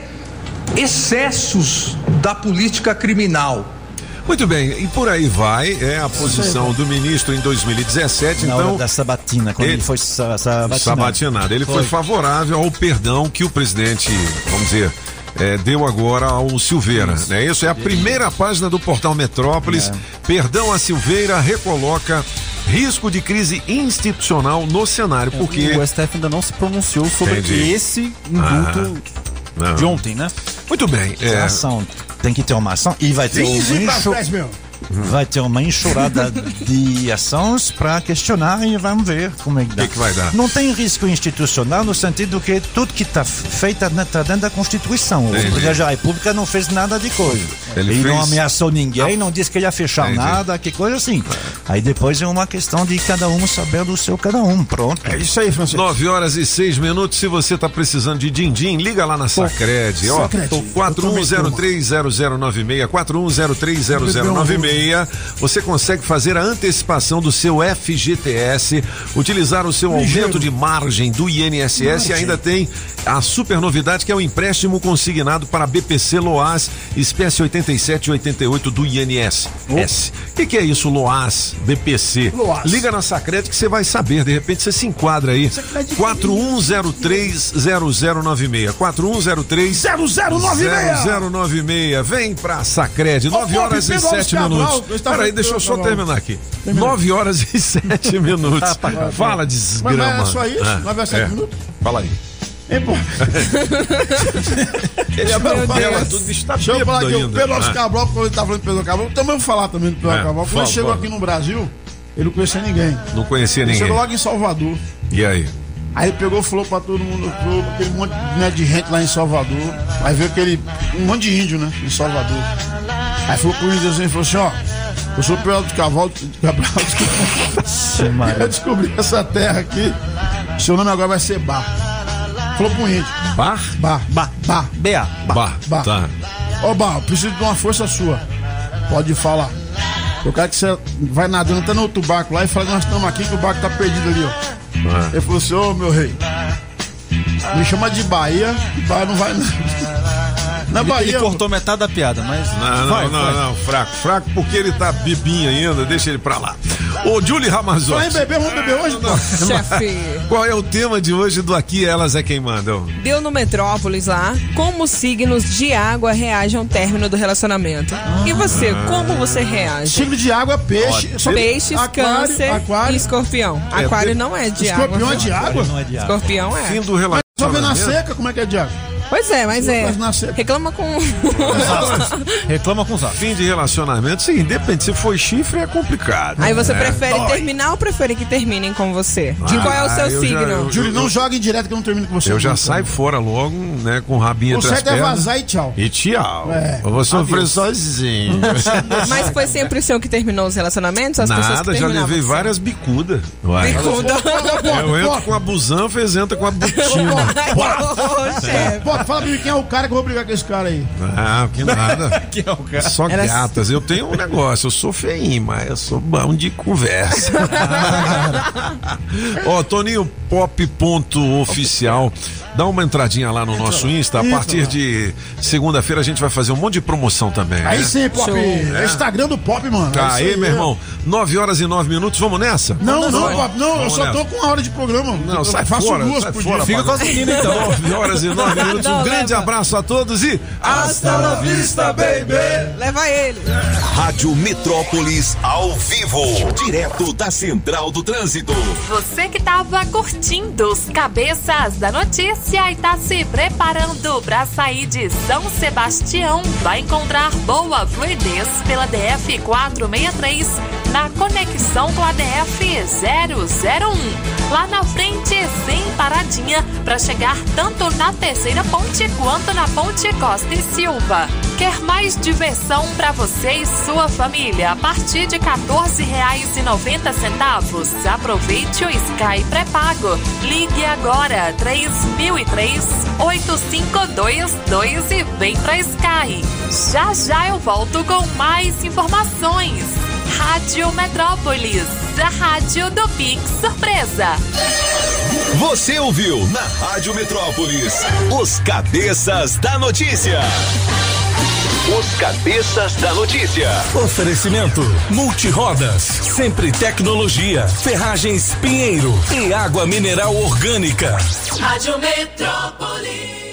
excessos da política criminal. Muito bem, e por aí vai, é a posição do ministro em 2017, Na então. hora da sabatina, quando ele, foi sa sabatinado. Sabatinado. Ele foi. favorável ao perdão que o presidente, vamos dizer, eh, deu agora ao Silveira. Né? Isso é a primeira página do portal Metrópolis. Perdão a Silveira recoloca risco de crise institucional no cenário, porque. O STF ainda não se pronunciou sobre Entendi. esse indulto Ah, de ontem, né? Muito bem. É. É, Ação. Tem que ter uma ação e vai ter um uma enxurrada de ações para questionar e vamos ver como é que dá. que que vai dar? Não tem risco institucional no sentido que tudo que está feito está dentro da Constituição. Entendi. O presidente da República não fez nada de coisa. Ele Ele, não fez- ameaçou ninguém, não disse que ele ia fechar Entendi. nada, que coisa assim. Aí depois é uma questão de cada um saber do seu cada um. Pronto. É isso aí, Francisco. 9 horas e 6 minutos. Se você tá precisando de din-din, liga lá na Sacred. Ó, Sacred. tô 41030096, 41030096. Você consegue fazer a antecipação do seu FGTS, utilizar o seu aumento de margem do INSS e ainda tem a super novidade que é o empréstimo consignado para BPC Loas, espécie 87 e 88 do INSS. O que, que é isso, Loas, BPC? Loas. Liga na Sacred que você vai saber, de repente você se enquadra aí. 41030096. 4103 0096. 0096. Vem pra Sacred, 9 Pop, horas e Pedro 7 Cabral, minutos. eu estava- Peraí, deixa eu só terminar aqui. Termina. 9 horas e *laughs* 7 minutos. Fala, Mas desgrama. não é só isso? Ah, Nove a sete é. minutos? Fala aí. Hein, pô? *laughs* Ele é Meu ela, Deus. tudo está Deixa eu falar aqui, o. Pedro Ah. Cabral, quando ele tá falando do Pedro Cabral, também vou falar também do Pedro É, Cabral. Quando fala, ele chegou fala. aqui no Brasil, ele não conhecia ninguém. Não conhecia Ele ninguém. chegou logo em Salvador. E aí? Aí ele pegou, falou pra todo mundo, pra aquele monte né, de gente lá em Salvador. Aí veio aquele. um monte de índio, né? Em Salvador. Aí falou pro índio assim, falou assim, ó. Eu sou o Pedro de Cabral, de Cabral de Eu descobri essa terra aqui. Seu nome agora vai ser Bar. Falou pro índio. Bar? Bar. Bar. Bar. BA. Bar. Bar. Tá. Ô, Bar, preciso de uma força sua. Pode falar. Eu quero que você vai nadando até no outro barco lá e fala que nós estamos aqui, que o barco tá perdido ali, ó. Ah. Ele falou assim, ô meu rei, me chama de Bahia, Bahia não vai nada. Na Ele, Bahia. ele cortou metade da piada, mas. Não, não, vai, não, vai. não, fraco, fraco, porque ele tá bebinho ainda, deixa ele pra lá. Ô, Julie Ramazotti, beber, vamos beber hoje, pô. Chefe. *laughs* qual é o tema de hoje do Aqui Elas é Quem Manda? Deu no Metrópolis lá como os signos de água reagem ao término do relacionamento. E você, como você reage? Signo de água, peixe. só- Peixes, aquário, câncer aquário. e escorpião. É, Aquário não é de Escorpião água. é de água? Não é de água. Escorpião é. Fim do Só vê na relacionamento. seca, como é que é de água? Pois é, mas é. Reclama com. Reclama com os astros. Fim de relacionamento, sim, depende. Se foi chifre, é complicado. Aí você né? prefere Dói. terminar ou prefere que terminem com você? De Ah, qual é o seu já- signo? eu- Júlio, não joga em direto que eu não termino com você. Eu já saio fora logo, né, com o rabinho as certo é vazar e tchau. E tchau. É. Eu vou sofrer sozinho. Mas foi sempre o seu que terminou os relacionamentos? As pessoas que Nada, já levei você? várias bicudas. Bicuda. Eu entro com a busanfa, eles entram com a *laughs* butina. Ô, chefe. Pô, fala pra mim quem é o cara que eu vou brigar com esse cara aí. Ah, que nada. *laughs* Que é o cara. Só Era- gatas. Eu tenho um *laughs* negócio, eu sou feinho, mas eu sou bom de conversa. *laughs* Ó, Toninho Pop ponto oficial. Dá uma entradinha lá no nosso Insta. A partir de segunda-feira a gente vai fazer um monte de promoção também. Aí né? sim, Pop. Show. É Instagram do Pop, mano. É isso Aí, meu irmão, 9 horas e 9 minutos, vamos nessa? Não, não, Vai. Pop, não, eu Vamos só tô nessa. com uma hora de programa. Não, eu sai faço fora, duas sai por fora, dia. Fica com as meninas então. 9 horas e 9 minutos. Um grande leva. abraço a todos e hasta la vista, baby! Leva ele. Rádio Metrópolis ao vivo, direto da Central do Trânsito. Você que estava curtindo os cabeças da notícia e tá se preparando para sair de São Sebastião, vai encontrar boa fluidez pela DF 463 na conexão com a DF 001. Lá na frente, sem paradinha, para chegar tanto na terceira ponte quanto na ponte Costa e Silva. Quer mais diversão para você e sua família a partir de R$ 14,90? Aproveite o Sky pré-pago. Ligue agora 3003 8522 e vem pra Sky. Já já eu volto com mais informações. Rádio Metrópolis, a rádio do Pix Surpresa. Você ouviu na Rádio Metrópolis os cabeças da notícia. Os cabeças da notícia. Oferecimento Multirodas, sempre tecnologia, ferragens Pinheiro e água mineral orgânica. Rádio Metrópolis.